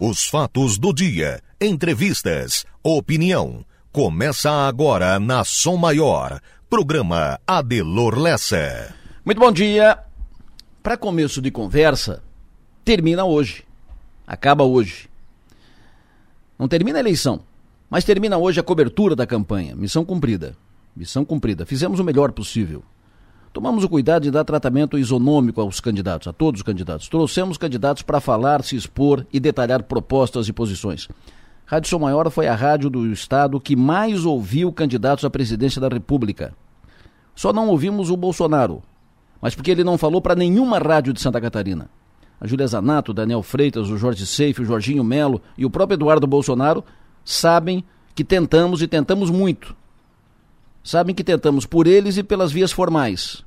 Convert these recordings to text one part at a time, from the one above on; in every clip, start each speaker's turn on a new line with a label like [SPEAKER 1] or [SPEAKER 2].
[SPEAKER 1] Os fatos do dia, entrevistas, opinião. Começa agora na Som Maior. Programa Adelor Lessa.
[SPEAKER 2] Muito bom dia. Para começo de conversa, termina hoje. Acaba hoje. Não termina a eleição, mas termina hoje a cobertura da campanha. Missão cumprida. Missão cumprida. Fizemos o melhor possível. Tomamos o cuidado de dar tratamento isonômico aos candidatos, a todos os candidatos. Trouxemos candidatos para falar, se expor e detalhar propostas e posições. Rádio Som Maior foi a rádio do Estado que mais ouviu candidatos à presidência da República. Só não ouvimos o Bolsonaro, mas porque ele não falou para nenhuma rádio de Santa Catarina. A Júlia Zanato, Daniel Freitas, o Jorge Seife, o Jorginho Melo e o próprio Eduardo Bolsonaro sabem que tentamos e tentamos muito. Sabem que tentamos por eles e pelas vias formais.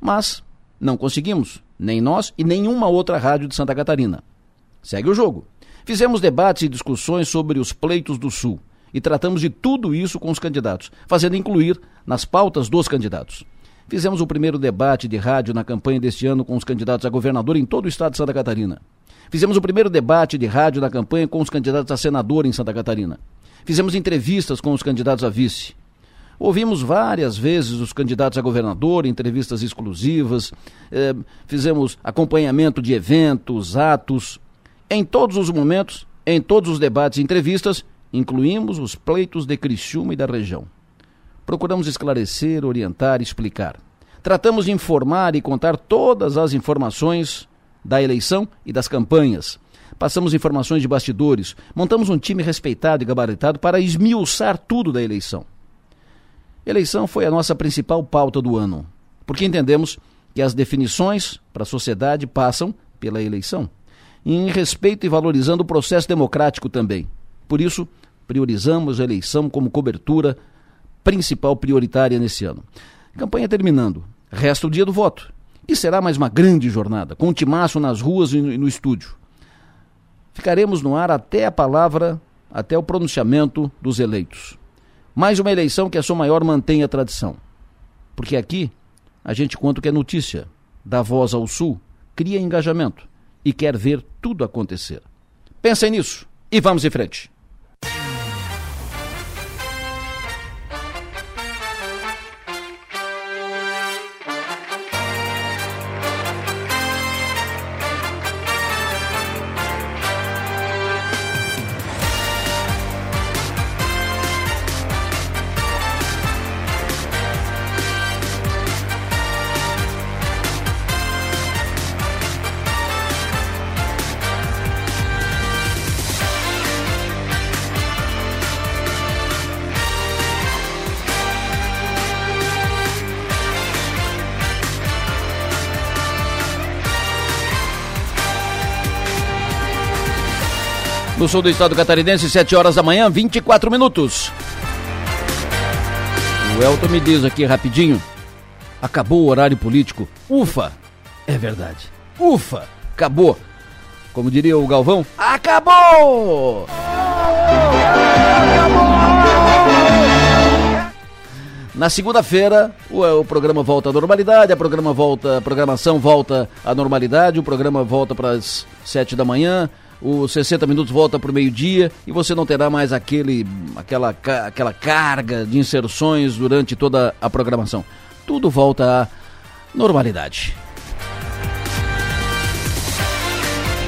[SPEAKER 2] Mas não conseguimos, nem nós e nenhuma outra rádio de Santa Catarina. Segue o jogo. Fizemos debates e discussões sobre os pleitos do Sul e tratamos de tudo isso com os candidatos, fazendo incluir nas pautas dos candidatos. Fizemos o primeiro debate de rádio na campanha deste ano com os candidatos a governador em todo o estado de Santa Catarina. Fizemos o primeiro debate de rádio na campanha com os candidatos a senador em Santa Catarina. Fizemos entrevistas com os candidatos a vice. Ouvimos várias vezes os candidatos a governador, entrevistas exclusivas, eh, fizemos acompanhamento de eventos, atos. Em todos os momentos, em todos os debates e entrevistas, incluímos os pleitos de Criciúma e da região. Procuramos esclarecer, orientar, explicar. Tratamos de informar e contar todas as informações da eleição e das campanhas. Passamos informações de bastidores, montamos um time respeitado e gabaritado para esmiuçar tudo da eleição. Eleição foi a nossa principal pauta do ano, porque entendemos que as definições para a sociedade passam pela eleição, em respeito e valorizando o processo democrático também. Por isso, priorizamos a eleição como cobertura principal prioritária nesse ano. Campanha terminando, resta o dia do voto. E será mais uma grande jornada, com um timaço nas ruas e no estúdio. Ficaremos no ar até a palavra, até o pronunciamento dos eleitos. Mais uma eleição que a sua maior mantém a tradição. Porque aqui a gente conta o que é notícia, dá voz ao Sul, cria engajamento e quer ver tudo acontecer. Pensem nisso e vamos em frente. Sul do estado catarinense, 7 horas da manhã, 24 minutos. O Elton me diz aqui rapidinho. Acabou o horário político. Ufa! É verdade. Ufa! Acabou. Como diria o Galvão, acabou! Na segunda-feira, o, o, programa volta à normalidade, a programa volta, a programação volta à normalidade, o programa volta para as sete da manhã os 60 minutos volta para o meio-dia e você não terá mais aquele, aquela, aquela carga de inserções durante toda a programação. Tudo volta à normalidade.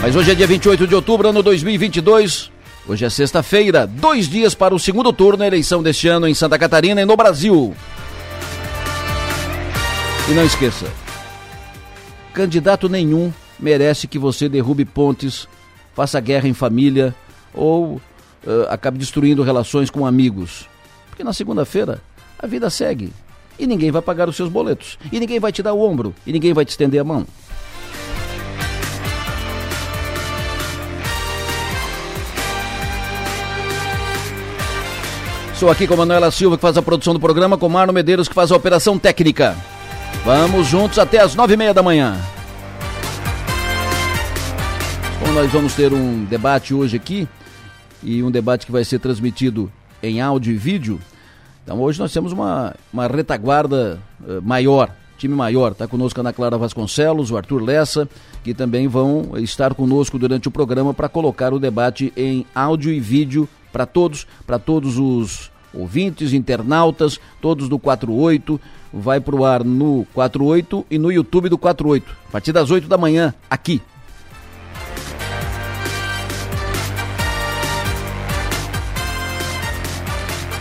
[SPEAKER 2] Mas hoje é dia 28 de outubro, ano 2022. Hoje é sexta-feira, dois dias para o segundo turno, eleição deste ano em Santa Catarina e no Brasil. E não esqueça: candidato nenhum merece que você derrube pontes faça guerra em família ou uh, acabe destruindo relações com amigos. Porque na segunda-feira a vida segue e ninguém vai pagar os seus boletos, e ninguém vai te dar o ombro, e ninguém vai te estender a mão. Sou aqui com a Manuela Silva, que faz a produção do programa, com Marno Medeiros, que faz a operação técnica. Vamos juntos até as nove e meia da manhã. Nós vamos ter um debate hoje aqui e um debate que vai ser transmitido em áudio e vídeo. Então hoje nós temos uma, uma retaguarda uh, maior time maior. Está conosco a Ana Clara Vasconcelos, o Arthur Lessa, que também vão estar conosco durante o programa para colocar o debate em áudio e vídeo para todos, para todos os ouvintes, internautas, todos do 48. Vai para o ar no 48 e no YouTube do 48, a partir das 8 da manhã, aqui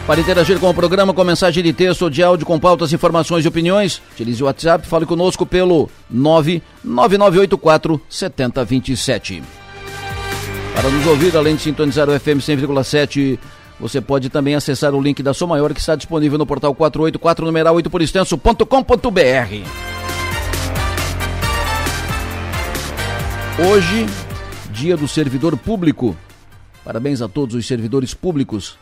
[SPEAKER 2] Para interagir com o programa com mensagem de texto ou de áudio com pautas, informações e opiniões, utilize o WhatsApp, fale conosco pelo 99984 7027. Para nos ouvir, além de sintonizar o FM 100,7, você pode também acessar o link da Som Maior que está disponível no portal 484 numeral 8 por extenso.com.br. Hoje, dia do servidor público. Parabéns a todos os servidores públicos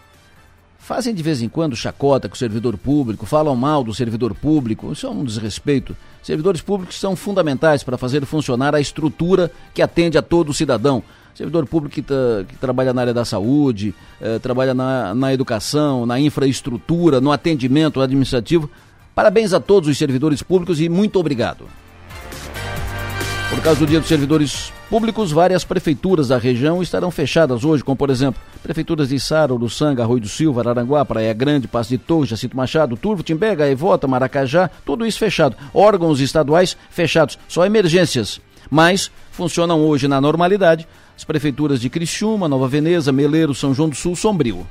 [SPEAKER 2] fazem de vez em quando chacota com o servidor público, falam mal do servidor público, isso é um desrespeito. Servidores públicos são fundamentais para fazer funcionar a estrutura que atende a todo cidadão. Servidor público que, tá, que trabalha na área da saúde, eh, trabalha na, na educação, na infraestrutura, no atendimento administrativo. Parabéns a todos os servidores públicos e muito obrigado. Por causa do Dia dos Servidores Públicos, várias prefeituras da região estarão fechadas hoje, como por exemplo, prefeituras de Sara, Uruçanga, Arroio do Silva, Araranguá, Praia Grande, Passo de Torres, Jacinto Machado, Turvo, Timbega, Evota, Maracajá, tudo isso fechado. Órgãos estaduais fechados, só emergências. Mas funcionam hoje na normalidade as prefeituras de Criciúma, Nova Veneza, Meleiro, São João do Sul, Sombrio.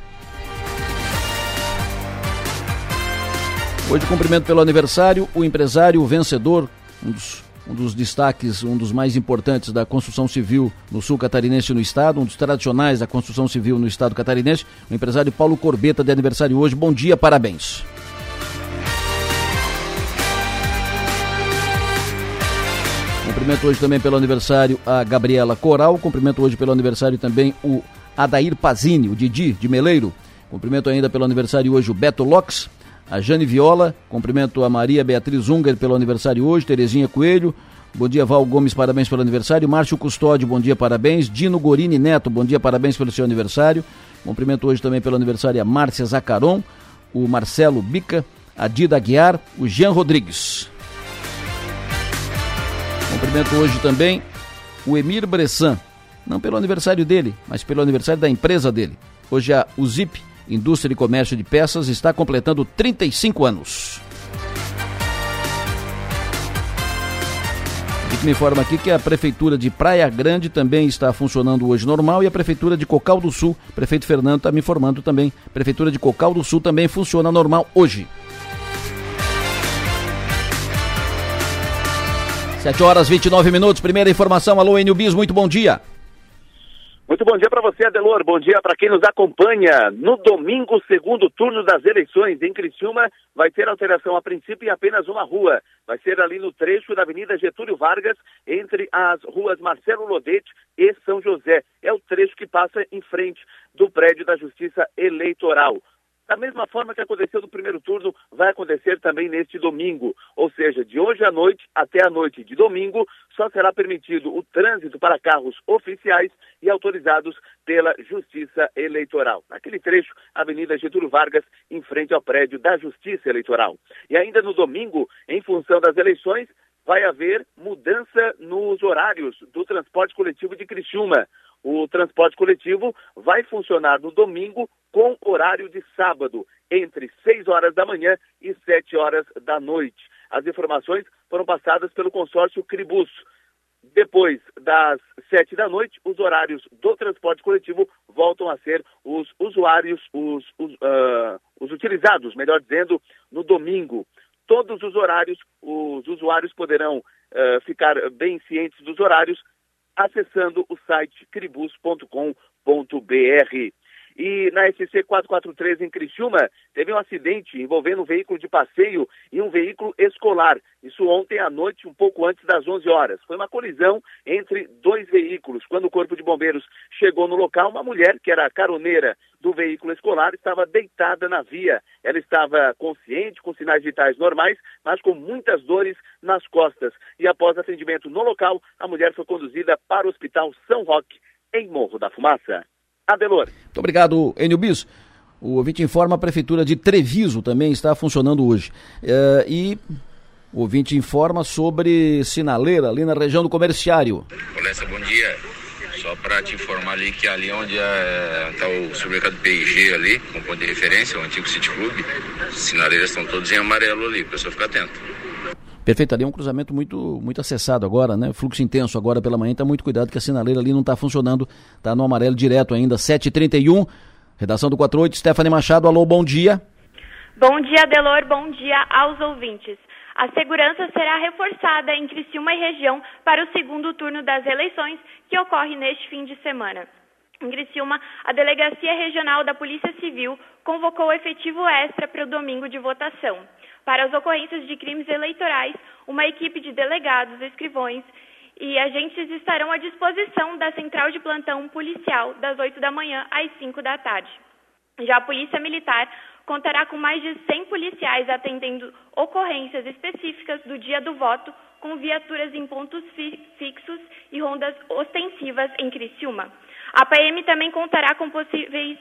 [SPEAKER 2] Hoje cumprimento pelo aniversário o empresário o vencedor, um dos um dos destaques, um dos mais importantes da construção civil no sul catarinense no estado, um dos tradicionais da construção civil no estado catarinense, o empresário Paulo Corbeta de aniversário hoje. Bom dia, parabéns. Cumprimento hoje também pelo aniversário a Gabriela Coral, cumprimento hoje pelo aniversário também o Adair Pazini, o Didi de Meleiro. Cumprimento ainda pelo aniversário hoje o Beto Locks, a Jane Viola, cumprimento a Maria Beatriz Unger pelo aniversário hoje, Terezinha Coelho, bom dia Val Gomes, parabéns pelo aniversário, Márcio Custódio, bom dia, parabéns, Dino Gorini Neto, bom dia, parabéns pelo seu aniversário, cumprimento hoje também pelo aniversário a Márcia Zacaron, o Marcelo Bica, a Dida Aguiar, o Jean Rodrigues. Cumprimento hoje também o Emir Bressan, não pelo aniversário dele, mas pelo aniversário da empresa dele. Hoje a UZIP, Indústria e Comércio de Peças está completando 35 anos. me informa aqui que a Prefeitura de Praia Grande também está funcionando hoje normal e a Prefeitura de Cocal do Sul, prefeito Fernando está me informando também, Prefeitura de Cocal do Sul também funciona normal hoje. 7 horas 29 minutos, primeira informação. Alô, Enio Bis, muito bom dia.
[SPEAKER 3] Muito bom dia para você, Adelor. Bom dia para quem nos acompanha. No domingo, segundo turno das eleições em Criciúma, vai ter alteração a princípio em apenas uma rua. Vai ser ali no trecho da Avenida Getúlio Vargas, entre as ruas Marcelo Lodete e São José. É o trecho que passa em frente do prédio da Justiça Eleitoral. Da mesma forma que aconteceu no primeiro turno, vai acontecer também neste domingo. Ou seja, de hoje à noite até a noite de domingo, só será permitido o trânsito para carros oficiais e autorizados pela Justiça Eleitoral. Naquele trecho, Avenida Getúlio Vargas, em frente ao prédio da Justiça Eleitoral. E ainda no domingo, em função das eleições, vai haver mudança nos horários do transporte coletivo de Criciúma. O transporte coletivo vai funcionar no domingo com horário de sábado, entre 6 horas da manhã e 7 horas da noite. As informações foram passadas pelo consórcio Cribus. Depois das 7 da noite, os horários do transporte coletivo voltam a ser os usuários, os, os, uh, os utilizados, melhor dizendo, no domingo. Todos os horários, os usuários poderão uh, ficar bem cientes dos horários acessando o site cribus.com.br. E na SC 443 em Criciúma, teve um acidente envolvendo um veículo de passeio e um veículo escolar. Isso ontem à noite, um pouco antes das 11 horas. Foi uma colisão entre dois veículos. Quando o Corpo de Bombeiros chegou no local, uma mulher, que era caroneira do veículo escolar, estava deitada na via. Ela estava consciente, com sinais vitais normais, mas com muitas dores nas costas. E após atendimento no local, a mulher foi conduzida para o Hospital São Roque, em Morro da Fumaça. Adelor.
[SPEAKER 2] Muito obrigado, Enio Bis. O ouvinte informa a Prefeitura de Treviso também está funcionando hoje. Uh, e O ouvinte informa sobre sinaleira ali na região do comerciário.
[SPEAKER 4] Olessa, bom dia. Só para te informar ali que ali onde está é, o supermercado P&G ali, com ponto de referência, o antigo City Club, sinaleiras estão todas em amarelo ali, para pessoa ficar atento.
[SPEAKER 2] Perfeito, ali é um cruzamento muito, muito acessado agora, né? Fluxo intenso agora pela manhã, tá muito cuidado que a sinaleira ali não está funcionando, tá no amarelo direto ainda, 7h31. Redação do 48, Stephanie Machado, alô, bom dia.
[SPEAKER 5] Bom dia, Delor, bom dia aos ouvintes. A segurança será reforçada em Criciúma e região para o segundo turno das eleições, que ocorre neste fim de semana. Em Criciúma, a Delegacia Regional da Polícia Civil convocou efetivo extra para o domingo de votação. Para as ocorrências de crimes eleitorais, uma equipe de delegados, escrivões e agentes estarão à disposição da central de plantão policial das 8 da manhã às 5 da tarde. Já a Polícia Militar contará com mais de 100 policiais atendendo ocorrências específicas do dia do voto, com viaturas em pontos fi fixos e rondas ostensivas em Criciúma. A PM também contará com possíveis,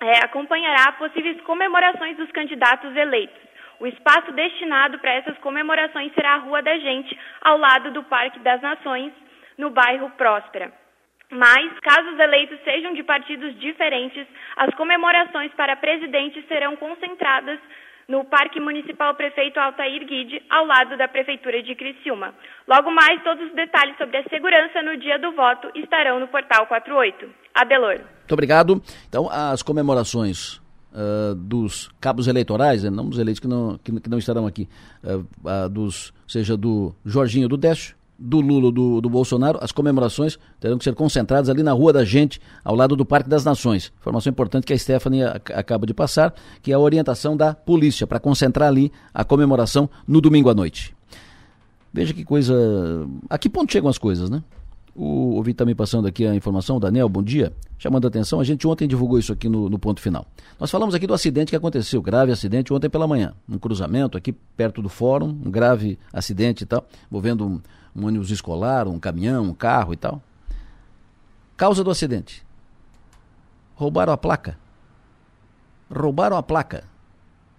[SPEAKER 5] é, acompanhará possíveis comemorações dos candidatos eleitos. O espaço destinado para essas comemorações será a Rua da Gente, ao lado do Parque das Nações, no bairro Próspera. Mas, caso os eleitos sejam de partidos diferentes, as comemorações para presidente serão concentradas no Parque Municipal Prefeito Altair Guide, ao lado da Prefeitura de Criciúma. Logo mais, todos os detalhes sobre a segurança no dia do voto estarão no Portal 48. Adelor.
[SPEAKER 2] Muito obrigado. Então, as comemorações uh, dos cabos eleitorais, né, não dos eleitos que não, que, que não estarão aqui, uh, uh, dos, seja do Jorginho do Décio, do Lula do, do Bolsonaro, as comemorações terão que ser concentradas ali na Rua da Gente, ao lado do Parque das Nações. Informação importante que a Stephanie acaba de passar, que é a orientação da polícia para concentrar ali a comemoração no domingo à noite. Veja que coisa. A que ponto chegam as coisas, né? O ouvinte também tá passando aqui a informação, Daniel, bom dia. Chamando a atenção, a gente ontem divulgou isso aqui no, no, ponto final. Nós falamos aqui do acidente que aconteceu, grave acidente ontem pela manhã. Um cruzamento aqui perto do fórum, um grave acidente e tal, envolvendo um, um ônibus escolar, um caminhão, um carro e tal. Causa do acidente. Roubaram a placa. Roubaram a placa.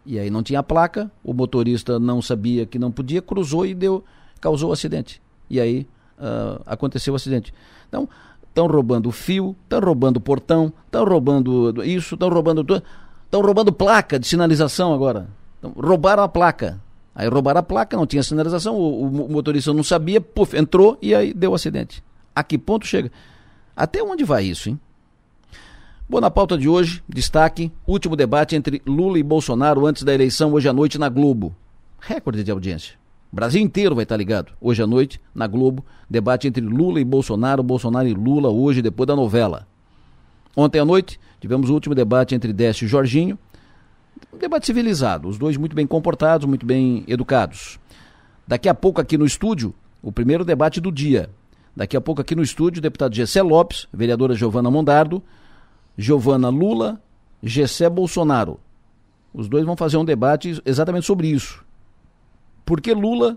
[SPEAKER 2] E aí não tinha placa, o motorista não sabia que não podia, cruzou e deu, causou o acidente. E aí uh, aconteceu o acidente. Então, estão roubando fio, estão roubando portão, estão roubando isso, estão roubando estão roubando placa de sinalização agora. Então, roubaram a placa. Aí roubaram a placa, não tinha sinalização, o, o motorista não sabia, puf, entrou e aí deu o acidente. A que ponto chega? Até onde vai isso, hein? Bom, na pauta de hoje, destaque: último debate entre Lula e Bolsonaro antes da eleição hoje à noite na Globo. Recorde de audiência. O Brasil inteiro vai estar ligado. Hoje à noite, na Globo, debate entre Lula e Bolsonaro, Bolsonaro e Lula, hoje, depois da novela. Ontem à noite, tivemos o último debate entre Décio e Jorginho. Um debate civilizado, os dois muito bem comportados, muito bem educados. Daqui a pouco aqui no estúdio, o primeiro debate do dia. Daqui a pouco aqui no estúdio, deputado Gessé Lopes, vereadora Giovana Mondardo, Giovana Lula, Gessé Bolsonaro. Os dois vão fazer um debate exatamente sobre isso. Por que Lula?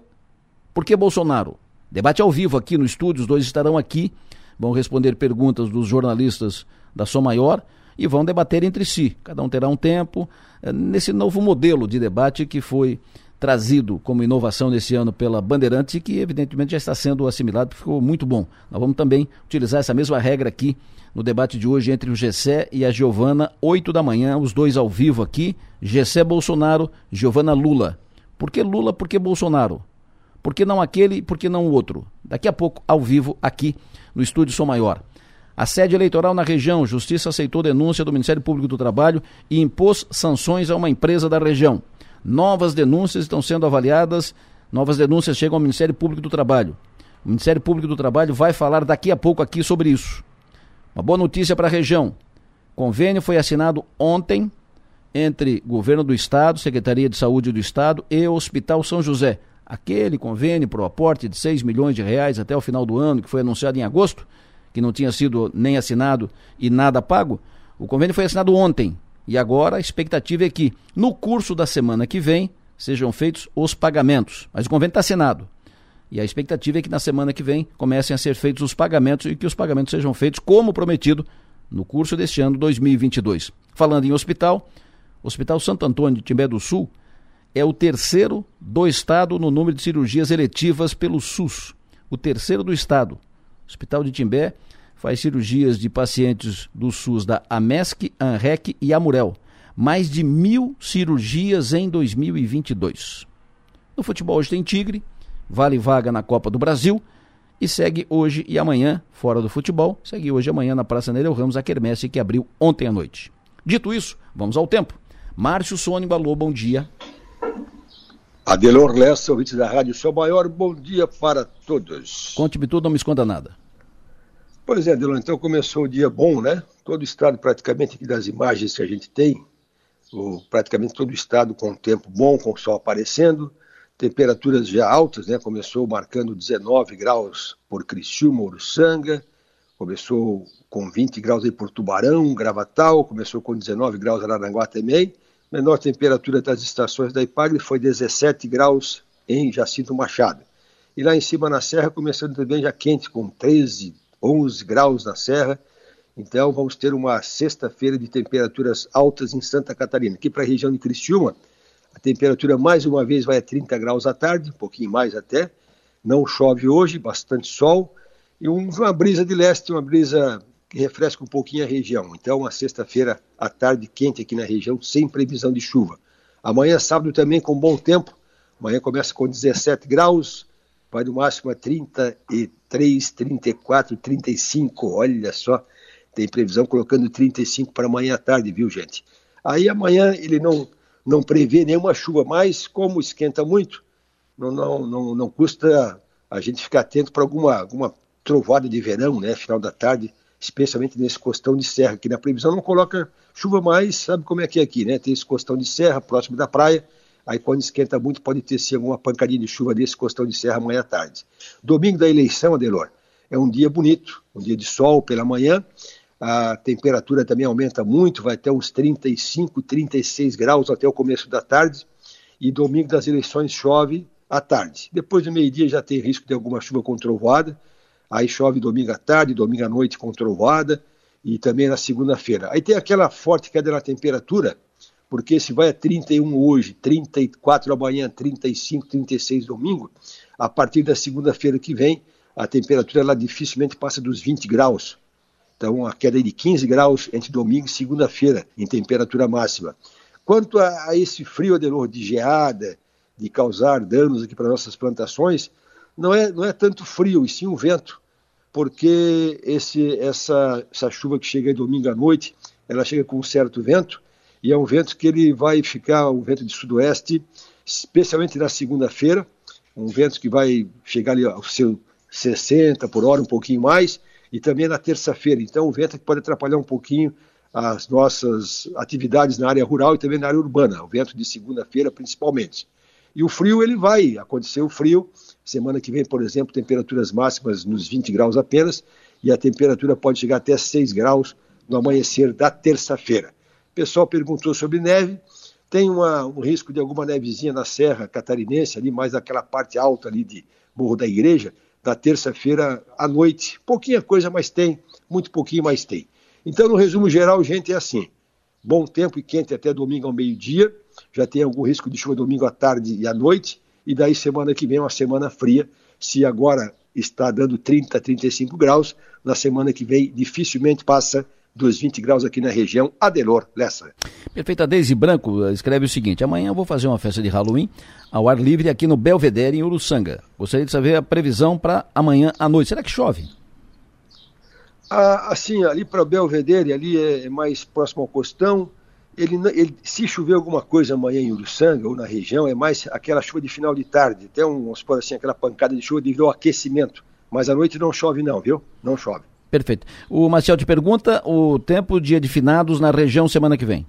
[SPEAKER 2] Por que Bolsonaro? Debate ao vivo aqui no estúdio, os dois estarão aqui, vão responder perguntas dos jornalistas da Som Maior e vão debater entre si. Cada um terá um tempo eh, nesse novo modelo de debate que foi trazido como inovação nesse ano pela Bandeirantes e que evidentemente já está sendo assimilado, ficou muito bom. Nós vamos também utilizar essa mesma regra aqui no debate de hoje entre o Gessé e a Giovana, 8 da manhã, os dois ao vivo aqui, Gessé Bolsonaro, Giovana Lula. Por que Lula? Por que Bolsonaro? Por que não aquele? Por que não o outro? Daqui a pouco, ao vivo, aqui no Estúdio Som Maior. A sede eleitoral na região, Justiça aceitou denúncia do Ministério Público do Trabalho e impôs sanções a uma empresa da região. Novas denúncias estão sendo avaliadas, novas denúncias chegam ao Ministério Público do Trabalho. O Ministério Público do Trabalho vai falar daqui a pouco aqui sobre isso. Uma boa notícia para a região. Convênio foi assinado ontem entre governo do estado, Secretaria de Saúde do estado e Hospital São José. Aquele convênio para o aporte de 6 milhões de reais até o final do ano, que foi anunciado em agosto, que não tinha sido nem assinado e nada pago, o convênio foi assinado ontem. E agora a expectativa é que, no curso da semana que vem, sejam feitos os pagamentos. Mas o convênio está assinado. E a expectativa é que na semana que vem comecem a ser feitos os pagamentos e que os pagamentos sejam feitos como prometido no curso deste ano 2022. Falando em hospital, o Hospital Santo Antônio de Timbé do Sul é o terceiro do estado no número de cirurgias eletivas pelo SUS. O terceiro do estado. O Hospital de Timbé faz cirurgias de pacientes do SUS da AMESC, ANREC e Amurel. Mais de mil cirurgias em 2022. No futebol hoje tem Tigre, vale vaga na Copa do Brasil e segue hoje e amanhã, fora do futebol, segue hoje e amanhã na Praça Nereu Ramos a quermesse que abriu ontem à noite. Dito isso, vamos ao tempo. Márcio Sônico, alô, bom dia.
[SPEAKER 6] Adelor Lessa, ouvinte da Rádio Seu Maior, bom dia para todos.
[SPEAKER 2] Conte-me tudo, não me esconda nada.
[SPEAKER 6] Pois é, Adelor, então começou o dia bom, né? Todo o estado, praticamente, aqui das imagens que a gente tem, o, praticamente todo o estado com tempo bom, com o sol aparecendo, temperaturas já altas, né? Começou marcando 19 graus por Criciúma, Uruçanga, começou com 20 graus aí por Tubarão, Gravatal, começou com 19 graus Araranguá também, menor temperatura das estações da Ipagre foi 17 graus em Jacinto Machado. E lá em cima na Serra, começando também já quente, com 13, 11 graus na Serra. Então vamos ter uma sexta-feira de temperaturas altas em Santa Catarina. Aqui para a região de Criciúma, a temperatura mais uma vez vai a 30 graus à tarde, um pouquinho mais até. Não chove hoje, bastante sol. E uma brisa de leste, uma brisa refresca um pouquinho a região. Então, uma sexta-feira à tarde quente aqui na região, sem previsão de chuva. Amanhã, sábado, também com bom tempo. Amanhã começa com 17 graus, vai no máximo a 33, 34, 35. Olha só, tem previsão colocando 35 para amanhã à tarde, viu, gente? Aí amanhã ele não, não prevê nenhuma chuva, mas como esquenta muito, não, não, não, não custa a gente ficar atento para alguma, alguma trovada de verão, né? Final da tarde especialmente nesse costão de serra, que na previsão não coloca chuva mais, sabe como é que é aqui, né? Tem esse costão de serra próximo da praia, aí quando esquenta muito pode ter sim alguma pancadinha de chuva desse costão de serra amanhã à tarde. Domingo da eleição, Adelor, é um dia bonito, um dia de sol pela manhã, a temperatura também aumenta muito, vai até uns 35, 36 graus até o começo da tarde, e domingo das eleições chove à tarde. Depois do meio-dia já tem risco de alguma chuva com trovoada, aí chove domingo à tarde, domingo à noite com trovada e também na segunda-feira. Aí tem aquela forte queda na temperatura, porque se vai a 31 hoje, 34 amanhã, 35, 36 domingo, a partir da segunda-feira que vem, a temperatura ela dificilmente passa dos 20 graus. Então, a queda de 15 graus entre domingo e segunda-feira, em temperatura máxima. Quanto a, a esse frio, Adelor, de geada, de causar danos aqui para nossas plantações, não é, não é tanto frio, e sim o vento porque esse, essa, essa chuva que chega domingo à noite, ela chega com um certo vento, e é um vento que ele vai ficar um vento de sudoeste, especialmente na segunda-feira, um vento que vai chegar ali ao seu 60 por hora, um pouquinho mais, e também na terça-feira. Então, um vento que pode atrapalhar um pouquinho as nossas atividades na área rural e também na área urbana, o vento de segunda-feira principalmente. E o frio, ele vai acontecer o frio. Semana que vem, por exemplo, temperaturas máximas nos 20 graus apenas, e a temperatura pode chegar até 6 graus no amanhecer da terça-feira. O pessoal perguntou sobre neve. Tem uma, um risco de alguma nevezinha na Serra Catarinense, ali mais naquela parte alta ali de Morro da Igreja, da terça-feira à noite. Pouquinha coisa, mas tem, muito pouquinho, mas tem. Então, no resumo geral, gente, é assim: bom tempo e quente até domingo ao meio-dia já tem algum risco de chuva domingo à tarde e à noite, e daí semana que vem uma semana fria. Se agora está dando 30, 35 graus, na semana que vem dificilmente passa dos 20 graus aqui na região. Adelor Lessa.
[SPEAKER 2] Perfeita. Deise Branco escreve o seguinte: amanhã eu vou fazer uma festa de Halloween ao ar livre aqui no Belvedere, em Uruçanga. Gostaria de saber a previsão para amanhã à noite. Será que chove?
[SPEAKER 6] Ah, assim, ali para Belvedere, ali é mais próximo ao costão ele, ele, se chover alguma coisa amanhã em Uruçanga ou na região, é mais aquela chuva de final de tarde, até um, vamos supor assim, aquela pancada de chuva devido ao aquecimento. Mas à noite não chove não, viu? Não chove.
[SPEAKER 2] Perfeito. O Marcel te pergunta o tempo dia de finados na região semana que vem.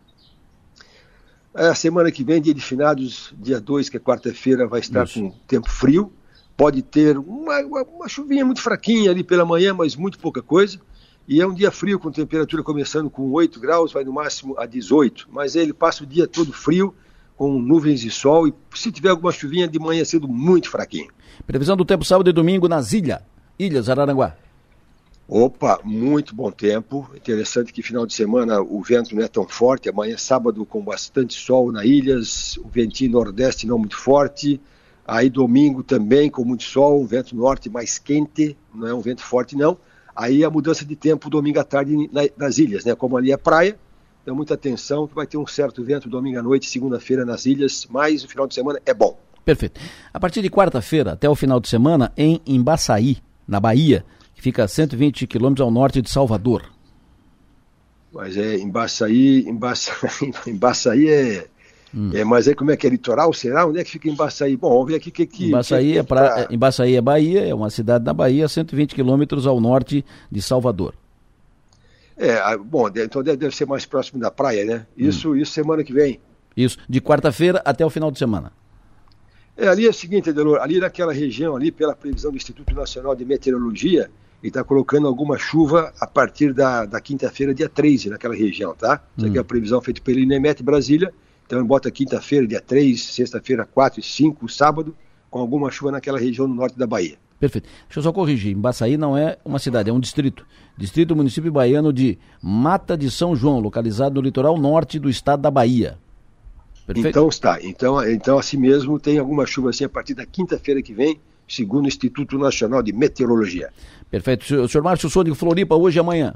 [SPEAKER 6] A semana que vem, dia de finados, dia 2, que é quarta-feira, vai estar Isso. com tempo frio. Pode ter uma, uma, uma chuvinha muito fraquinha ali pela manhã, mas muito pouca coisa. E é um dia frio, com temperatura começando com 8 graus, vai no máximo a 18. Mas ele passa o dia todo frio, com nuvens de sol, e se tiver alguma chuvinha de manhã cedo, muito fraquinho.
[SPEAKER 2] Previsão do tempo sábado e domingo nas ilhas, Ilhas Araranguá.
[SPEAKER 6] Opa, muito bom tempo. Interessante que final de semana o vento não é tão forte. Amanhã, sábado, com bastante sol na ilhas, o ventinho nordeste não muito forte. Aí, domingo também com muito sol, um vento norte mais quente, não é um vento forte, não. Aí, a mudança de tempo domingo à tarde nas ilhas, né? Como ali é praia, então muita atenção que vai ter um certo vento domingo à noite, segunda-feira nas ilhas, mas o final de semana é bom.
[SPEAKER 2] Perfeito. A partir de quarta-feira até o final de semana, em Embaçaí, na Bahia, Fica a 120 quilômetros ao norte de Salvador.
[SPEAKER 6] Mas é Embaçaí, Embaçaí, Embaçaí é, hum. é. Mas aí como é que é litoral? Será? Onde é que fica Embaçaí? Bom, vamos ver aqui o que, que.
[SPEAKER 2] Embaçaí, que, é pra, pra... Embaçaí é Bahia, é uma cidade da Bahia, 120 quilômetros ao norte de Salvador.
[SPEAKER 6] É, bom, então deve ser mais próximo da praia, né? Isso, hum. isso semana que vem.
[SPEAKER 2] Isso, de quarta-feira até o final de semana.
[SPEAKER 6] É, ali é o seguinte, Adelor, ali naquela região, ali pela previsão do Instituto Nacional de Meteorologia, e está colocando alguma chuva a partir da, da quinta-feira, dia 13, naquela região, tá? Isso aqui é a hum. previsão feita pelo INEMET Brasília. Então bota quinta-feira, dia 3, sexta-feira, 4 e 5, sábado, com alguma chuva naquela região no norte da Bahia.
[SPEAKER 2] Perfeito. Deixa eu só corrigir. Embaçaí não é uma cidade, é um distrito. Distrito Município Baiano de Mata de São João, localizado no litoral norte do estado da Bahia.
[SPEAKER 6] Perfeito? Então está. Então, então assim mesmo, tem alguma chuva assim a partir da quinta-feira que vem, segundo o Instituto Nacional de Meteorologia.
[SPEAKER 2] Perfeito. O senhor Márcio de Floripa, hoje e amanhã?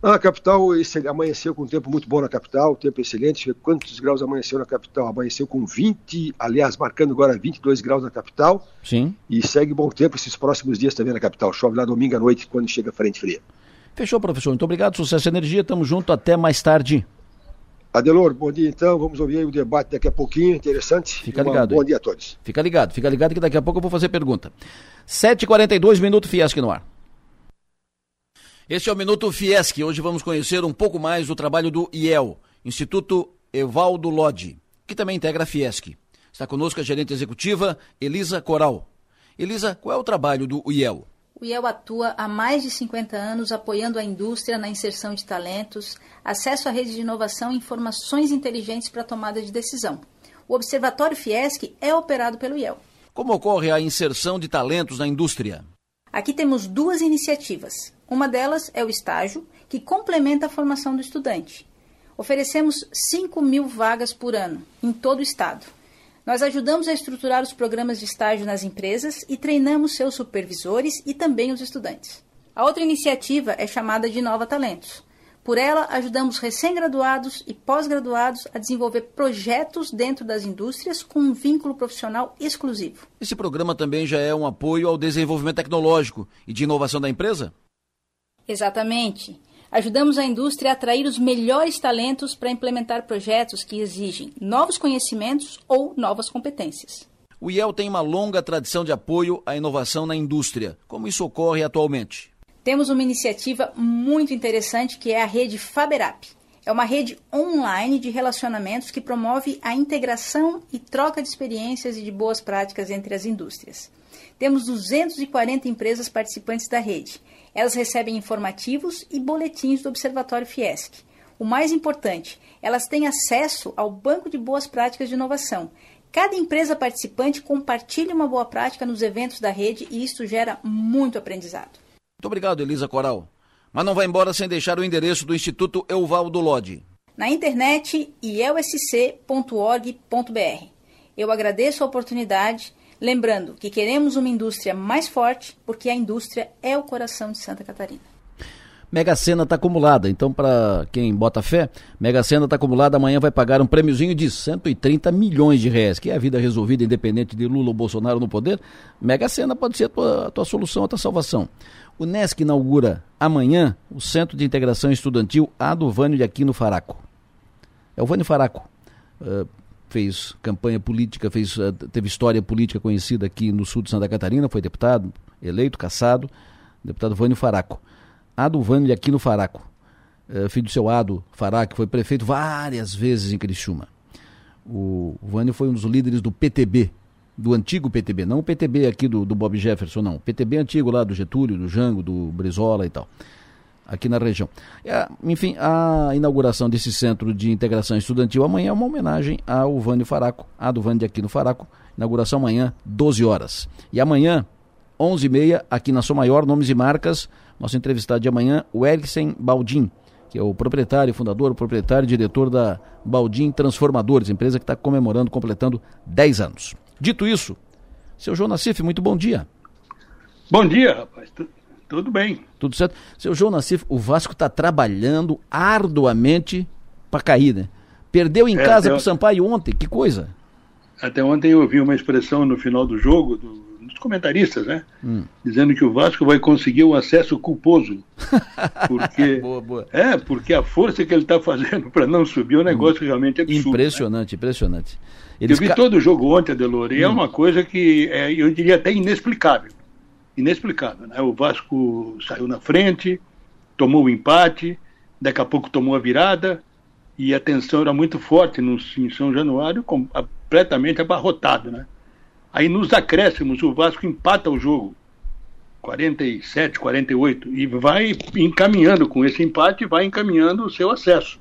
[SPEAKER 6] Ah, a capital esse, amanheceu com um tempo muito bom na capital, tempo excelente. Quantos graus amanheceu na capital? Amanheceu com 20, aliás, marcando agora 22 graus na capital.
[SPEAKER 2] Sim.
[SPEAKER 6] E segue bom tempo esses próximos dias também na capital. Chove lá domingo à noite, quando chega a frente fria.
[SPEAKER 2] Fechou, professor. Muito obrigado. Sucesso e energia. Tamo junto. Até mais tarde.
[SPEAKER 6] Adelor, bom dia então. Vamos ouvir o debate daqui a pouquinho, interessante.
[SPEAKER 2] Fica ligado.
[SPEAKER 6] Bom dia a todos.
[SPEAKER 2] Fica ligado, fica ligado que daqui a pouco eu vou fazer pergunta. 7h42, Minuto Fiesc no ar. Este é o Minuto Fiesc. Hoje vamos conhecer um pouco mais do trabalho do IEL, Instituto Evaldo Lodi, que também integra a Fiesc. Está conosco a gerente executiva, Elisa Coral. Elisa, qual é o trabalho do IEL?
[SPEAKER 7] O IEL atua há mais de 50 anos apoiando a indústria na inserção de talentos, acesso à rede de inovação e informações inteligentes para a tomada de decisão. O Observatório Fiesc é operado pelo IEL.
[SPEAKER 2] Como ocorre a inserção de talentos na indústria?
[SPEAKER 7] Aqui temos duas iniciativas. Uma delas é o estágio, que complementa a formação do estudante. Oferecemos 5 mil vagas por ano, em todo o estado. Nós ajudamos a estruturar os programas de estágio nas empresas e treinamos seus supervisores e também os estudantes. A outra iniciativa é chamada de Nova Talentos. Por ela, ajudamos recém-graduados e pós-graduados a desenvolver projetos dentro das indústrias com um vínculo profissional exclusivo.
[SPEAKER 2] Esse programa também já é um apoio ao desenvolvimento tecnológico e de inovação da empresa?
[SPEAKER 7] Exatamente. Ajudamos a indústria a atrair os melhores talentos para implementar projetos que exigem novos conhecimentos ou novas competências.
[SPEAKER 2] O IEL tem uma longa tradição de apoio à inovação na indústria. Como isso ocorre atualmente?
[SPEAKER 7] Temos uma iniciativa muito interessante que é a rede Faberap. É uma rede online de relacionamentos que promove a integração e troca de experiências e de boas práticas entre as indústrias. Temos 240 empresas participantes da rede elas recebem informativos e boletins do Observatório Fiesc. O mais importante, elas têm acesso ao banco de boas práticas de inovação. Cada empresa participante compartilha uma boa prática nos eventos da rede e isto gera muito aprendizado.
[SPEAKER 2] Muito obrigado, Elisa Coral. Mas não vai embora sem deixar o endereço do Instituto Euvaldo Lodi.
[SPEAKER 7] Na internet, ielsc.org.br. Eu agradeço a oportunidade Lembrando que queremos uma indústria mais forte, porque a indústria é o coração de Santa Catarina.
[SPEAKER 2] Mega Sena está acumulada, então para quem bota fé, Mega Sena está acumulada, amanhã vai pagar um prêmiozinho de 130 milhões de reais, que é a vida resolvida independente de Lula ou Bolsonaro no poder. Mega Sena pode ser a tua, a tua solução, a tua salvação. O NESC inaugura amanhã o Centro de Integração Estudantil Adovânio de Aquino Faraco. É o Vânio Faraco. Uh, fez campanha política, fez, eh, teve história política conhecida aqui no sul de Santa Catarina, foi deputado, eleito, caçado, deputado Vânio Faraco. Ado Vânio aqui no Faraco, eh, filho do seu Ado Faraco, foi prefeito várias vezes em Criciúma. O Vânio foi um dos líderes do PTB, do antigo PTB, não o PTB aqui do, do Bob Jefferson, não. PTB antigo lá do Getúlio, do Jango, do Brizola e tal aqui na região. É, enfim, a inauguração desse centro de integração estudantil amanhã é uma homenagem ao Vânio Faraco, a do Vânio de Aquino Faraco. Inauguração amanhã, 12 horas. E amanhã, 11h30, aqui na Sua Maior, nomes e marcas, Nosso entrevistado de amanhã, o Eriksen Baldin, que é o proprietário, fundador, proprietário e diretor da Baldin Transformadores, empresa que está comemorando, completando 10 anos. Dito isso, seu João Nassif, muito bom dia.
[SPEAKER 8] Bom dia, rapaz. Tudo bem.
[SPEAKER 2] Tudo certo. Seu João Nassif, o Vasco está trabalhando arduamente para cair, né? Perdeu em é, casa com o Sampaio ontem, que coisa.
[SPEAKER 8] Até ontem eu ouvi uma expressão no final do jogo, do, dos comentaristas, né? Hum. Dizendo que o Vasco vai conseguir um acesso culposo. Porque, boa, boa. É, porque a força que ele está fazendo para não subir é um negócio realmente absurdo.
[SPEAKER 2] Impressionante, né? impressionante.
[SPEAKER 8] Eles eu vi ca... todo o jogo ontem, Adelor, e é hum. é uma coisa que é, eu diria até inexplicável inexplicável. Né? O Vasco saiu na frente, tomou o empate, daqui a pouco tomou a virada, e a tensão era muito forte no, em São Januário, completamente abarrotado. Né? Aí nos acréscimos, o Vasco empata o jogo, 47, 48, e vai encaminhando com esse empate, vai encaminhando o seu acesso.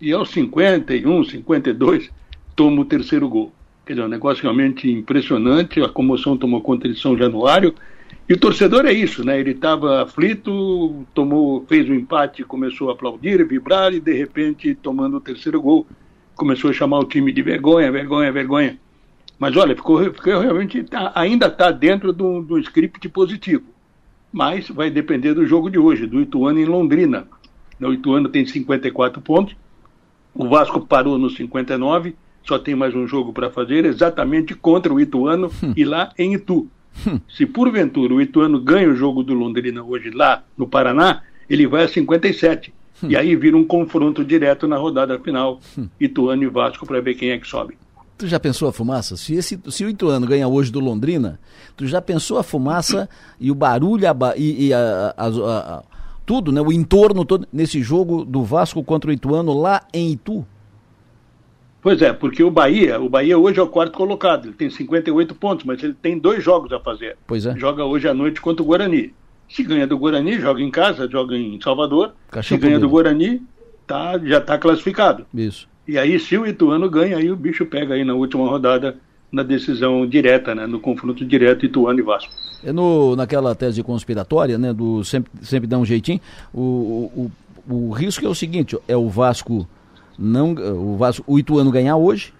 [SPEAKER 8] E aos 51, 52, toma o terceiro gol. Quer dizer, é um negócio realmente impressionante. A comoção tomou conta de São Januário e o torcedor é isso, né? Ele estava aflito, tomou, fez o um empate, começou a aplaudir, vibrar e de repente, tomando o terceiro gol, começou a chamar o time de vergonha, vergonha, vergonha. Mas olha, ficou, ficou realmente tá, ainda está dentro do, do script positivo. Mas vai depender do jogo de hoje, do Ituano em Londrina. O Ituano tem 54 pontos, o Vasco parou nos 59, só tem mais um jogo para fazer, exatamente contra o Ituano hum. e lá em Itu. Se porventura o Ituano ganha o jogo do Londrina hoje lá no Paraná, ele vai a 57. E aí vira um confronto direto na rodada final, Ituano e Vasco, para ver quem é que sobe.
[SPEAKER 2] Tu já pensou a fumaça? Se, esse, se o Ituano ganha hoje do Londrina, tu já pensou a fumaça e o barulho a, e, e a, a, a, tudo, né? O entorno todo nesse jogo do Vasco contra o Ituano lá em Itu?
[SPEAKER 8] Pois é, porque o Bahia, o Bahia hoje é o quarto colocado, ele tem 58 pontos, mas ele tem dois jogos a fazer.
[SPEAKER 2] Pois é.
[SPEAKER 8] Joga hoje à noite contra o Guarani. Se ganha do Guarani, joga em casa, joga em Salvador. Se ganha do Guarani, tá, já está classificado.
[SPEAKER 2] Isso.
[SPEAKER 8] E aí, se o Ituano ganha, aí o bicho pega aí na última rodada na decisão direta, né, no confronto direto Ituano e Vasco.
[SPEAKER 2] É no, naquela tese conspiratória, né, do sempre, sempre dá um jeitinho, o, o, o risco é o seguinte, é o Vasco não o Vasco, o Ituano ganhar hoje,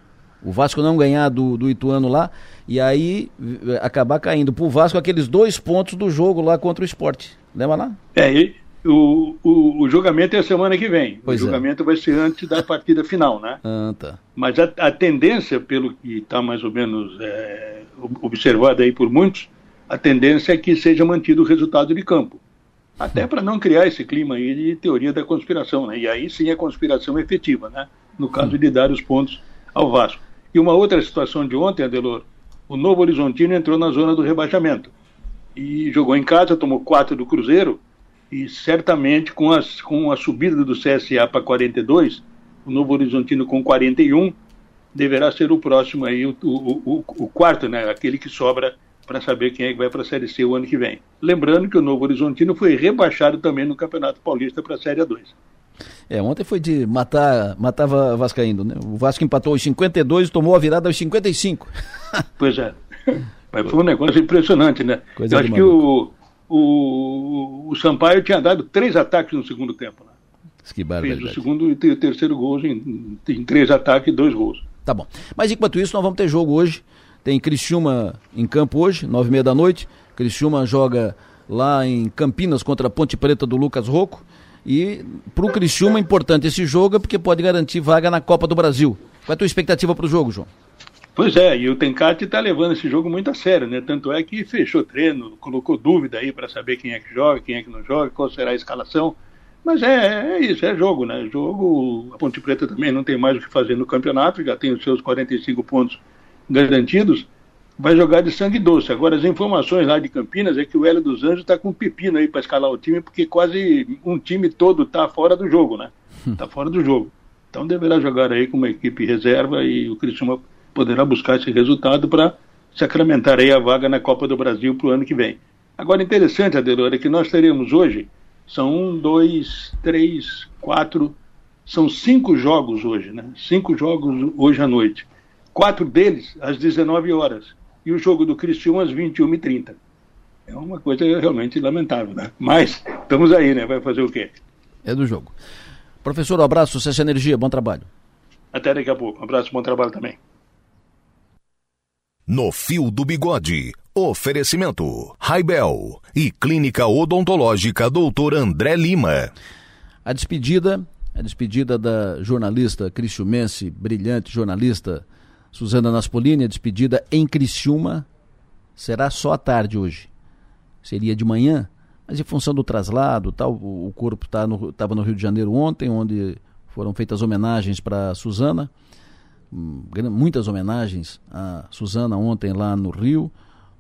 [SPEAKER 2] o Vasco não ganhar do, do Ituano lá, e aí eh, acabar caindo pro Vasco aqueles dois pontos do jogo lá contra o esporte. Lembra lá?
[SPEAKER 8] É, e o, o, o julgamento é a semana que vem. Pois o é. julgamento é. vai ser antes da partida final, né?
[SPEAKER 2] Ah, tá.
[SPEAKER 8] Mas a, a tendência, pelo que está mais ou menos é, observado aí por muitos, a tendência é que seja mantido o resultado de campo. Até para não criar esse clima aí de teoria da conspiração, né? E aí sim é conspiração efetiva, né? No caso de dar os pontos ao Vasco. E uma outra situação de ontem, Adelor, o Novo Horizontino entrou na zona do rebaixamento. E jogou em casa, tomou quatro do Cruzeiro, e certamente com, as, com a subida do CSA para 42, o Novo Horizontino com 41, deverá ser o próximo aí, o, o, o, o quarto, né? Aquele que sobra para saber quem é que vai para a Série C o ano que vem. Lembrando que o Novo Horizontino foi rebaixado também no Campeonato Paulista para a Série A2.
[SPEAKER 2] É, ontem foi de matar, matava Vascaíno, né? O Vasco empatou aos 52 e tomou a virada aos 55.
[SPEAKER 8] pois é. Mas foi um negócio impressionante, né? Coisa Eu acho que o, o, o Sampaio tinha dado três ataques no segundo tempo. Né?
[SPEAKER 2] Que Fez
[SPEAKER 8] o segundo e o terceiro gol em, em três ataques e dois gols.
[SPEAKER 2] Tá bom. Mas enquanto isso, nós vamos ter jogo hoje. Tem Criciúma em campo hoje, nove e meia da noite. Criciúma joga lá em Campinas contra a Ponte Preta do Lucas Rocco. E para o Criciúma é importante esse jogo porque pode garantir vaga na Copa do Brasil. Qual é a tua expectativa para o jogo, João?
[SPEAKER 8] Pois é, e o Tencate está levando esse jogo muito a sério, né? Tanto é que fechou treino, colocou dúvida aí para saber quem é que joga, quem é que não joga, qual será a escalação. Mas é, é isso, é jogo, né? Jogo, a Ponte Preta também não tem mais o que fazer no campeonato, já tem os seus 45 pontos garantidos, vai jogar de sangue doce. Agora, as informações lá de Campinas é que o Hélio dos Anjos está com um pepino aí para escalar o time, porque quase um time todo está fora do jogo, né? Está hum. fora do jogo. Então deverá jogar aí com uma equipe reserva e o Cristiano poderá buscar esse resultado para sacramentar aí a vaga na Copa do Brasil para o ano que vem. Agora, interessante, Adelora, é que nós teremos hoje, são um, dois, três, quatro, são cinco jogos hoje, né? Cinco jogos hoje à noite quatro deles às 19 horas e o jogo do Cristiano às 21h30. É uma coisa realmente lamentável, né? Mas estamos aí, né? Vai fazer o quê?
[SPEAKER 2] É do jogo. Professor, um abraço, sucesso e energia, bom trabalho.
[SPEAKER 8] Até daqui a pouco. Um abraço, bom trabalho também.
[SPEAKER 1] No Fio do Bigode, oferecimento Raibel e Clínica Odontológica Dr. André Lima.
[SPEAKER 2] A despedida, a despedida da jornalista cristiumense, brilhante jornalista Suzana Naspolini, a despedida em Criciúma, será só à tarde hoje. Seria de manhã, mas em função do traslado, tal, o corpo estava tá no, no Rio de Janeiro ontem, onde foram feitas homenagens para Suzana muitas homenagens a Suzana ontem lá no Rio,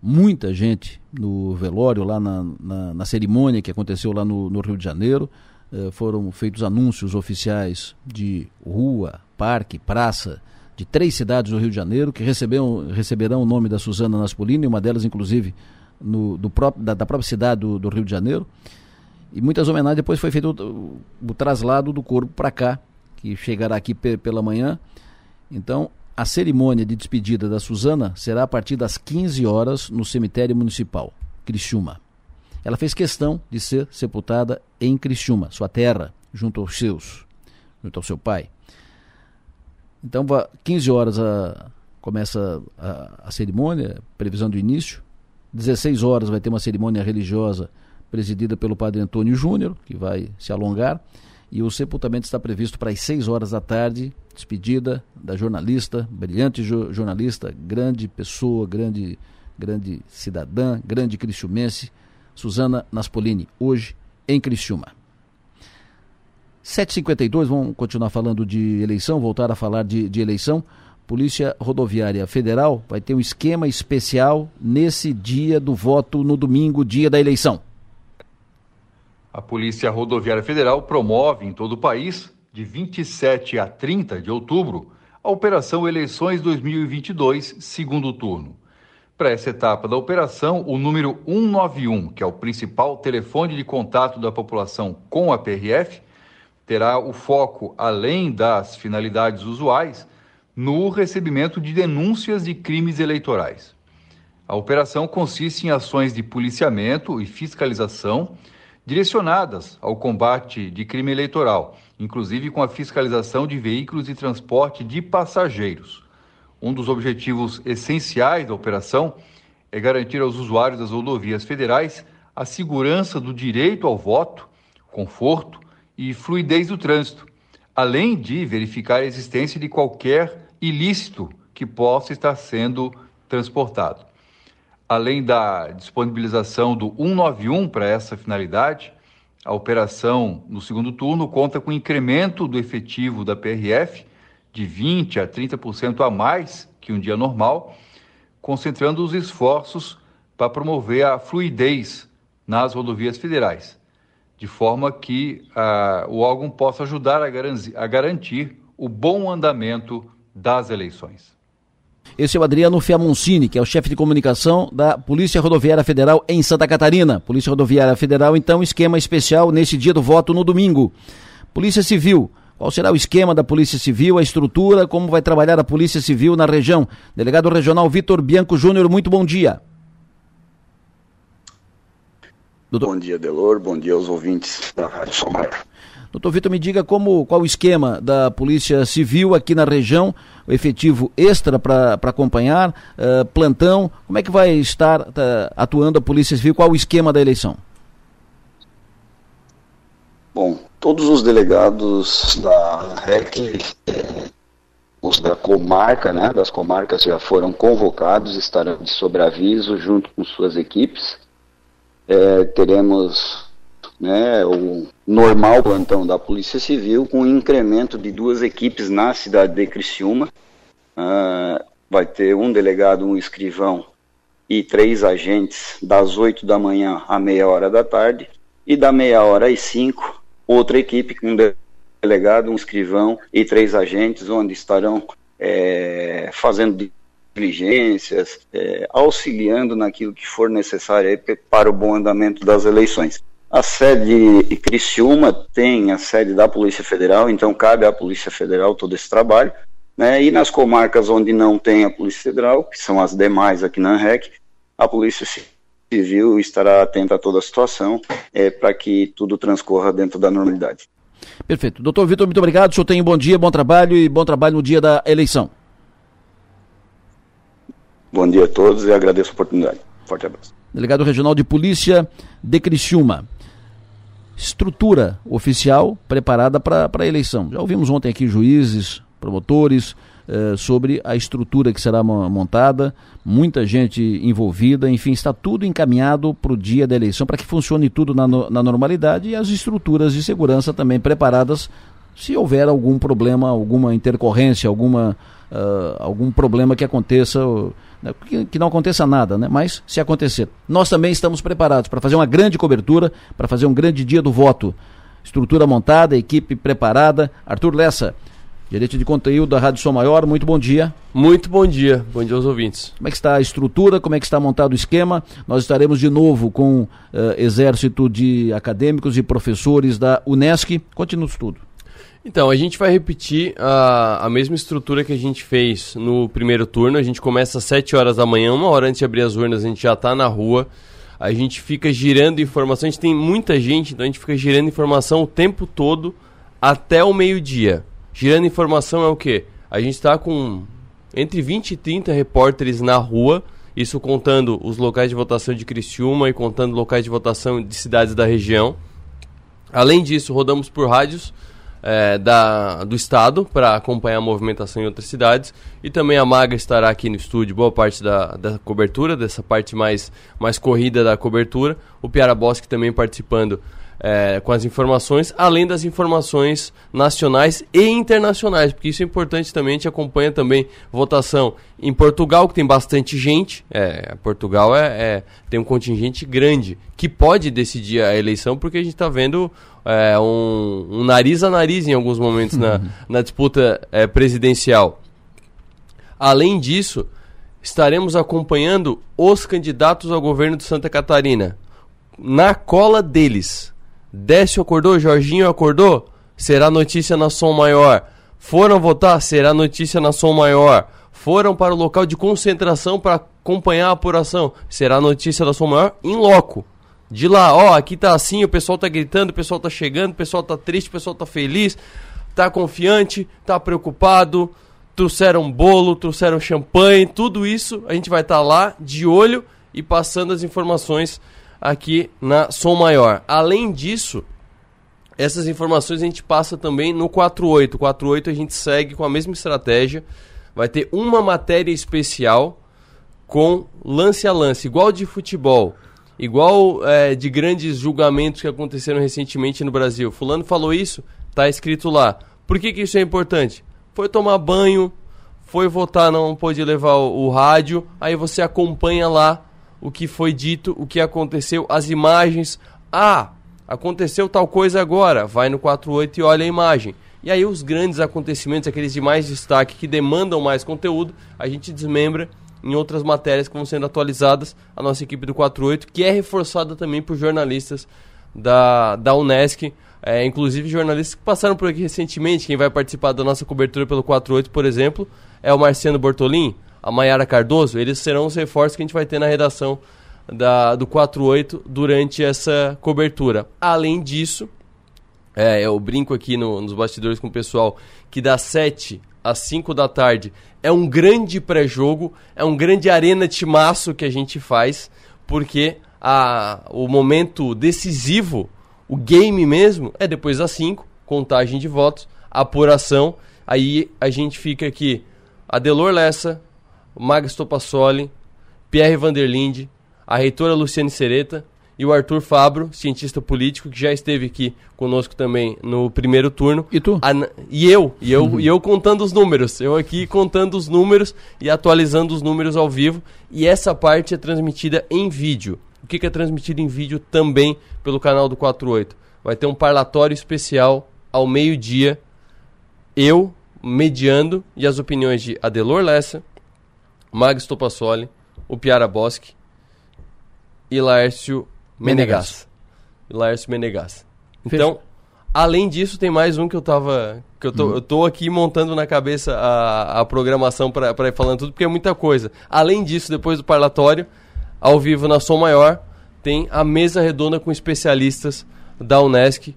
[SPEAKER 2] muita gente no velório, lá na, na, na cerimônia que aconteceu lá no, no Rio de Janeiro. Eh, foram feitos anúncios oficiais de rua, parque, praça, de três cidades do Rio de Janeiro que receberão, receberão o nome da Suzana Naspolini, uma delas, inclusive, no, do próprio, da, da própria cidade do, do, Rio de Janeiro. E muitas homenagens. Depois foi feito o, o, traslado do corpo para cá, que chegará aqui pela manhã então, a cerimônia de despedida da Suzana será a partir das 15 horas no cemitério municipal, Criciúma. Ela fez questão de ser sepultada em Criciúma, sua terra, junto aos seus, junto ao seu pai. Então, 15 horas a, começa a, a cerimônia, previsão do início. 16 horas vai ter uma cerimônia religiosa presidida pelo padre Antônio Júnior, que vai se alongar. E o sepultamento está previsto para as 6 horas da tarde, despedida da jornalista, brilhante jo jornalista, grande pessoa, grande, grande cidadã, grande cristiumense, Suzana Naspolini, hoje em Criciúma. 7h52, vamos continuar falando de eleição, voltar a falar de, de eleição. Polícia Rodoviária Federal vai ter um esquema especial nesse dia do voto no domingo, dia da eleição.
[SPEAKER 9] A Polícia Rodoviária Federal promove em todo o país, de 27 a 30 de outubro, a Operação Eleições 2022, segundo turno. Para essa etapa da operação, o número 191, que é o principal telefone de contato da população com a PRF, terá o foco, além das finalidades usuais, no recebimento de denúncias de crimes eleitorais. A operação consiste em ações de policiamento e fiscalização direcionadas ao combate de crime eleitoral, inclusive com a fiscalização de veículos e transporte de passageiros. Um dos objetivos essenciais da operação é garantir aos usuários das rodovias federais a segurança do direito ao voto, conforto e fluidez do trânsito, além de verificar a existência de qualquer ilícito que possa estar sendo transportado. Além da disponibilização do 191 para essa finalidade, a operação no segundo turno conta com incremento do efetivo da PRF de 20 a 30% a mais que um dia normal, concentrando os esforços para promover a fluidez nas rodovias federais, de forma que uh, o órgão possa ajudar a, garantir, a garantir o bom andamento das eleições.
[SPEAKER 2] Esse é o Adriano Fiamoncini, que é o chefe de comunicação da Polícia Rodoviária Federal em Santa Catarina. Polícia Rodoviária Federal, então, esquema especial nesse dia do voto no domingo. Polícia Civil. Qual será o esquema da Polícia Civil, a estrutura, como vai trabalhar a Polícia Civil na região? Delegado Regional Vitor Bianco Júnior, muito bom dia.
[SPEAKER 10] Doutor... Bom dia, Delor. Bom dia aos ouvintes da Rádio Somar.
[SPEAKER 2] Doutor Vitor, me diga como, qual o esquema da Polícia Civil aqui na região, o efetivo extra para acompanhar, uh, plantão, como é que vai estar uh, atuando a Polícia Civil, qual o esquema da eleição?
[SPEAKER 10] Bom, todos os delegados da REC, os da comarca, né, das comarcas já foram convocados, estarão de sobreaviso junto com suas equipes. É, teremos né, o normal plantão da Polícia Civil, com incremento de duas equipes na cidade de Criciúma. Uh, vai ter um delegado, um escrivão e três agentes das 8 da manhã à meia hora da tarde, e da meia hora às 5, outra equipe com um delegado, um escrivão e três agentes, onde estarão é, fazendo diligências, é, auxiliando naquilo que for necessário para o bom andamento das eleições. A sede de Criciúma tem a sede da Polícia Federal, então cabe à Polícia Federal todo esse trabalho. Né? E nas comarcas onde não tem a Polícia Federal, que são as demais aqui na REC, a Polícia Civil estará atenta a toda a situação é, para que tudo transcorra dentro da normalidade.
[SPEAKER 2] Perfeito. Doutor Vitor, muito obrigado. O senhor tem um bom dia, bom trabalho e bom trabalho no dia da eleição.
[SPEAKER 10] Bom dia a todos e agradeço a oportunidade. Forte abraço.
[SPEAKER 2] Delegado Regional de Polícia de Criciúma. Estrutura oficial preparada para a eleição. Já ouvimos ontem aqui juízes, promotores, eh, sobre a estrutura que será montada, muita gente envolvida, enfim, está tudo encaminhado para o dia da eleição, para que funcione tudo na, na normalidade e as estruturas de segurança também preparadas se houver algum problema, alguma intercorrência, alguma, uh, algum problema que aconteça, né, que, que, não aconteça nada, né? mas se acontecer. Nós também estamos preparados para fazer uma grande cobertura, para fazer um grande dia do voto. Estrutura montada, equipe preparada. Arthur Lessa, Gerente de conteúdo da Rádio Som Maior, muito bom dia.
[SPEAKER 11] Muito bom dia, bom dia aos ouvintes.
[SPEAKER 2] Como é que está a estrutura, como é que está montado o esquema? Nós estaremos de novo com uh, exército de acadêmicos e professores da Unesc. Conte-nos tudo.
[SPEAKER 11] Então, a gente vai repetir a, a mesma estrutura que a gente fez no primeiro turno. A gente começa às 7 horas da manhã, uma hora antes de abrir as urnas, a gente já está na rua. A gente fica girando informação, a gente tem muita gente, então a gente fica girando informação o tempo todo até o meio-dia. Girando informação é o quê? A gente está com entre 20 e 30 repórteres na rua, isso contando os locais de votação de Criciúma e contando locais de votação de cidades da região. Além disso, rodamos por rádios é, da, do estado para acompanhar a movimentação em outras cidades. E também a Maga estará aqui no estúdio, boa parte da, da cobertura, dessa parte mais, mais corrida da cobertura. O Piara Bosque também participando é, com as informações, além das informações nacionais e internacionais, porque isso é importante também, a gente acompanha também votação em Portugal, que tem bastante gente, é, Portugal é, é tem um contingente grande, que pode decidir a eleição, porque a gente está vendo é, um, um, nariz a nariz em alguns momentos na, na disputa é, presidencial. Além disso, estaremos acompanhando os candidatos ao governo de Santa Catarina, na cola deles Décio acordou, Jorginho acordou? Será notícia na som maior. Foram votar? Será notícia na som maior. Foram para o local de concentração para acompanhar a apuração? Será notícia da som maior em loco. De lá, ó, aqui tá assim, o pessoal tá gritando, o pessoal tá chegando, o pessoal tá triste, o pessoal tá feliz, tá confiante, tá preocupado, trouxeram bolo, trouxeram champanhe, tudo isso a gente vai estar tá lá de olho e passando as informações aqui na Som Maior. Além disso, essas informações a gente passa também no 48. 48 a gente segue com a mesma estratégia. Vai ter uma matéria especial com lance a lance, igual de futebol, igual é, de grandes julgamentos que aconteceram recentemente no Brasil. Fulano falou isso, tá escrito lá. Por que, que isso é importante? Foi tomar banho, foi votar, não pôde levar o, o rádio, aí você acompanha lá o que foi dito, o que aconteceu, as imagens. Ah, aconteceu tal coisa agora. Vai no 48 e olha a imagem. E aí os grandes acontecimentos, aqueles de mais destaque que demandam mais conteúdo, a gente desmembra em outras matérias que vão sendo atualizadas a nossa equipe do 48, que é reforçada também por jornalistas da, da Unesc, é, inclusive jornalistas que passaram por aqui recentemente. Quem vai participar da nossa cobertura pelo 48, por exemplo, é o Marciano Bortolin, a Maiara Cardoso, eles serão os reforços que a gente vai ter na redação da, do 48 durante essa cobertura. Além disso, é, eu brinco aqui no, nos bastidores com o pessoal que das 7 às 5 da tarde é um grande pré-jogo, é um grande arena timaço que a gente faz, porque a, o momento decisivo, o game mesmo, é depois das 5, contagem de votos, apuração. Aí a gente fica aqui, Adelor Lessa, Magas Topassoli, Pierre Vanderlinde, a reitora Luciane Sereta e o Arthur Fabro, cientista político, que já esteve aqui conosco também no primeiro turno.
[SPEAKER 2] E tu?
[SPEAKER 11] E eu, e eu, uhum. e eu contando os números. Eu aqui contando os números e atualizando os números ao vivo. E essa parte é transmitida em vídeo. O que, que é transmitido em vídeo também pelo canal do 48? Vai ter um parlatório especial ao meio-dia. Eu mediando e as opiniões de Adelor Lessa, Mags Topassoli, o Piara Bosque e Laércio Menegas. Laércio Menegas. Então, além disso, tem mais um que eu tava. que eu tô, hum. eu tô aqui montando na cabeça a, a programação para ir falando tudo, porque é muita coisa. Além disso, depois do parlatório, ao vivo na Som Maior, tem a mesa redonda com especialistas da Unesc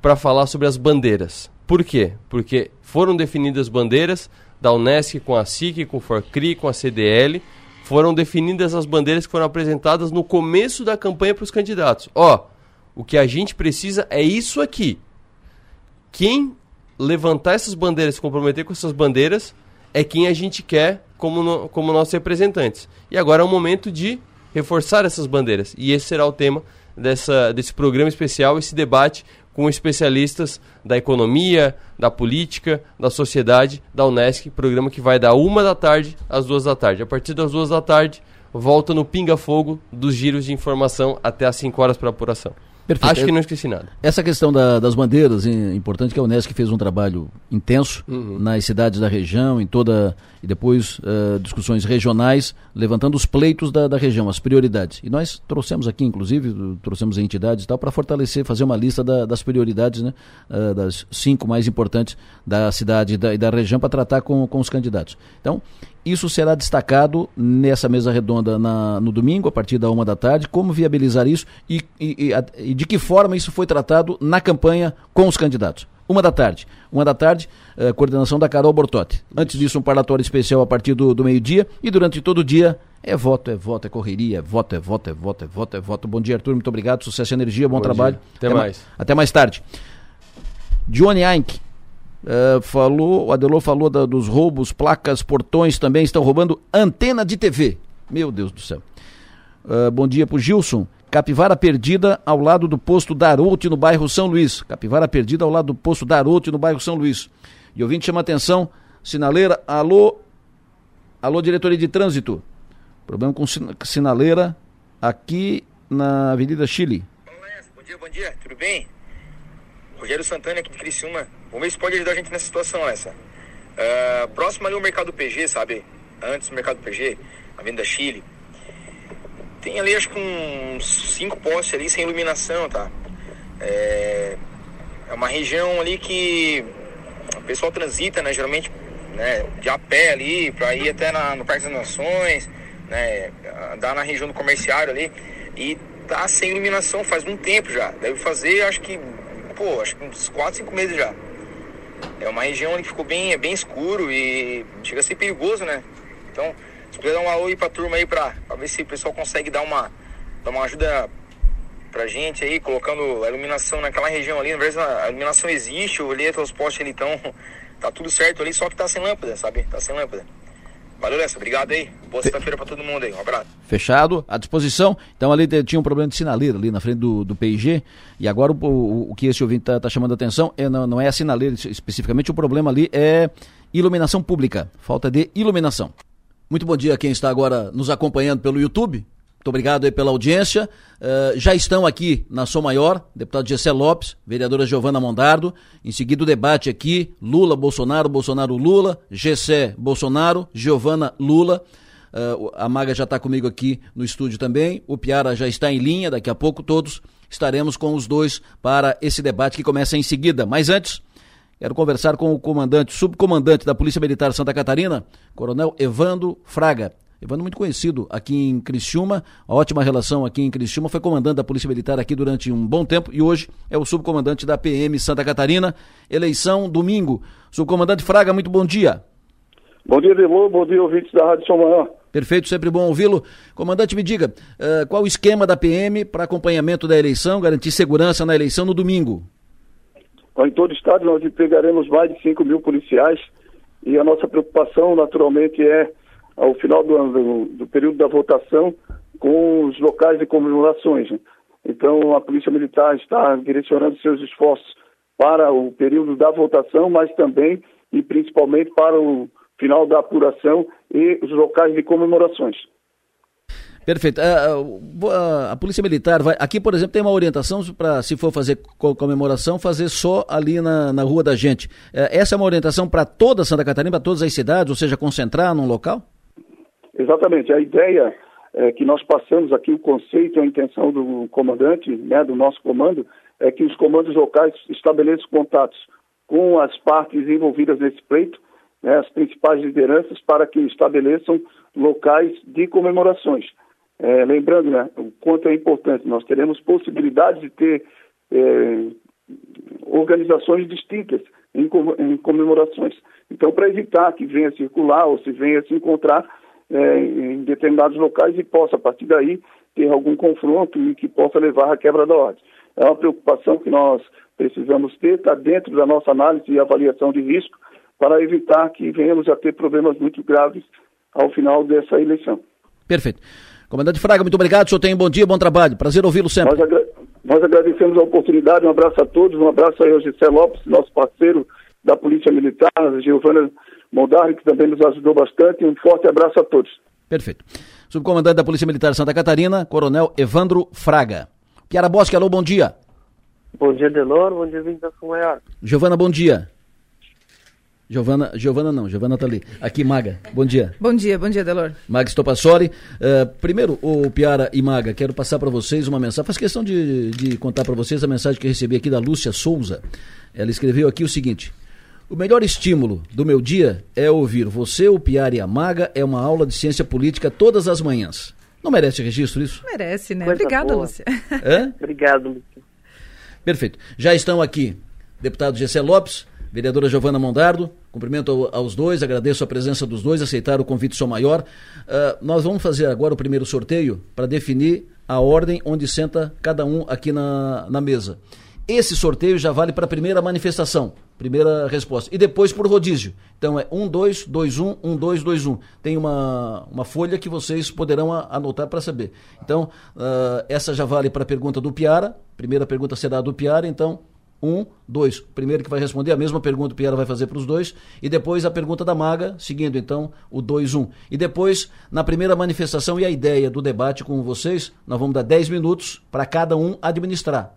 [SPEAKER 11] para falar sobre as bandeiras. Por quê? Porque foram definidas bandeiras da Unesc com a SIC, com o Forcri, com a CDL, foram definidas as bandeiras que foram apresentadas no começo da campanha para os candidatos. Ó, o que a gente precisa é isso aqui. Quem levantar essas bandeiras, se comprometer com essas bandeiras, é quem a gente quer como, no, como nossos representantes. E agora é o momento de reforçar essas bandeiras. E esse será o tema dessa, desse programa especial, esse debate com especialistas da economia, da política, da sociedade, da Unesc, programa que vai da uma da tarde às duas da tarde. A partir das duas da tarde, volta no pinga-fogo dos giros de informação até às 5 horas para apuração. Perfeito. Acho que não esqueci nada.
[SPEAKER 2] Essa questão da, das bandeiras, é importante que a Unesco fez um trabalho intenso uhum. nas cidades da região, em toda e depois uh, discussões regionais, levantando os pleitos da, da, região, as prioridades. E nós trouxemos aqui, inclusive, trouxemos entidades e tal, para fortalecer, fazer uma lista da, das prioridades, né, uh, das cinco mais importantes da cidade e da, e da região para tratar com, com os candidatos. Então, isso será destacado nessa mesa redonda na, no domingo, a partir da uma da tarde. Como viabilizar isso e, e, e, e, de que forma isso foi tratado na campanha com os candidatos. Uma da tarde. Uma da tarde, uh, coordenação da Carol Bortotti. Antes disso, um parlatório especial a partir do, do meio-dia. E durante todo o dia, é voto, é voto, é correria, é voto, é voto, é voto, é voto, é voto. Bom dia, Arthur. Muito obrigado. Sucesso e energia, bom, bom trabalho.
[SPEAKER 11] Até, até, mais.
[SPEAKER 2] até mais tarde. Johnny Einck Uh, falou, o Adelô falou da, dos roubos, placas, portões também estão roubando antena de TV. Meu Deus do céu. Uh, bom dia pro Gilson. Capivara perdida ao lado do posto Daroute no bairro São Luís. Capivara perdida ao lado do posto Daroute no bairro São Luís. E ouvinte chama atenção, sinaleira, alô, alô diretoria de trânsito. Problema com sinaleira aqui na Avenida Chile.
[SPEAKER 12] Bom dia, bom dia, tudo bem? Rogério Santana aqui de Criciúma. Vamos ver se pode ajudar a gente nessa situação essa. Uh, próximo ali o mercado PG, sabe? Antes do mercado PG, a venda Chile. Tem ali acho que uns cinco postes ali sem iluminação, tá? É, é uma região ali que o pessoal transita, né? Geralmente né, de a pé ali, para ir até na, no Parque das Nações, né? Andar na região do comerciário ali. E tá sem iluminação faz um tempo já. Deve fazer, acho que pô, acho que uns 4, 5 meses já. É uma região que ficou bem, é bem escuro e chega a ser perigoso, né? Então, puder dar um alô aí pra turma aí pra, pra ver se o pessoal consegue dar uma, dar uma ajuda pra gente aí, colocando a iluminação naquela região ali. Na verdade, a iluminação existe, eu olhei os postes ali, então tá tudo certo ali, só que tá sem lâmpada, sabe? Tá sem lâmpada. Valeu, Lessa. Obrigado aí. Boa sexta-feira pra todo mundo aí. Um abraço.
[SPEAKER 2] Fechado, à disposição. Então ali tinha um problema de sinaleira ali na frente do, do PIG. E agora o, o, o que esse ouvinte está tá chamando a atenção é, não, não é a sinaleira especificamente, o problema ali é iluminação pública. Falta de iluminação. Muito bom dia a quem está agora nos acompanhando pelo YouTube. Muito obrigado pela audiência. Uh, já estão aqui na Som Maior, deputado Gessé Lopes, vereadora Giovana Mondardo. Em seguida o debate aqui, Lula, Bolsonaro, Bolsonaro, Lula, Gessé, Bolsonaro, Giovana, Lula. Uh, a Maga já está comigo aqui no estúdio também. O Piara já está em linha, daqui a pouco todos estaremos com os dois para esse debate que começa em seguida. Mas antes, quero conversar com o comandante, subcomandante da Polícia Militar Santa Catarina, Coronel Evandro Fraga. Evandro muito conhecido aqui em Criciúma, ótima relação aqui em Criciúma, foi comandante da Polícia Militar aqui durante um bom tempo e hoje é o subcomandante da PM Santa Catarina. Eleição domingo. Subcomandante Fraga, muito bom dia.
[SPEAKER 13] Bom dia, Delô, bom dia, ouvintes da Rádio São Maior.
[SPEAKER 2] Perfeito, sempre bom ouvi-lo. Comandante, me diga, uh, qual o esquema da PM para acompanhamento da eleição, garantir segurança na eleição no domingo?
[SPEAKER 13] Em todo o estado nós empregaremos mais de 5 mil policiais e a nossa preocupação, naturalmente, é ao final do, do, do período da votação com os locais de comemorações. Né? Então, a Polícia Militar está direcionando seus esforços para o período da votação, mas também e principalmente para o final da apuração e os locais de comemorações.
[SPEAKER 2] Perfeito. A, a, a, Polícia Militar vai. Aqui, por exemplo, tem uma orientação para, se for fazer comemoração, fazer só ali na, na Rua da Gente. É, essa é uma orientação para toda Santa Catarina, para todas as cidades, ou seja, concentrar num local?
[SPEAKER 13] Exatamente. A ideia é, que nós passamos aqui, o conceito, a intenção do comandante, né, do nosso comando, é que os comandos locais estabeleçam contatos com as partes envolvidas nesse pleito, né, as principais lideranças, para que estabeleçam locais de comemorações. É, lembrando né, o quanto é importante, nós teremos possibilidade de ter é, organizações distintas em, em, comemorações. Então, para evitar que venha circular ou se venha se encontrar é, em determinados locais e possa, a partir daí, ter algum confronto e que possa levar à quebra da ordem. É uma preocupação que nós precisamos ter, está dentro da nossa análise e avaliação de risco, para evitar que venhamos a ter problemas muito graves ao final dessa eleição.
[SPEAKER 2] Perfeito. Comandante Fraga, muito obrigado. O senhor tem um bom dia, bom trabalho. Prazer ouvi-lo sempre.
[SPEAKER 13] Nós, agra nós, agradecemos a oportunidade. Um abraço a todos. Um abraço aí ao Gisé Lopes, nosso parceiro da Polícia Militar, a Giovana Mondari, que também nos ajudou bastante. Um forte abraço a todos.
[SPEAKER 2] Perfeito. Subcomandante da Polícia Militar de Santa Catarina, Coronel Evandro Fraga. Piara Bosque, alô, bom dia.
[SPEAKER 14] Bom dia, Delor. Bom dia, Vinda Maior.
[SPEAKER 2] Giovana, bom dia. Giovana, Giovana não, Giovana tá ali. Aqui, Maga, bom dia.
[SPEAKER 15] Bom dia, bom dia, Delor.
[SPEAKER 2] Maga Stopassoli. Uh, primeiro, o Piara e Maga, quero passar para vocês uma mensagem. Faz questão de, de contar para vocês a mensagem que eu recebi aqui da Lúcia Souza. Ela escreveu aqui o seguinte: O melhor estímulo do meu dia é ouvir você, o Piara e a Maga. É uma aula de ciência política todas as manhãs. Não merece registro isso?
[SPEAKER 15] Merece, né? Obrigada, Lúcia.
[SPEAKER 2] Hã?
[SPEAKER 14] Obrigado, Lúcia.
[SPEAKER 2] Perfeito. Já estão aqui deputado Gessé Lopes, vereadora Giovana Mondardo, cumprimento aos dois, agradeço a presença dos dois, aceitar o convite Sou Maior. Uh, nós vamos fazer agora o primeiro sorteio para definir a ordem onde senta cada um aqui na, na mesa. Esse sorteio já vale para a primeira manifestação, primeira resposta. E depois por rodízio. Então é 1, 2, 2, 1, 1, 2, 2, 1. Tem uma, uma folha que vocês poderão anotar para saber. Então, uh, essa já vale para a pergunta do Piara. Primeira pergunta será do Piara, então um, dois. O primeiro que vai responder a mesma pergunta o Piera vai fazer para os dois. E depois a pergunta da Maga, seguindo então o 2, 1. Um. E depois, na primeira manifestação e a ideia do debate com vocês, nós vamos dar 10 minutos para cada um administrar.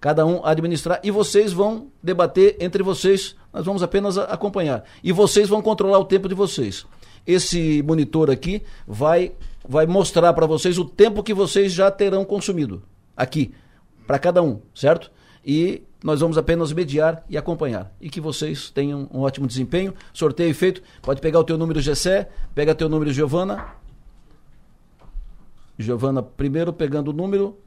[SPEAKER 2] Cada um administrar e vocês vão debater entre vocês. Nós vamos apenas acompanhar. E vocês vão controlar o tempo de vocês. Esse monitor aqui vai, vai mostrar para vocês o tempo que vocês já terão consumido aqui, para cada um, certo? E nós vamos apenas mediar e acompanhar. E que vocês tenham um ótimo desempenho. Sorteio feito. Pode pegar o teu número Gessé, pega teu número Giovana. Giovana primeiro pegando o número.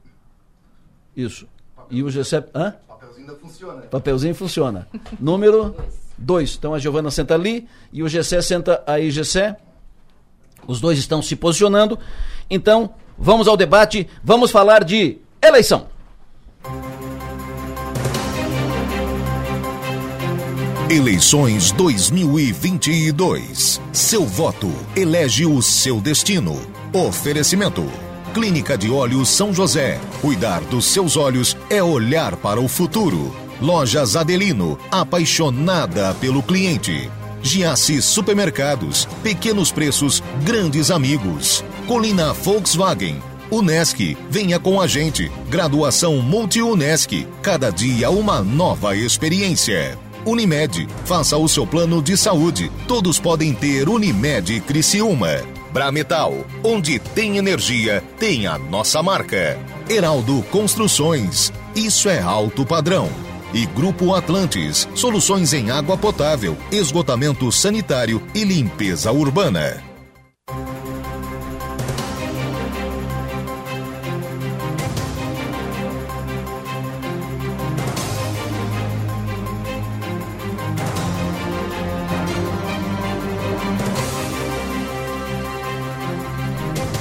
[SPEAKER 2] Isso. E o Gessé. Hã?
[SPEAKER 16] Papelzinho ainda funciona.
[SPEAKER 2] Papelzinho funciona. número 2. Então a Giovana senta ali e o Gessé senta aí, Gessé. Os dois estão se posicionando. Então, vamos ao debate. Vamos falar de eleição.
[SPEAKER 1] Eleições 2022. Seu voto elege o seu destino. Oferecimento. Clínica de Olhos São José. Cuidar dos seus olhos é olhar para o futuro. Lojas Adelino, apaixonada pelo cliente. Giasse Supermercados, pequenos preços, grandes amigos. Colina Volkswagen, Unesc, venha com a gente. Graduação Multi-Unesc, cada dia uma nova experiência. Unimed, faça o seu plano de saúde. Todos podem ter Unimed Criciúma. Brametal, onde tem energia, tem a nossa marca. Heraldo Construções, isso é alto padrão. E Grupo Atlantes, soluções em água potável, esgotamento sanitário e limpeza urbana.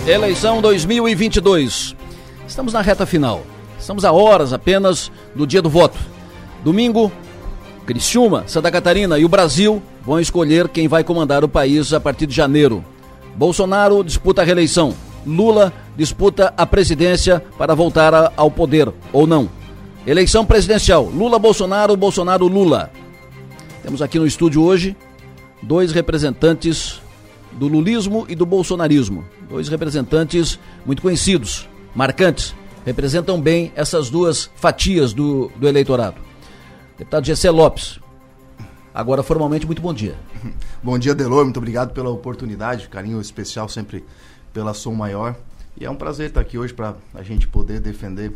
[SPEAKER 2] Eleição 2022. Estamos na reta final. Estamos a horas apenas do dia do voto. Domingo, Criciúma, Santa Catarina e o Brasil vão escolher quem vai comandar o país a partir de janeiro. Bolsonaro disputa a reeleição. Lula disputa a presidência para voltar ao poder, ou não. Eleição presidencial: Lula, Bolsonaro, Bolsonaro, Lula. Temos aqui no estúdio hoje dois representantes do lulismo e do bolsonarismo. Dois representantes muito conhecidos, marcantes, representam bem essas duas fatias do, do eleitorado. Deputado Gessé Lopes, agora formalmente, muito bom dia.
[SPEAKER 16] Bom dia, Delor, muito obrigado pela oportunidade, carinho especial sempre pela Som Maior. E é um prazer estar aqui hoje para a gente poder defender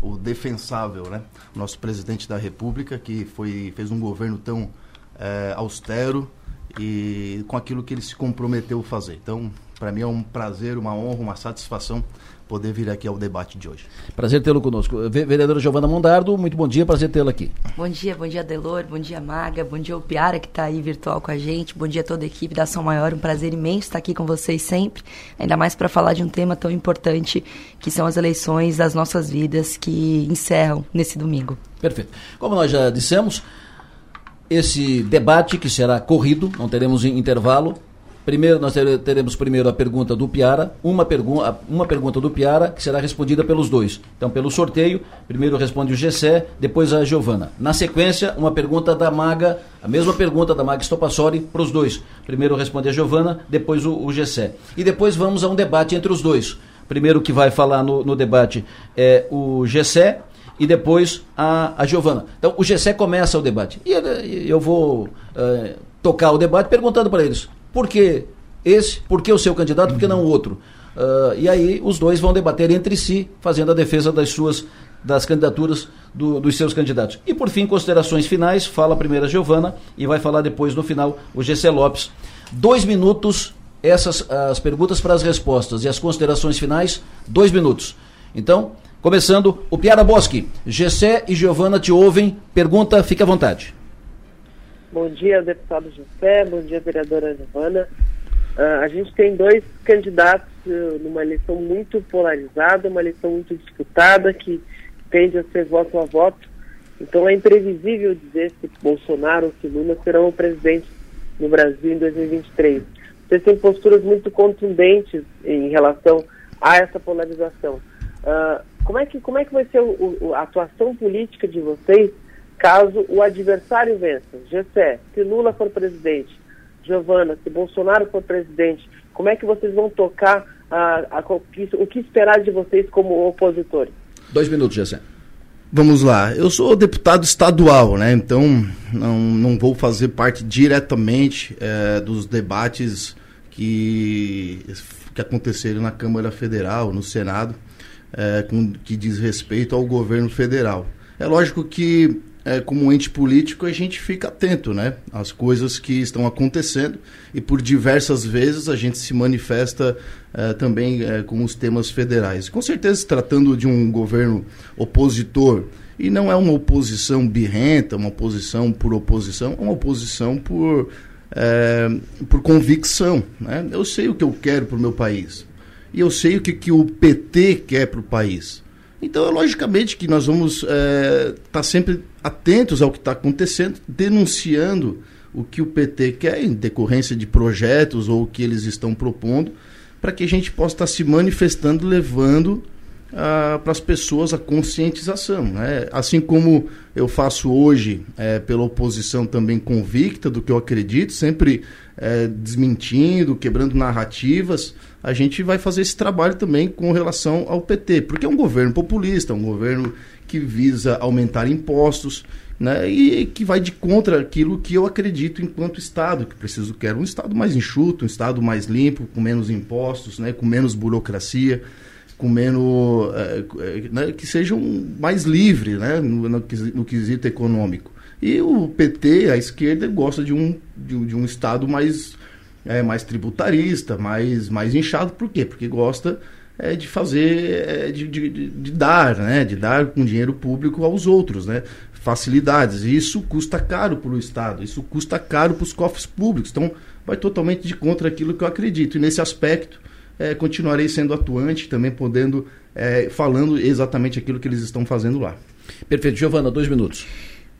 [SPEAKER 16] o defensável, né? Nosso presidente da República, que foi, fez um governo tão é, austero, e com aquilo que ele se comprometeu a fazer. Então, Para mim é um prazer, uma honra, uma satisfação poder vir aqui ao debate de hoje.
[SPEAKER 2] Prazer tê-lo conosco. Vereadora Giovana Mondardo, muito bom dia, prazer tê-la aqui.
[SPEAKER 17] Bom dia, bom dia Delor, bom dia Maga, bom dia o Piara que está aí virtual com a gente, bom dia a toda a equipe da Ação Maior, um prazer imenso estar aqui com vocês sempre, ainda mais para falar de um tema tão importante que são as eleições das nossas vidas que encerram nesse domingo.
[SPEAKER 2] Perfeito. Como nós já dissemos, esse debate que será corrido, não teremos intervalo, Primeiro, nós teremos primeiro a pergunta do Piara, uma, pergu uma pergunta do Piara que será respondida pelos dois. Então, pelo sorteio, primeiro responde o Gessé, depois a Giovana. Na sequência, uma pergunta da Maga, a mesma pergunta da Maga Stopassori para os dois. Primeiro responde a Giovana, depois o, o Gessé. E depois vamos a um debate entre os dois. Primeiro que vai falar no, no debate é o Gessé e depois a, a Giovana. Então, o Gessé começa o debate. E eu vou uh, tocar o debate perguntando para eles por que esse? Por que o seu candidato? Por que não o outro? Uh, e aí os dois vão debater entre si, fazendo a defesa das suas das candidaturas do, dos seus candidatos. E por fim, considerações finais, fala primeiro a Giovana e vai falar depois no final o GC Lopes. Dois minutos, essas as perguntas para as respostas e as considerações finais, dois minutos. Então, começando, o Piara Bosque, GC e Giovana te ouvem, pergunta, fique à vontade.
[SPEAKER 14] Bom dia, deputado José. Bom dia, vereadora Giovana. Uh, a gente tem dois candidatos uh, numa eleição muito polarizada, uma eleição muito disputada, que tende a ser voto a voto. Então é imprevisível dizer se Bolsonaro ou se Lula serão o presidente no Brasil em 2023. Vocês têm posturas muito contundentes em relação a essa polarização. Uh, como, é que, como é que vai ser o, o, a atuação política de vocês caso o adversário vença. Gessé, se Lula for presidente, Giovana, se Bolsonaro for presidente, como é que vocês vão tocar a, a, o que esperar de vocês como opositores?
[SPEAKER 2] Dois minutos, Gessé.
[SPEAKER 16] Vamos lá, eu sou deputado estadual, né? Então não, não vou fazer parte diretamente é, dos debates que, que aconteceram na Câmara Federal, no Senado, é, com, que diz respeito ao governo federal. É lógico que é, como ente político, a gente fica atento né, às coisas que estão acontecendo e por diversas vezes a gente se manifesta é, também é, com os temas federais. Com certeza, tratando de um governo opositor, e não é uma oposição birrenta, uma oposição por oposição, é uma oposição por, é, por convicção. Né? Eu sei o que eu quero para o meu país. E eu sei o que, que o PT quer para o país. Então, logicamente que nós vamos estar é, tá sempre atentos ao que está acontecendo, denunciando o que o PT quer em decorrência de projetos ou o que eles estão propondo, para que a gente possa estar tá se manifestando, levando ah, para as pessoas a conscientização. Né? Assim como eu faço hoje é, pela oposição também convicta do que eu acredito, sempre é, desmentindo, quebrando narrativas, a gente vai fazer esse trabalho também com relação ao PT, porque é um governo populista, um governo que visa aumentar impostos, né, e que vai de contra aquilo que eu acredito enquanto Estado, que preciso quero um Estado mais enxuto, um Estado mais limpo, com menos impostos, né, com menos burocracia, com menos é, né, que sejam mais livre, né, no, no, no quesito econômico. E o PT, a esquerda, gosta de um, de, de um Estado mais é, mais tributarista, mais, mais inchado. Por quê? Porque gosta é, de fazer, é, de, de, de, dar, né? De dar com dinheiro público aos outros, né? Facilidades. E isso custa caro para o Estado, isso custa caro para os cofres públicos. Então, vai totalmente de contra aquilo que eu acredito. E nesse aspecto, é, continuarei sendo atuante, também podendo, é, falando exatamente aquilo que eles estão fazendo lá.
[SPEAKER 2] Perfeito. Giovana, dois minutos.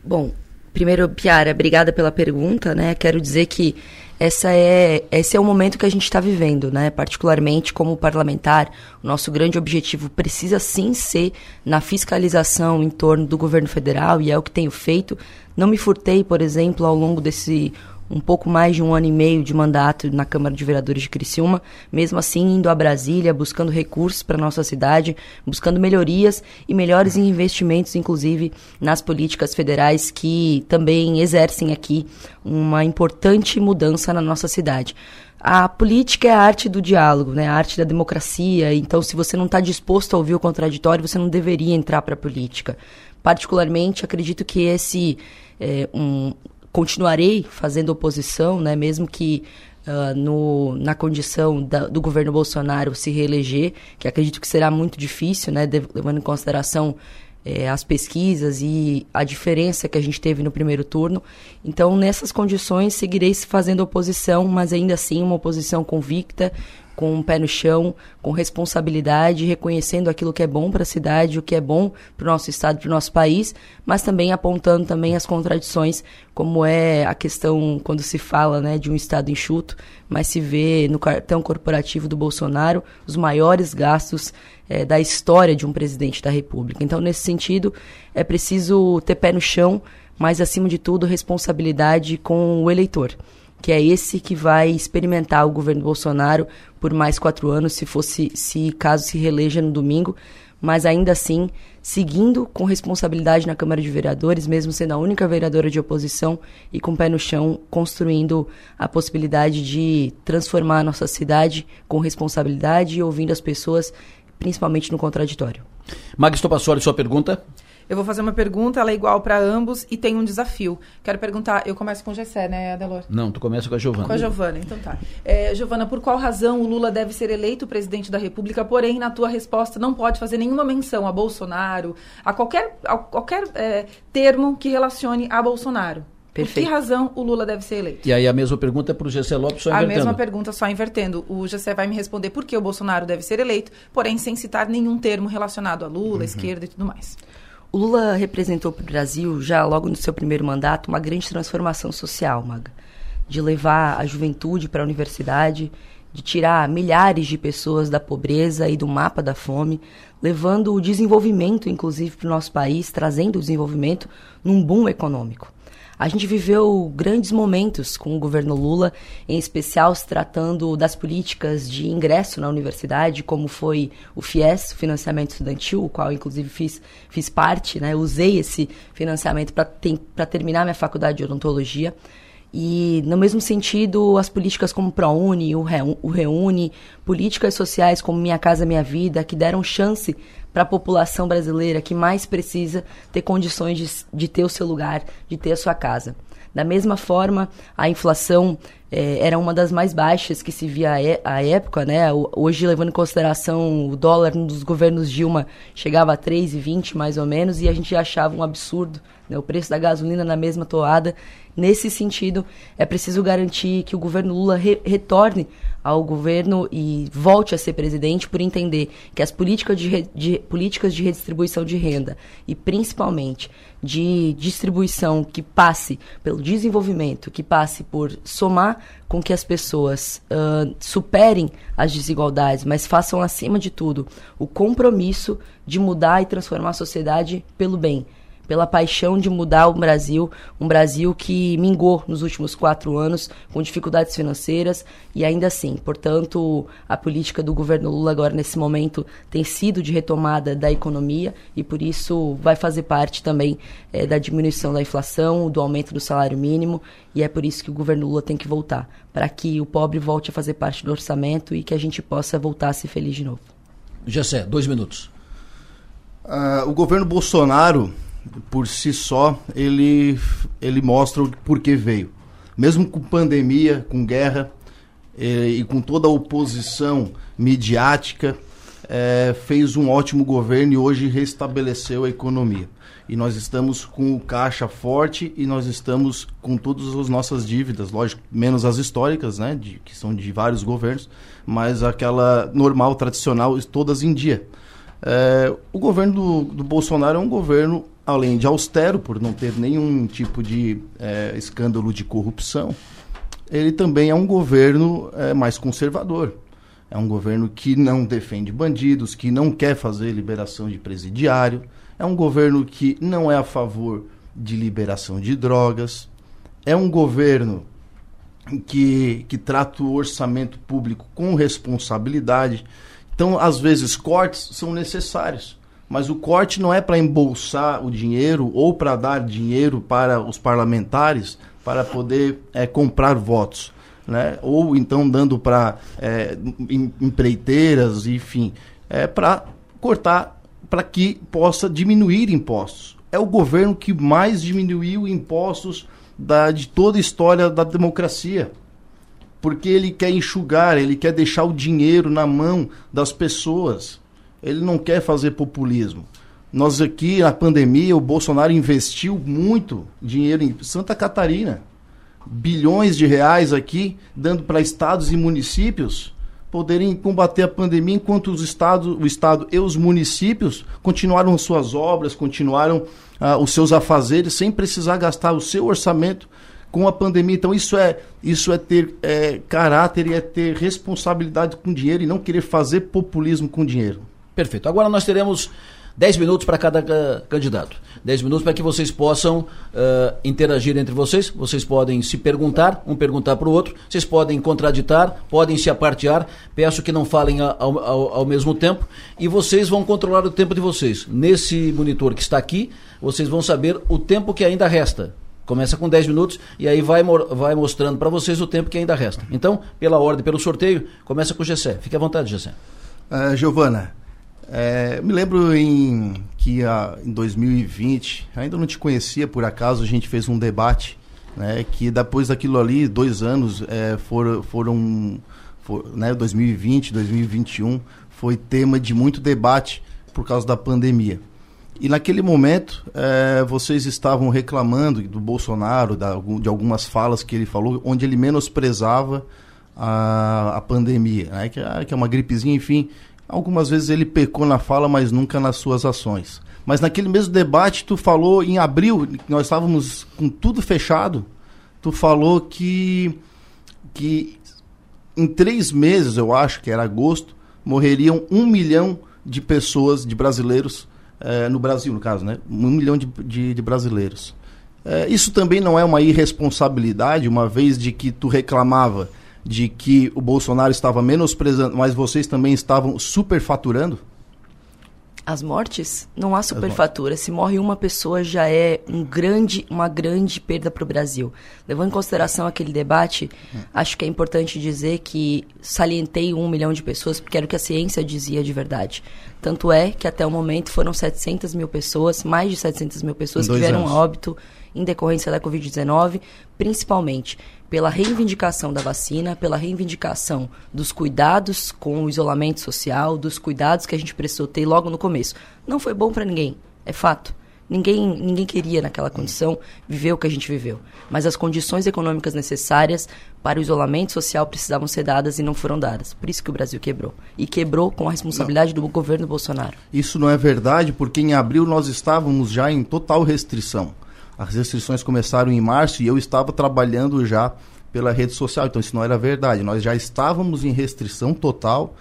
[SPEAKER 17] Bom, primeiro, Piara, obrigada pela pergunta, né? Quero dizer que essa é, esse é o momento que a gente está vivendo, né? Particularmente como parlamentar, o nosso grande objetivo precisa sim ser na fiscalização em torno do governo federal e é o que tenho feito. Não me furtei, por exemplo, ao longo desse um pouco mais de um ano e meio de mandato na Câmara de Vereadores de Criciúma, mesmo assim indo a Brasília, buscando recursos para nossa cidade, buscando melhorias e melhores investimentos, inclusive nas políticas federais que também exercem aqui uma importante mudança na nossa cidade. A política é a arte do diálogo, né? a arte da democracia. Então, se você não está disposto a ouvir o contraditório, você não deveria entrar para a política. Particularmente, acredito que esse é, um, continuarei fazendo oposição, né, mesmo que uh, no, na condição da, do governo Bolsonaro se reeleger, que acredito que será muito difícil, né, levando em consideração é, as pesquisas e a diferença que a gente teve no primeiro turno. Então, nessas condições, seguirei fazendo oposição, mas ainda assim uma oposição convicta, com um pé no chão, com responsabilidade, reconhecendo aquilo que é bom para a cidade, o que é bom para o nosso estado, para o nosso país, mas também apontando também as contradições, como é a questão quando se fala né, de um estado enxuto, mas se vê no cartão corporativo do Bolsonaro os maiores gastos é, da história de um presidente da República. Então, nesse sentido, é preciso ter pé no chão, mas, acima de tudo, responsabilidade com o eleitor, que é esse que vai experimentar o governo Bolsonaro por mais quatro anos, se fosse, se caso se reeleja no domingo, mas ainda assim seguindo com responsabilidade na Câmara de Vereadores, mesmo sendo a única vereadora de oposição e com o pé no chão, construindo a possibilidade de transformar a nossa cidade com responsabilidade e ouvindo as pessoas principalmente no contraditório.
[SPEAKER 2] Magis Topassori, sua pergunta?
[SPEAKER 15] Eu vou fazer uma pergunta, ela é igual para ambos e tem um desafio. Quero perguntar, eu começo com o Gessé, né, Adelor?
[SPEAKER 2] Não, tu começa com a Giovana.
[SPEAKER 15] Com a Giovana, então tá. É, Giovana, por qual razão o Lula deve ser eleito presidente da República, porém, na tua resposta, não pode fazer nenhuma menção a Bolsonaro, a qualquer, a qualquer é, termo que relacione a Bolsonaro? Perfeito. Por que razão o Lula deve ser eleito?
[SPEAKER 2] E aí a mesma pergunta é para o Gessé Lopes, só invertendo.
[SPEAKER 15] A mesma pergunta, só invertendo. O Gessé vai me responder por que o Bolsonaro deve ser eleito, porém sem citar nenhum termo relacionado a Lula, uhum. esquerda e tudo mais.
[SPEAKER 17] O Lula representou para o Brasil, já logo no seu primeiro mandato, uma grande transformação social, Maga. De levar a juventude para a universidade, de tirar milhares de pessoas da pobreza e do mapa da fome, levando o desenvolvimento, inclusive, para o nosso país, trazendo o desenvolvimento num boom econômico. A gente viveu grandes momentos com o governo Lula, em especial se tratando das políticas de ingresso na universidade, como foi o FIES, o financiamento estudantil, o qual inclusive fiz, fiz parte, né? usei esse financiamento para terminar minha faculdade de odontologia. E, no mesmo sentido, as políticas como o ProUni, o, Reúne, políticas sociais como Minha Casa Minha Vida, que deram chance para a população brasileira que mais precisa ter condições de, de ter o seu lugar, de ter a sua casa. Da mesma forma, a inflação é, era uma das mais baixas que se via à época, né? Hoje, levando em consideração o dólar nos governos Dilma chegava a 3,20 mais ou menos, e a gente achava um absurdo né? o preço da gasolina na mesma toada. Nesse sentido, é preciso garantir que o governo Lula re retorne ao governo e volte a ser presidente por entender que as políticas de, de, políticas de redistribuição de renda e principalmente de distribuição que passe pelo desenvolvimento, que passe por somar com que as pessoas uh, superem as desigualdades, mas façam acima de tudo o compromisso de mudar e transformar a sociedade pelo bem pela paixão de mudar o Brasil, um Brasil que mingou nos últimos quatro anos com dificuldades financeiras e ainda assim, portanto, a política do governo Lula agora nesse momento tem sido de retomada da economia e por isso vai fazer parte também é, da diminuição da inflação, do aumento do salário mínimo e é por isso que o governo Lula tem que voltar para que o pobre volte a fazer parte do orçamento e que a gente possa voltar a ser feliz de novo.
[SPEAKER 2] Gessé, dois minutos.
[SPEAKER 16] Uh, o governo Bolsonaro por si só, ele, ele mostra o porquê veio. Mesmo com pandemia, com guerra e, e com toda a oposição midiática, é, fez um ótimo governo e hoje restabeleceu a economia. E nós estamos com o caixa forte e nós estamos com todas as nossas dívidas, lógico, menos as históricas, né, de, que são de vários governos, mas aquela normal, tradicional, todas em dia. É, o governo do, do Bolsonaro é um governo além de austero, por não ter nenhum tipo de é, escândalo de corrupção, ele também é um governo é, mais conservador. É um governo que não defende bandidos, que não quer fazer liberação de presidiário. É um governo que não é a favor de liberação de drogas. É um governo que, que trata o orçamento público com responsabilidade. Então, às vezes, cortes são necessários mas o corte não é para embolsar o dinheiro ou para dar dinheiro para os parlamentares para poder é, comprar votos. Né? Ou então dando para é, empreiteiras, enfim, é para cortar para que possa diminuir impostos. É o governo que mais diminuiu impostos da, de toda a história da democracia. porque ele quer enxugar, ele quer deixar o dinheiro na mão das pessoas. Ele não quer fazer populismo. Nós aqui, na pandemia, o Bolsonaro investiu muito dinheiro em Santa Catarina. Bilhões de reais aqui, dando para estados e municípios poderem combater a pandemia, enquanto os estados, o Estado e os municípios continuaram suas obras, continuaram ah, os seus afazeres, sem precisar gastar o seu orçamento com a pandemia. Então, isso é, isso é ter é, caráter e é ter responsabilidade com dinheiro e não querer fazer populismo com dinheiro.
[SPEAKER 2] Perfeito. Agora nós teremos 10 minutos para cada uh, candidato. 10 minutos para que vocês possam uh, interagir entre vocês. Vocês podem se perguntar, um perguntar para o outro. Vocês podem contraditar, podem se apartear. Peço que não falem ao, ao, ao, mesmo tempo. E vocês vão controlar o tempo de vocês. Nesse monitor que está aqui, vocês vão saber o tempo que ainda resta. Começa com 10 minutos e aí vai, vai mostrando para vocês o tempo que ainda resta. Então, pela ordem, pelo sorteio, começa com o Gessé. Fique à vontade, Gessé.
[SPEAKER 16] Uh, Giovana, é, me lembro em que a, em 2020, ainda não te conhecia por acaso, a gente fez um debate, né, que depois daquilo ali, dois anos, é, foram, foram for, né, 2020, 2021, foi tema de muito debate por causa da pandemia. E naquele momento, é, vocês estavam reclamando do Bolsonaro, da, de algumas falas que ele falou, onde ele menosprezava a, a pandemia, né, que, é, que é uma gripezinha, enfim, Algumas vezes ele pecou na fala, mas nunca nas suas ações. Mas naquele mesmo debate, tu falou em abril, nós estávamos com tudo fechado, tu falou que, que em três meses, eu acho que era agosto, morreriam um milhão de pessoas, de brasileiros, eh, no Brasil, no caso, né? Um milhão de, de, de brasileiros. Eh, isso também não é uma irresponsabilidade, uma vez de que tu reclamava de que o Bolsonaro estava menosprezando, mas vocês também estavam superfaturando?
[SPEAKER 17] As mortes? Não há superfatura. Se morre uma pessoa já é um grande, uma grande perda para o Brasil. Levando em consideração aquele debate, hum. acho que é importante dizer que salientei um milhão de pessoas porque era o que a ciência dizia de verdade. Tanto é que até o momento foram 700 mil pessoas, mais de 700 mil pessoas que tiveram óbito em decorrência da Covid-19, principalmente pela reivindicação da vacina, pela reivindicação dos cuidados com o isolamento social, dos cuidados que a gente precisou ter logo no começo. Não foi bom para ninguém, é fato. Ninguém, ninguém queria naquela condição viver o que a gente viveu. Mas as condições econômicas necessárias para o isolamento social precisavam ser dadas e não foram dadas. Por isso que o Brasil quebrou. E quebrou com a responsabilidade não. do governo Bolsonaro.
[SPEAKER 16] Isso não é verdade, porque em abril nós estávamos já em total restrição. As restrições começaram em março e eu estava trabalhando já pela rede social, então isso não era verdade. Nós já estávamos em restrição total,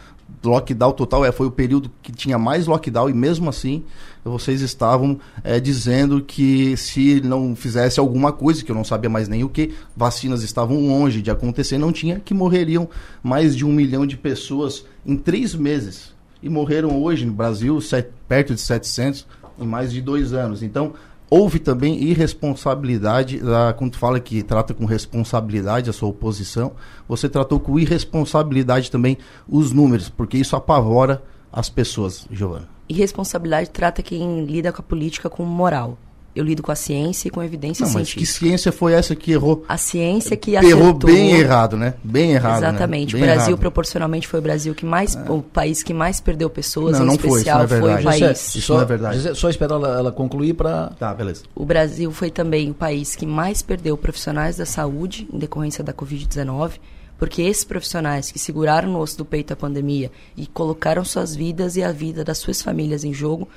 [SPEAKER 16] lockdown total, é, foi o período que tinha mais lockdown e mesmo assim vocês estavam é, dizendo que se não fizesse alguma coisa, que eu não sabia mais nem o que, vacinas estavam longe de acontecer, não tinha, que morreriam mais de um milhão de pessoas em três meses. E morreram hoje no Brasil set, perto de 700 em mais de dois anos. Então, houve também irresponsabilidade, da, quando fala que trata com responsabilidade a sua oposição, você tratou com irresponsabilidade também os números, porque isso apavora as pessoas, Giovana.
[SPEAKER 17] Irresponsabilidade trata quem lida com a política com moral eu lido com a ciência e com a evidência
[SPEAKER 16] não,
[SPEAKER 17] científica.
[SPEAKER 16] Mas que ciência foi essa que errou?
[SPEAKER 17] A ciência que
[SPEAKER 16] errou acertou. bem errado, né? Bem errado.
[SPEAKER 17] Né? Exatamente.
[SPEAKER 16] Né?
[SPEAKER 17] Bem o Brasil, errado. proporcionalmente, foi o Brasil que mais, é. o país que mais perdeu pessoas,
[SPEAKER 16] não,
[SPEAKER 17] em
[SPEAKER 16] não
[SPEAKER 17] especial
[SPEAKER 16] foi, foi
[SPEAKER 17] o país.
[SPEAKER 16] Isso, isso não é verdade.
[SPEAKER 2] Só esperar ela, ela concluir para.
[SPEAKER 16] Tá, beleza.
[SPEAKER 17] O Brasil foi também o país que mais perdeu profissionais da saúde em decorrência da Covid-19 porque esses profissionais que seguraram no osso do peito a pandemia e colocaram suas vidas e a vida das suas famílias em jogo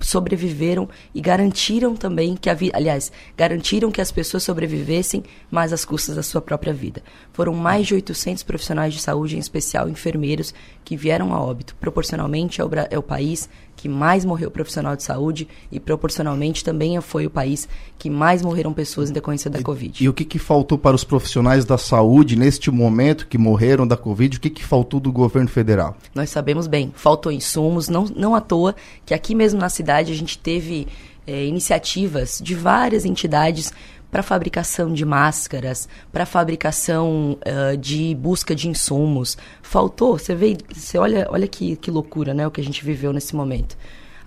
[SPEAKER 17] sobreviveram e garantiram também que a vida, aliás, garantiram que as pessoas sobrevivessem, mas às custas da sua própria vida. Foram mais de 800 profissionais de saúde, em especial enfermeiros, que vieram a óbito. Proporcionalmente é o, é país que mais morreu profissional de saúde e proporcionalmente também foi o país que mais morreram pessoas em decorrência da
[SPEAKER 16] e,
[SPEAKER 17] Covid.
[SPEAKER 16] E o que, que faltou para os profissionais da saúde neste momento que morreram da Covid? O que, que faltou do governo federal?
[SPEAKER 17] Nós sabemos bem, faltou insumos, não, não à toa que aqui mesmo na cidade a gente teve é, iniciativas de várias entidades para fabricação de máscaras, para fabricação uh, de busca de insumos. Faltou, você vê, você olha, olha que, que loucura, né, o que a gente viveu nesse momento.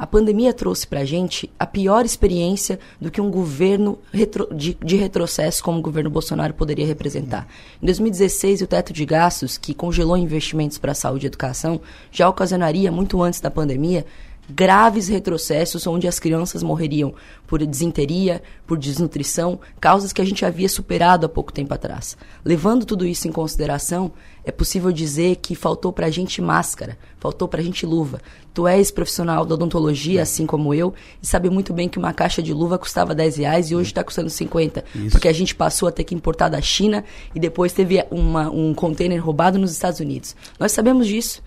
[SPEAKER 17] A pandemia trouxe para a gente a pior experiência do que um governo retro, de, de, retrocesso como o governo Bolsonaro poderia representar. Em 2016, o teto de gastos, que congelou investimentos para saúde e educação, já ocasionaria, muito antes da pandemia, graves retrocessos onde as crianças morreriam por desinteria, por desnutrição, causas que a gente havia superado há pouco tempo atrás. Levando tudo isso em consideração, é possível dizer que faltou para a gente máscara, faltou para a gente luva. Tu és profissional da odontologia, assim como eu, e sabe muito bem que uma caixa de luva custava 10 reais e hoje está custando 50. Isso. Porque a gente passou a ter que importar da China e depois teve uma, um container roubado nos Estados Unidos. Nós sabemos disso.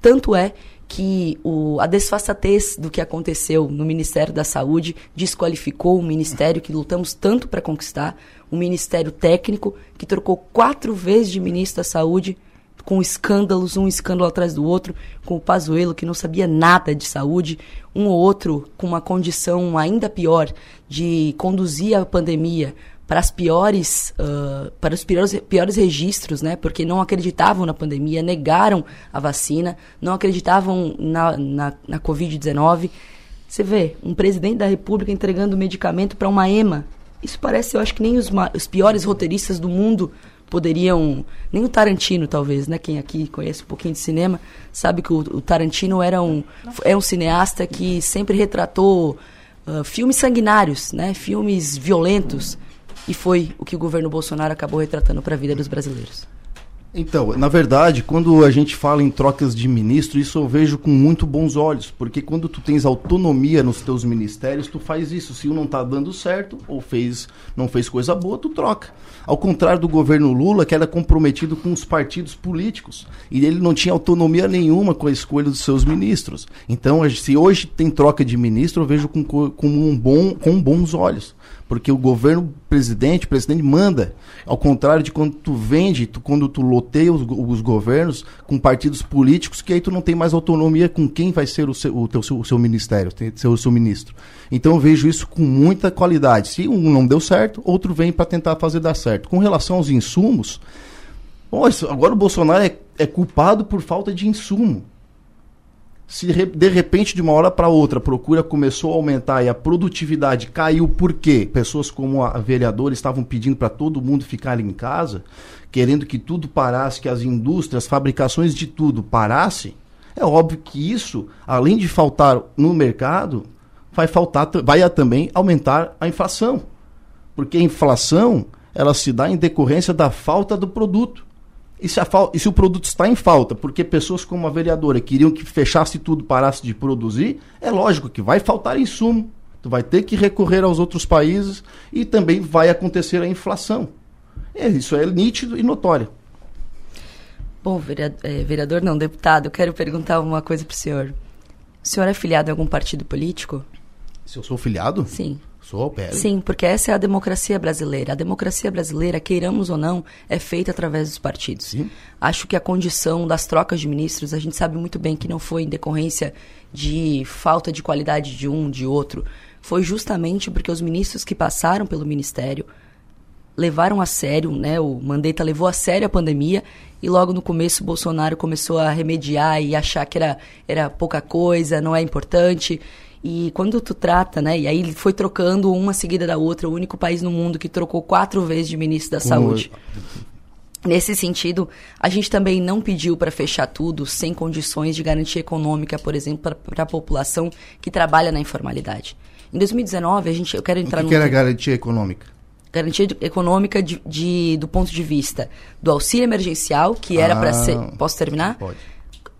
[SPEAKER 17] Tanto é que o, a desfaçatez do que aconteceu no Ministério da Saúde desqualificou o ministério que lutamos tanto para conquistar, um ministério técnico que trocou quatro vezes de ministro da Saúde com escândalos, um escândalo atrás do outro, com o Pazuello que não sabia nada de saúde, um ou outro com uma condição ainda pior de conduzir a pandemia para as piores uh, para os piores, piores registros, né? Porque não acreditavam na pandemia, negaram a vacina, não acreditavam na, na, na Covid-19. Você vê um presidente da República entregando medicamento para uma EMA. Isso parece, eu acho que nem os, os piores roteiristas do mundo poderiam. Nem o Tarantino, talvez, né? Quem aqui conhece um pouquinho de cinema sabe que o, o Tarantino era um, é um cineasta que sempre retratou uh, filmes sanguinários, né? Filmes violentos. E foi o que o governo Bolsonaro acabou retratando para a vida dos brasileiros.
[SPEAKER 16] Então, na verdade, quando a gente fala em trocas de ministro, isso eu vejo com muito bons olhos, porque quando tu tens autonomia nos teus ministérios, tu faz isso. Se um não está dando certo ou fez não fez coisa boa, tu troca. Ao contrário do governo Lula, que era comprometido com os partidos políticos, e ele não tinha autonomia nenhuma com a escolha dos seus ministros. Então, se hoje tem troca de ministro, eu vejo com, com, um bom, com bons olhos porque o governo presidente, o presidente manda. Ao contrário de quando tu vende, tu, quando tu loteia os, os, governos com partidos políticos, que aí tu não tem mais autonomia com quem vai ser o seu, o teu, o seu ministério, ser o seu ministro. Então eu vejo isso com muita qualidade. Se um não deu certo, outro vem para tentar fazer dar certo. Com relação aos insumos, agora o Bolsonaro é, é culpado por falta de insumo se de repente, de uma hora para outra, a procura começou a aumentar e a produtividade caiu, por quê? Pessoas como a vereadora estavam pedindo para todo mundo ficar em casa, querendo que tudo parasse, que as indústrias, as fabricações de tudo parassem. É óbvio que isso, além de faltar no mercado, vai faltar, vai também aumentar a inflação. Porque a inflação, ela se dá em decorrência da falta do produto. E se, e se, o produto está em falta, porque pessoas como a vereadora queriam que fechasse tudo, parasse de produzir, é lógico que vai faltar insumo. Tu vai ter que recorrer aos outros países e também vai acontecer a inflação. É, isso é nítido e notório.
[SPEAKER 17] Bom, vereador, é, vereador não, deputado, eu quero perguntar uma coisa para o senhor. O senhor é filiado em algum partido político?
[SPEAKER 16] Se eu sou filiado?
[SPEAKER 17] Sim.
[SPEAKER 16] Sou PL.
[SPEAKER 17] Sim, porque essa é a democracia brasileira. A democracia brasileira, queiramos ou não, é feita através dos partidos. Sim. Acho que a condição das trocas de ministros, a gente sabe muito bem que não foi em decorrência de falta de qualidade de um, de outro. Foi justamente porque os ministros que passaram pelo ministério levaram a sério, né? O Mandetta levou a sério a pandemia e logo no começo Bolsonaro começou a remediar e achar que era, era pouca coisa, não é importante. E quando tu trata, né? E aí ele foi trocando uma seguida da outra, o único país no mundo que trocou quatro vezes de ministro da Saúde. Nesse sentido, a gente também não pediu para fechar tudo sem condições de garantia econômica, por exemplo, para a população que trabalha na informalidade. Em 2019, a gente, eu quero entrar
[SPEAKER 16] o que, que era garantia econômica?
[SPEAKER 17] Garantia econômica de, de, do ponto de vista do auxílio emergencial, que era ah, para ser. Posso terminar?
[SPEAKER 16] Pode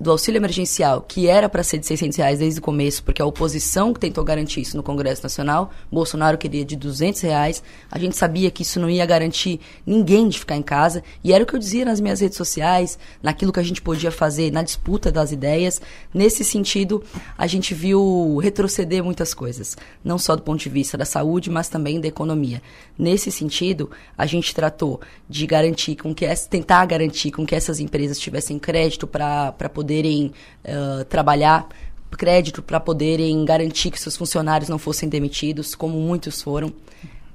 [SPEAKER 17] do auxílio emergencial, que era para ser de 600 reais desde o começo, porque a oposição que tentou garantir isso no Congresso Nacional, Bolsonaro queria de 200 reais, a gente sabia que isso não ia garantir ninguém de ficar em casa, e era o que eu dizia nas minhas redes sociais, naquilo que a gente podia fazer na disputa das ideias. Nesse sentido, a gente viu retroceder muitas coisas, não só do ponto de vista da saúde, mas também da economia. Nesse sentido, a gente tratou de garantir com que tentar garantir com que essas empresas tivessem crédito para poder poderem uh, trabalhar, crédito para poderem garantir que seus funcionários não fossem demitidos, como muitos foram.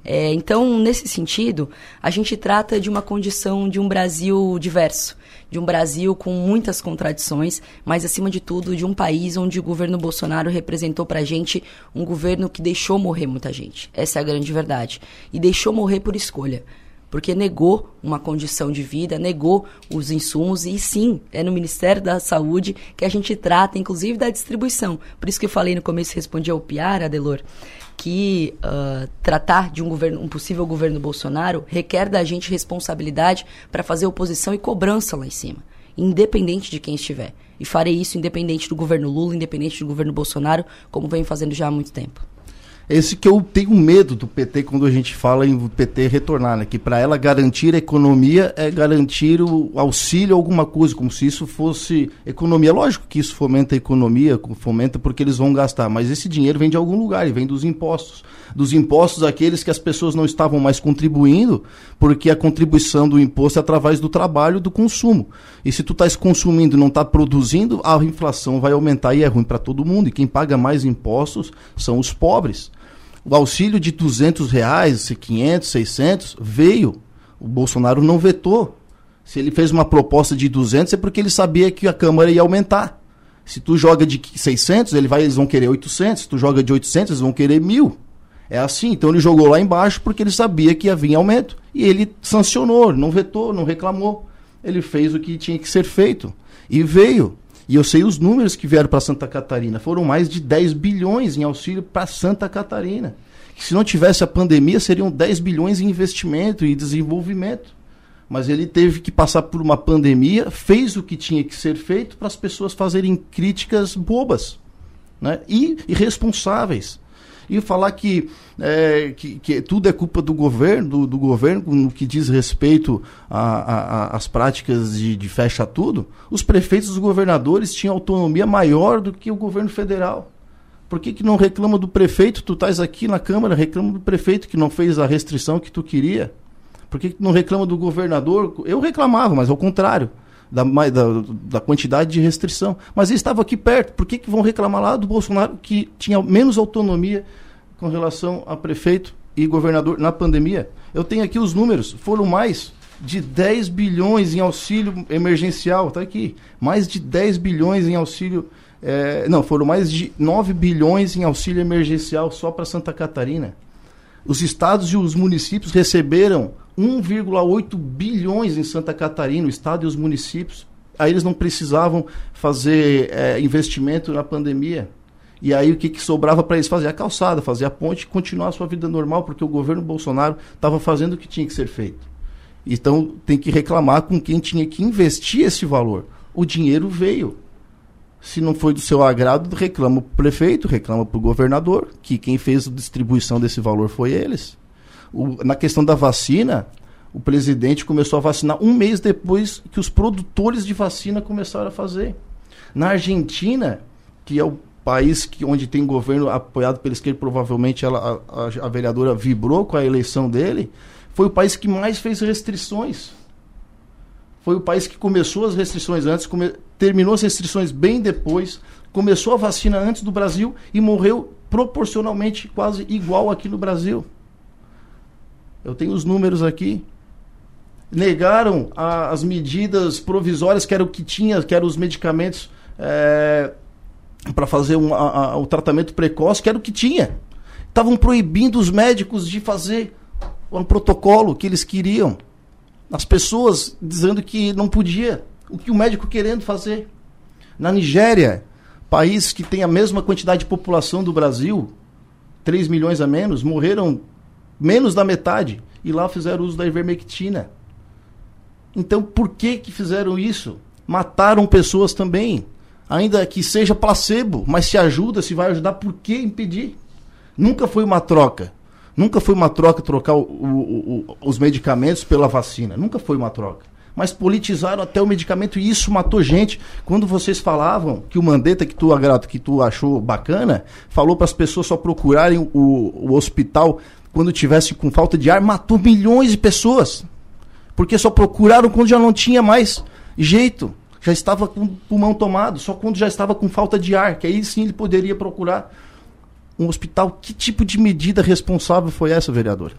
[SPEAKER 17] É, então, nesse sentido, a gente trata de uma condição de um Brasil diverso, de um Brasil com muitas contradições, mas acima de tudo de um país onde o governo Bolsonaro representou para a gente um governo que deixou morrer muita gente. Essa é a grande verdade. E deixou morrer por escolha porque negou uma condição de vida, negou os insumos e sim, é no Ministério da Saúde que a gente trata, inclusive, da distribuição. Por isso que eu falei no começo, respondi ao Piara, Adelor, que uh, tratar de um, governo, um possível governo Bolsonaro requer da gente responsabilidade para fazer oposição e cobrança lá em cima, independente de quem estiver. E farei isso independente do governo Lula, independente do governo Bolsonaro, como vem fazendo já há muito tempo.
[SPEAKER 16] Esse que eu tenho medo do PT quando a gente fala em PT retornar, né? Que para ela garantir a economia é garantir o auxílio a alguma coisa, como se isso fosse economia. Lógico que isso fomenta a economia, fomenta porque eles vão gastar, mas esse dinheiro vem de algum lugar e vem dos impostos. Dos impostos aqueles que as pessoas não estavam mais contribuindo, porque a contribuição do imposto é através do trabalho do consumo. E se tu estás consumindo e não está produzindo, a inflação vai aumentar e é ruim para todo mundo. E quem paga mais impostos são os pobres o auxílio de 200 reais, 500, 600, veio. O Bolsonaro não vetou. Se ele fez uma proposta de 200 é porque ele sabia que a Câmara ia aumentar. Se tu joga de 600, ele vai, eles vão querer 800. Se tu joga de 800, eles vão querer 1000. É assim. Então ele jogou lá embaixo porque ele sabia que ia vir aumento. E ele sancionou, não vetou, não reclamou. Ele fez o que tinha que ser feito. E veio. E eu sei os números que vieram para Santa Catarina. Foram mais de 10 bilhões em auxílio para Santa Catarina. Se não tivesse a pandemia, seriam 10 bilhões em investimento e desenvolvimento. Mas ele teve que passar por uma pandemia, fez o que tinha que ser feito para as pessoas fazerem críticas bobas né? e irresponsáveis e falar que, é, que, que, tudo é culpa do governo, do, do governo no que diz respeito às práticas de, de fecha tudo, os prefeitos e os governadores tinham autonomia maior do que o governo federal. Por que, que não reclama do prefeito? Tu estás aqui na Câmara, reclama do prefeito que não fez a restrição que tu queria. Por que, que não reclama do governador? Eu reclamava, mas ao contrário. Da, da, da, quantidade de restrição. Mas eles estavam aqui perto. Por que, que vão reclamar lá do Bolsonaro que tinha menos autonomia com relação a prefeito e governador na pandemia? Eu tenho aqui os números. Foram mais de 10 bilhões em auxílio emergencial. Está aqui. Mais de 10 bilhões em auxílio. É, não, foram mais de 9 bilhões em auxílio emergencial só para Santa Catarina. Os estados e os municípios receberam 1,8 bilhões em Santa Catarina, o estado e os municípios. Aí eles não precisavam fazer é, investimento na pandemia. E aí o que, que sobrava para eles? Fazer a calçada, fazer a ponte e continuar a sua vida normal, porque o governo Bolsonaro estava fazendo o que tinha que ser feito. Então tem que reclamar com quem tinha que investir esse valor. O dinheiro veio. Se não foi do seu agrado, reclama para o prefeito, reclama para o governador, que quem fez a distribuição desse valor foi eles. O, na questão da vacina, o presidente começou a vacinar um mês depois que os produtores de vacina começaram a fazer. Na Argentina, que é o país que, onde tem governo apoiado pela esquerda, provavelmente ela, a, a, vereadora vibrou com a eleição dele, foi o país que mais fez restrições. Foi o país que começou as restrições antes, come, terminou as restrições bem depois, começou a vacina antes do Brasil e morreu proporcionalmente quase igual aqui no Brasil. Eu tenho os números aqui. Negaram a, as medidas provisórias, que era o que tinha, que eram os medicamentos é, para fazer um, a, a, o tratamento precoce, que era o que tinha. Estavam proibindo os médicos de fazer um protocolo que eles queriam. As pessoas dizendo que não podia. O que o médico querendo fazer. Na Nigéria, país que tem a mesma quantidade de população do Brasil, 3 milhões a menos, morreram menos da metade, e lá fizeram uso da ivermectina. Então, por que que fizeram isso? Mataram pessoas também, ainda que seja placebo, mas se ajuda, se vai ajudar, por que impedir? Nunca foi uma troca. Nunca foi uma troca trocar o, o, o, os medicamentos pela vacina. Nunca foi uma troca. Mas politizaram até o medicamento e isso matou gente. Quando vocês falavam que o Mandetta, que tu, que tu achou bacana, falou para as pessoas só procurarem o, o hospital quando tivesse com falta de ar, matou milhões de pessoas. Porque só procuraram quando já não tinha mais jeito. Já estava com o pulmão tomado, só quando já estava com falta de ar, que aí sim ele poderia procurar. um hospital. Que tipo de medida responsável foi essa, vereador?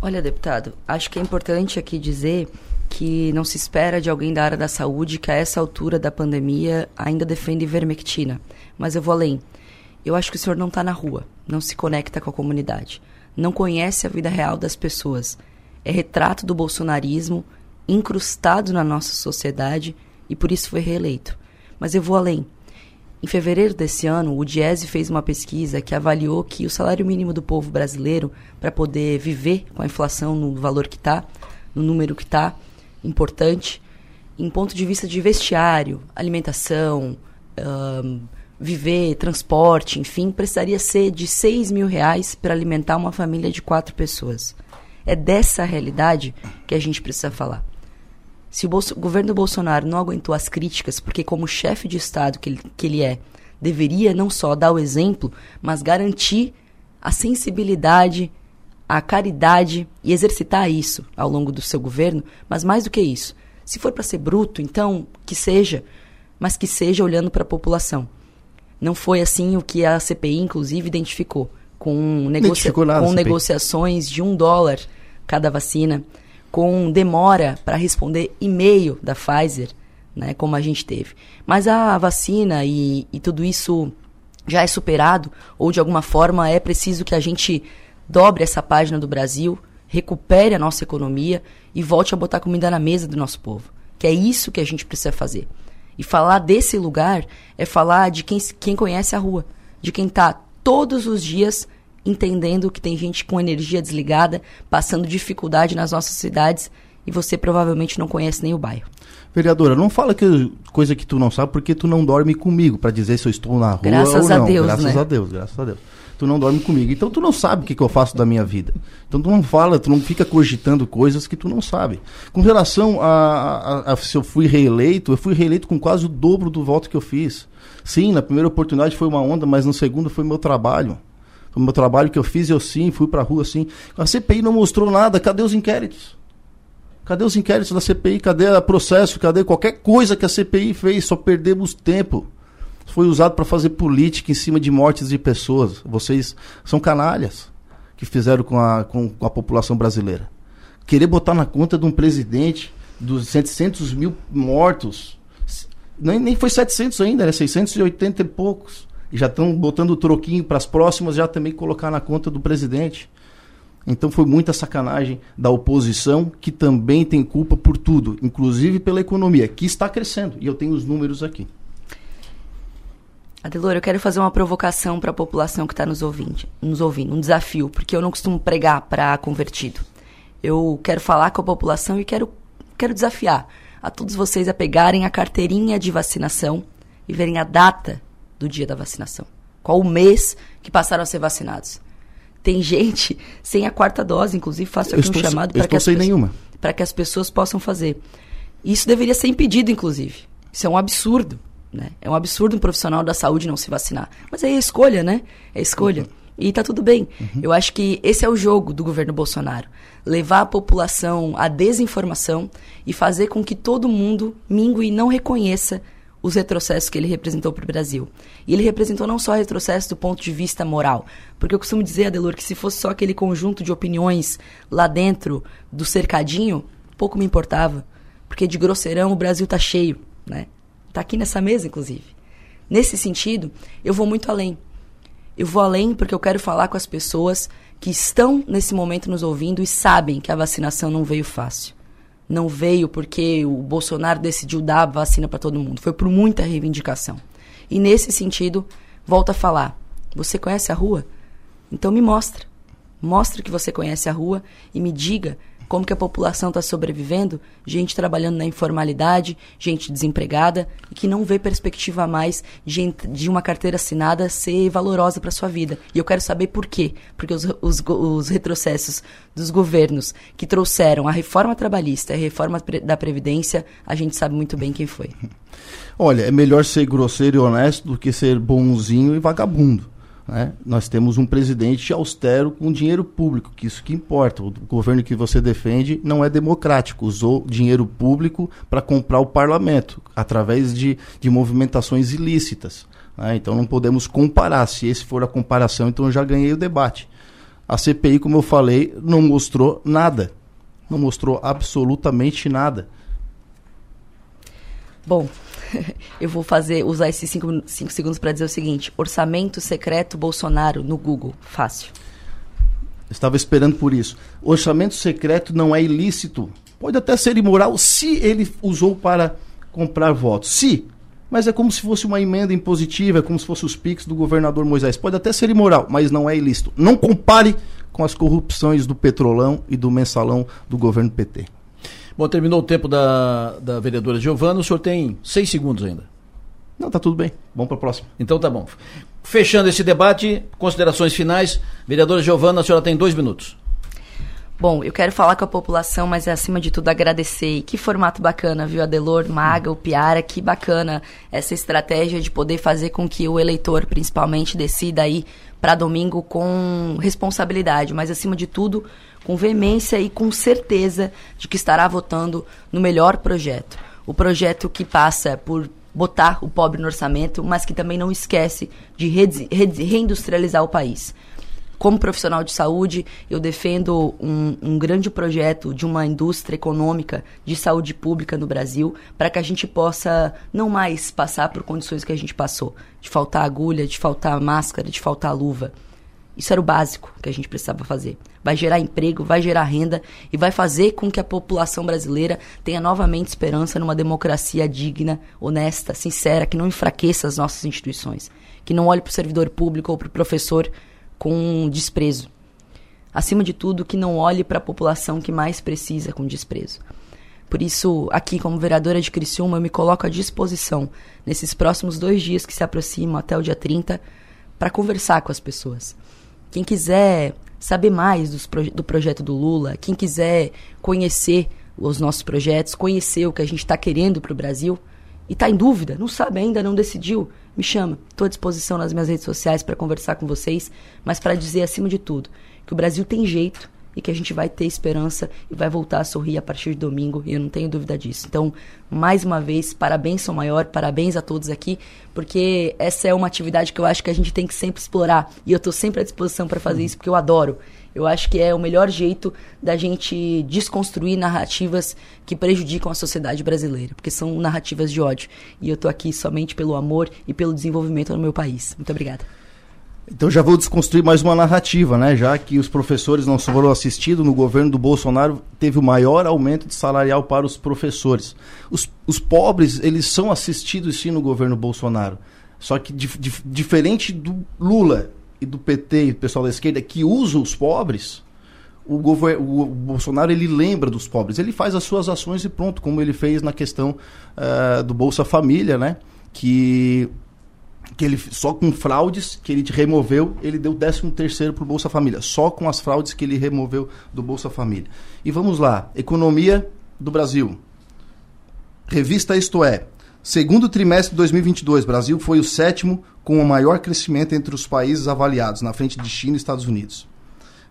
[SPEAKER 17] Olha, deputado, acho que é importante aqui dizer que não se espera de alguém da área da saúde que a essa altura da pandemia ainda defenda ivermectina. Mas eu vou além. Eu acho que o senhor não está na rua, não se conecta com a comunidade, não conhece a vida real das pessoas. É retrato do bolsonarismo incrustado na nossa sociedade e por isso foi reeleito. Mas eu vou além. Em fevereiro desse ano, o Diese fez uma pesquisa que avaliou que o salário mínimo do povo brasileiro, para poder viver com a inflação no valor que está, no número que está, importante, em ponto de vista de vestiário, alimentação, viver, transporte, enfim, precisaria ser de 6 mil reais para alimentar uma família de quatro pessoas. É dessa realidade que a gente precisa falar. Se o, Bolso, governo Bolsonaro não aguentou as críticas, porque como chefe de Estado que ele, que ele é, deveria não só dar o exemplo, mas garantir a sensibilidade, a caridade e exercitar isso ao longo do seu governo, mas mais do que isso, se for para ser bruto, então que seja, mas que seja olhando para a população. Não foi assim o que a CPI, inclusive, identificou, com, negocia com negociações de um dólar cada vacina com demora para responder e-mail da Pfizer, né, como a gente teve. Mas a vacina e, e tudo isso já é superado, ou de alguma forma é preciso que a gente dobre essa página do Brasil, recupere a nossa economia e volte a botar comida na mesa do nosso povo. Que é isso que a gente precisa fazer. E falar desse lugar é falar de quem, quem conhece a rua, de quem está todos os dias entendendo que tem gente com energia desligada, passando dificuldade nas nossas cidades e você provavelmente não conhece nem o bairro.
[SPEAKER 16] Vereadora, não fala que coisa que tu não sabe porque tu não dorme comigo para dizer se eu estou na rua
[SPEAKER 17] graças
[SPEAKER 16] ou não.
[SPEAKER 17] A Deus,
[SPEAKER 16] graças
[SPEAKER 17] né?
[SPEAKER 16] a Deus, graças a Deus. Tu não dorme comigo. Então tu não sabe o que, que eu faço da minha vida. Então tu não fala, tu não fica cogitando coisas que tu não sabe. Com relação a, a, a se eu fui reeleito, eu fui reeleito com quase o dobro do voto que eu fiz. Sim, na primeira oportunidade foi uma onda, mas na segunda foi meu trabalho o meu trabalho que eu fiz, eu sim, fui pra rua sim. A CPI não mostrou nada, cadê os inquéritos? Cadê os inquéritos da CPI? Cadê o processo? Cadê qualquer coisa que a CPI fez? Só perdemos tempo. Foi usado para fazer política em cima de mortes de pessoas. Vocês são canalhas que fizeram com a, com, com a população brasileira. Querer botar na conta de um presidente dos 700 mil mortos. Nem, nem foi 700 ainda, era 680 e poucos e já estão botando o troquinho para as próximas já também colocar na conta do presidente. Então foi muita sacanagem da oposição, que também tem culpa por tudo, inclusive pela economia, que está crescendo. E eu tenho os números aqui.
[SPEAKER 17] Adelor, eu quero fazer uma provocação para a população que está nos ouvindo, nos ouvindo, um desafio, porque eu não costumo pregar para convertido. Eu quero falar com a população e quero, quero desafiar a todos vocês a pegarem a carteirinha de vacinação e verem a data do dia da vacinação. Qual o mês que passaram a ser vacinados? Tem gente sem a quarta dose, inclusive faço aqui um chamado para que, as que as pessoas possam fazer. Isso deveria ser impedido, inclusive. Isso é um absurdo. Né? É um absurdo um profissional da saúde não se vacinar. Mas aí é escolha, né? É escolha. Uhum. E tá tudo bem. Uhum. Eu acho que esse é o jogo do governo Bolsonaro. Levar a população à desinformação e fazer com que todo mundo mingue e não reconheça os retrocessos que ele representou para o Brasil. E ele representou não só retrocesso do ponto de vista moral, porque eu costumo dizer, Adelor, que se fosse só aquele conjunto de opiniões lá dentro do cercadinho, pouco me importava, porque de grosseirão o Brasil tá cheio, né? Tá aqui nessa mesa, inclusive. Nesse sentido, eu vou muito além. Eu vou além porque eu quero falar com as pessoas que estão nesse momento nos ouvindo e sabem que a vacinação não veio fácil não veio porque o Bolsonaro decidiu dar a vacina para todo mundo. Foi por muita reivindicação. E nesse sentido, volta a falar: você conhece a rua? Então me mostra. Mostre que você conhece a rua e me diga como que a população está sobrevivendo, gente trabalhando na informalidade, gente desempregada e que não vê perspectiva mais de, de uma carteira assinada ser valorosa para sua vida. E eu quero saber por quê. Porque os, os, os retrocessos dos governos que trouxeram a reforma trabalhista a reforma da Previdência, a gente sabe muito bem quem foi.
[SPEAKER 16] Olha, é melhor ser grosseiro e honesto do que ser bonzinho e vagabundo. Né? Nós temos um presidente austero com dinheiro público, que isso que importa. O governo que você defende não é democrático, usou dinheiro público para comprar o parlamento, através de, de movimentações ilícitas. Né? Então não podemos comparar. Se esse for a comparação, então eu já ganhei o debate. A CPI, como eu falei, não mostrou nada. Não mostrou absolutamente nada.
[SPEAKER 17] Bom, eu vou fazer usar esses cinco, cinco segundos para dizer o seguinte: orçamento secreto Bolsonaro no Google, fácil.
[SPEAKER 16] Estava esperando por isso. Orçamento secreto não é ilícito. Pode até ser imoral se ele usou para comprar votos. Se. Mas é como se fosse uma emenda impositiva, é como se fosse os PIX do governador Moisés. Pode até ser imoral, mas não é ilícito. Não compare com as corrupções do Petrolão e do Mensalão do governo PT.
[SPEAKER 2] Bom, terminou o tempo da, da vereadora Giovana, o senhor tem seis segundos ainda.
[SPEAKER 16] Não, tá tudo bem. Vamos para o próximo.
[SPEAKER 2] Então tá bom. Fechando esse debate, considerações finais. Vereadora Giovana, a senhora tem dois minutos.
[SPEAKER 17] Bom, eu quero falar com a população, mas é acima de tudo agradecer. E que formato bacana, viu, Adelor, Maga, o Piara, que bacana essa estratégia de poder fazer com que o eleitor, principalmente, decida aí para domingo com responsabilidade, mas acima de tudo, com veemência e com certeza de que estará votando no melhor projeto. O projeto que passa por botar o pobre no orçamento, mas que também não esquece de reindustrializar o país. Como profissional de saúde, eu defendo um, um grande projeto de uma indústria econômica de saúde pública no Brasil, para que a gente possa não mais passar por condições que a gente passou, de faltar agulha, de faltar máscara, de faltar luva. Isso era o básico que a gente precisava fazer. Vai gerar emprego, vai gerar renda e vai fazer com que a população brasileira tenha novamente esperança numa democracia digna, honesta, sincera, que não enfraqueça as nossas instituições, que não olhe para o servidor público ou para o professor com desprezo. Acima de tudo, que não olhe para a população que mais precisa com desprezo. Por isso, aqui como vereadora de Criciúma, eu me coloco à disposição nesses próximos dois dias que se aproximam até o dia 30 para conversar com as pessoas. Quem quiser saber mais proje do projeto do Lula, quem quiser conhecer os nossos projetos, conhecer o que a gente está querendo para o Brasil e está em dúvida, não sabe ainda, não decidiu, me chama. Estou à disposição nas minhas redes sociais para conversar com vocês, mas para dizer, acima de tudo, que o Brasil tem jeito e que a gente vai ter esperança e vai voltar a sorrir a partir de domingo, e eu não tenho dúvida disso. Então, mais uma vez, parabéns, São Maior, parabéns a todos aqui, porque essa é uma atividade que eu acho que a gente tem que sempre explorar, e eu estou sempre à disposição para fazer isso, porque eu adoro. Eu acho que é o melhor jeito da gente desconstruir narrativas que prejudicam a sociedade brasileira, porque são narrativas de ódio. E eu estou aqui somente pelo amor e pelo desenvolvimento no meu país. Muito obrigada.
[SPEAKER 16] Então já vou desconstruir mais uma narrativa, né? Já que os professores não foram assistidos no governo do Bolsonaro, teve o maior aumento de salarial para os professores. Os, os pobres, eles são assistidos sim no governo Bolsonaro. Só que dif, dif, diferente do Lula, e do PT e do pessoal da esquerda que usa os pobres, o, o, Bolsonaro ele lembra dos pobres, ele faz as suas ações e pronto, como ele fez na questão uh, do Bolsa Família, né? Que, que ele só com fraudes que ele removeu, ele deu 13 terceiro para o Bolsa Família, só com as fraudes que ele removeu do Bolsa Família. E vamos lá, economia do Brasil. Revista Isto É, Segundo trimestre de 2022, Brasil foi o sétimo com o maior crescimento entre os países avaliados, na frente de China e Estados Unidos.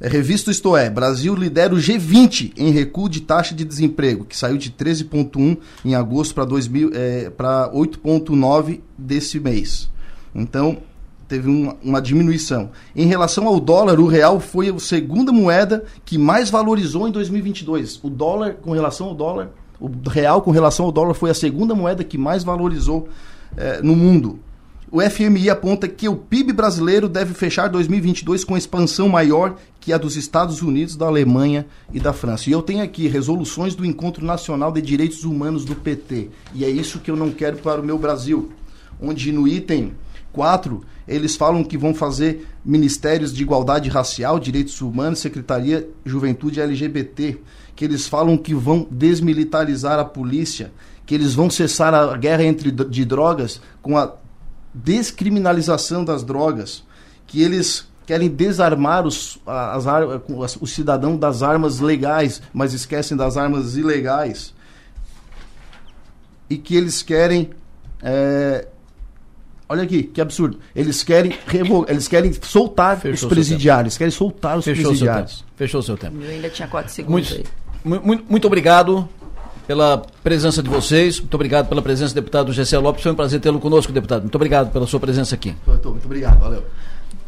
[SPEAKER 16] É, revista Isto É, Brasil lidera o G20 em recuo de taxa de desemprego, que saiu de 13,1 em agosto para é, 8,9 desse mês. Então, teve uma, uma, diminuição. Em relação ao dólar, o real foi a segunda moeda que mais valorizou em 2022. O dólar, com relação ao dólar, o real com relação ao dólar foi a segunda moeda que mais valorizou eh, no mundo. O FMI aponta que o PIB brasileiro deve fechar 2022 com expansão maior que a dos Estados Unidos, da Alemanha e da França. E eu tenho aqui resoluções do Encontro Nacional de Direitos Humanos do PT. E é isso que eu não quero para o meu Brasil. Onde no item 4 eles falam que vão fazer ministérios de igualdade racial, direitos humanos, secretaria juventude LGBT que eles falam que vão desmilitarizar a polícia, que eles vão cessar a guerra entre de drogas com a descriminalização das drogas, que eles querem desarmar os, as, as, o cidadão das armas legais, mas esquecem das armas ilegais, e que eles querem é, Olha aqui, que absurdo. Eles querem eles querem soltar Fechou os presidiários, querem soltar os
[SPEAKER 2] Fechou
[SPEAKER 16] presidiários.
[SPEAKER 2] Seu Fechou o seu tempo.
[SPEAKER 17] Eu ainda tinha quatro segundos
[SPEAKER 2] muito, muito, muito obrigado. pela presença de vocês. Muito obrigado pela presença, deputado Gessé Lopes. Foi um prazer tê-lo conosco, deputado. Muito obrigado pela sua presença aqui.
[SPEAKER 16] Muito obrigado, valeu.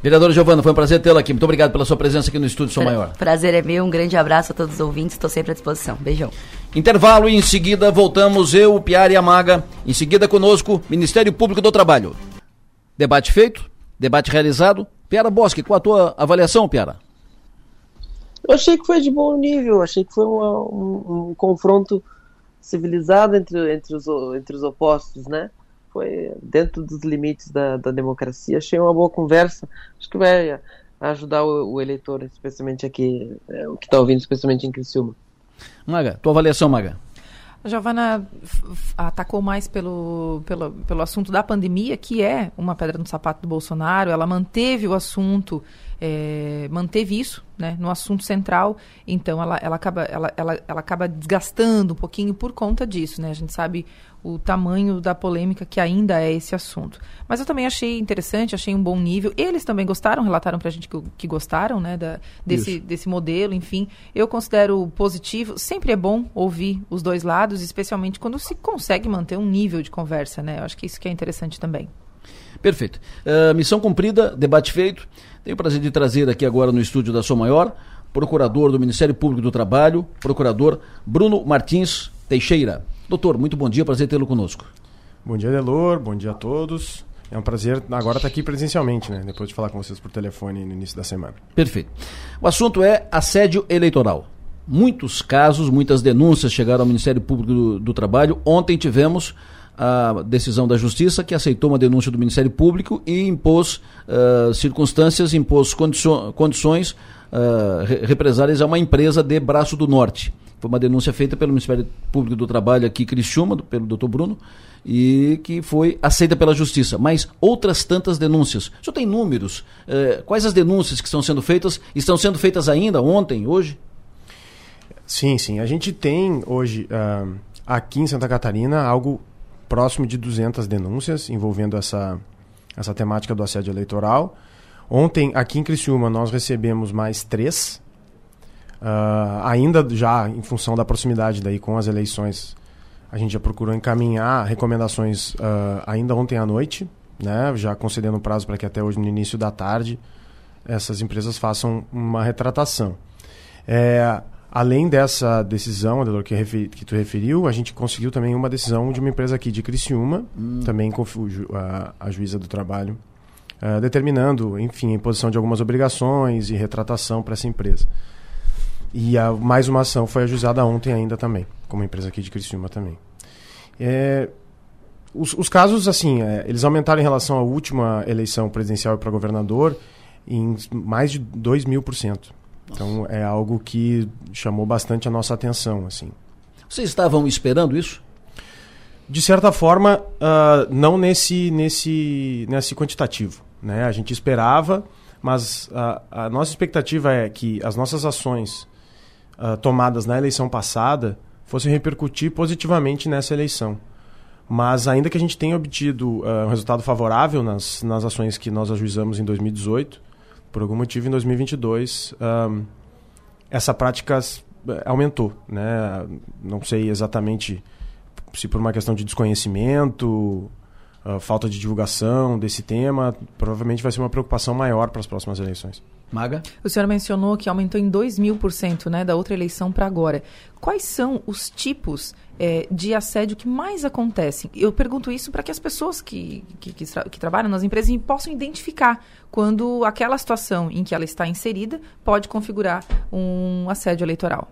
[SPEAKER 2] Vereadora Giovana, foi um prazer tê-la aqui. Muito obrigado pela sua presença aqui no Estúdio Som Maior.
[SPEAKER 17] Prazer é meu, um grande abraço a todos os ouvintes, estou sempre à disposição. Beijão.
[SPEAKER 2] Intervalo e em seguida voltamos eu, o Piar e a Maga. Em seguida conosco, Ministério Público do Trabalho. Debate feito, debate realizado. Piara Bosque, qual a tua avaliação, Piara?
[SPEAKER 14] Eu achei que foi de bom nível, achei que foi uma, um, um, confronto civilizado entre, entre, os, entre os opostos, né? Foi dentro dos limites da, da democracia. Achei uma boa conversa. Acho que vai ajudar o, o eleitor, especialmente aqui, é, o que está ouvindo, especialmente em Criciúma.
[SPEAKER 2] Maga, tua avaliação, Maga?
[SPEAKER 15] A Giovana atacou mais pelo, pelo, pelo assunto da pandemia, que é uma pedra no sapato do Bolsonaro. Ela manteve o assunto é, manteve isso né, no assunto central, então ela, ela, acaba, ela, ela, ela acaba desgastando um pouquinho por conta disso. Né? A gente sabe o tamanho da polêmica que ainda é esse assunto. Mas eu também achei interessante, achei um bom nível. Eles também gostaram, relataram para a gente que, que, gostaram né, da, desse, desse modelo, enfim. Eu considero positivo. Sempre é bom ouvir os dois lados, especialmente quando se consegue manter um nível de conversa. Né? Eu acho que isso que é interessante também.
[SPEAKER 2] Perfeito. Uh, missão cumprida, debate feito. Tenho o prazer de trazer aqui agora no estúdio da Sou Maior, procurador do Ministério Público do Trabalho, procurador Bruno Martins Teixeira. Doutor, muito bom dia, prazer tê-lo conosco.
[SPEAKER 18] Bom dia, Delor, bom dia a todos. É um prazer agora estar aqui presencialmente, né? Depois de falar com vocês por telefone no início da semana.
[SPEAKER 2] Perfeito. O assunto é assédio eleitoral. Muitos casos, muitas denúncias chegaram ao Ministério Público do, do Trabalho. Ontem tivemos a decisão da Justiça que aceitou uma denúncia do Ministério Público e impôs uh, circunstâncias, impôs condições uh, represárias a uma empresa de Braço do Norte. Foi uma denúncia feita pelo Ministério Público do Trabalho aqui, Criciúma, pelo doutor Bruno, e que foi aceita pela Justiça. Mas outras tantas denúncias. O senhor tem números? Uh, quais as denúncias que estão sendo feitas? Estão sendo feitas ainda, ontem, hoje?
[SPEAKER 18] Sim, sim. A gente tem hoje, aqui em Santa Catarina, algo próximo de 200 denúncias envolvendo essa, essa temática do assédio eleitoral. Ontem, aqui em Criciúma, nós recebemos mais três. Uh, ainda já em função da proximidade daí com as eleições, a gente já procurou encaminhar recomendações uh, ainda ontem à noite, né, já concedendo prazo para que até hoje, no início da tarde, essas empresas façam uma retratação. É, Além dessa decisão, Adelor, que, que tu referiu, a gente conseguiu também uma decisão de uma empresa aqui de Criciúma, hum. também com a, a juíza do trabalho, uh, determinando, enfim, a imposição de algumas obrigações e retratação para essa empresa. E a, mais uma ação foi ajuizada ontem ainda também, como empresa aqui de Criciúma também. É, os, os, casos, assim, é, eles aumentaram em relação à última eleição presidencial para governador em mais de 2 mil por cento. Então é algo que chamou bastante a nossa atenção, assim.
[SPEAKER 2] Vocês estavam esperando isso?
[SPEAKER 18] De certa forma, uh, não nesse, nesse, nesse quantitativo. Né? A gente esperava, mas a, a nossa expectativa é que as nossas ações uh, tomadas na eleição passada fossem repercutir positivamente nessa eleição. Mas ainda que a gente tenha obtido uh, um resultado favorável nas, nas ações que nós ajuizamos em 2018, por algum motivo, em 2022, um, essa prática eh, aumentou. Né? Não sei exatamente se por uma questão de desconhecimento, uh, falta de divulgação desse tema, provavelmente vai ser uma preocupação maior para as próximas eleições.
[SPEAKER 2] Maga?
[SPEAKER 15] O senhor mencionou que aumentou em 2 mil por cento né, da outra eleição para agora. Quais são os tipos é, de assédio que mais acontecem? Eu pergunto isso para que as pessoas que, que, que, que, trabalham nas empresas possam identificar quando aquela situação em que ela está inserida pode configurar um assédio eleitoral.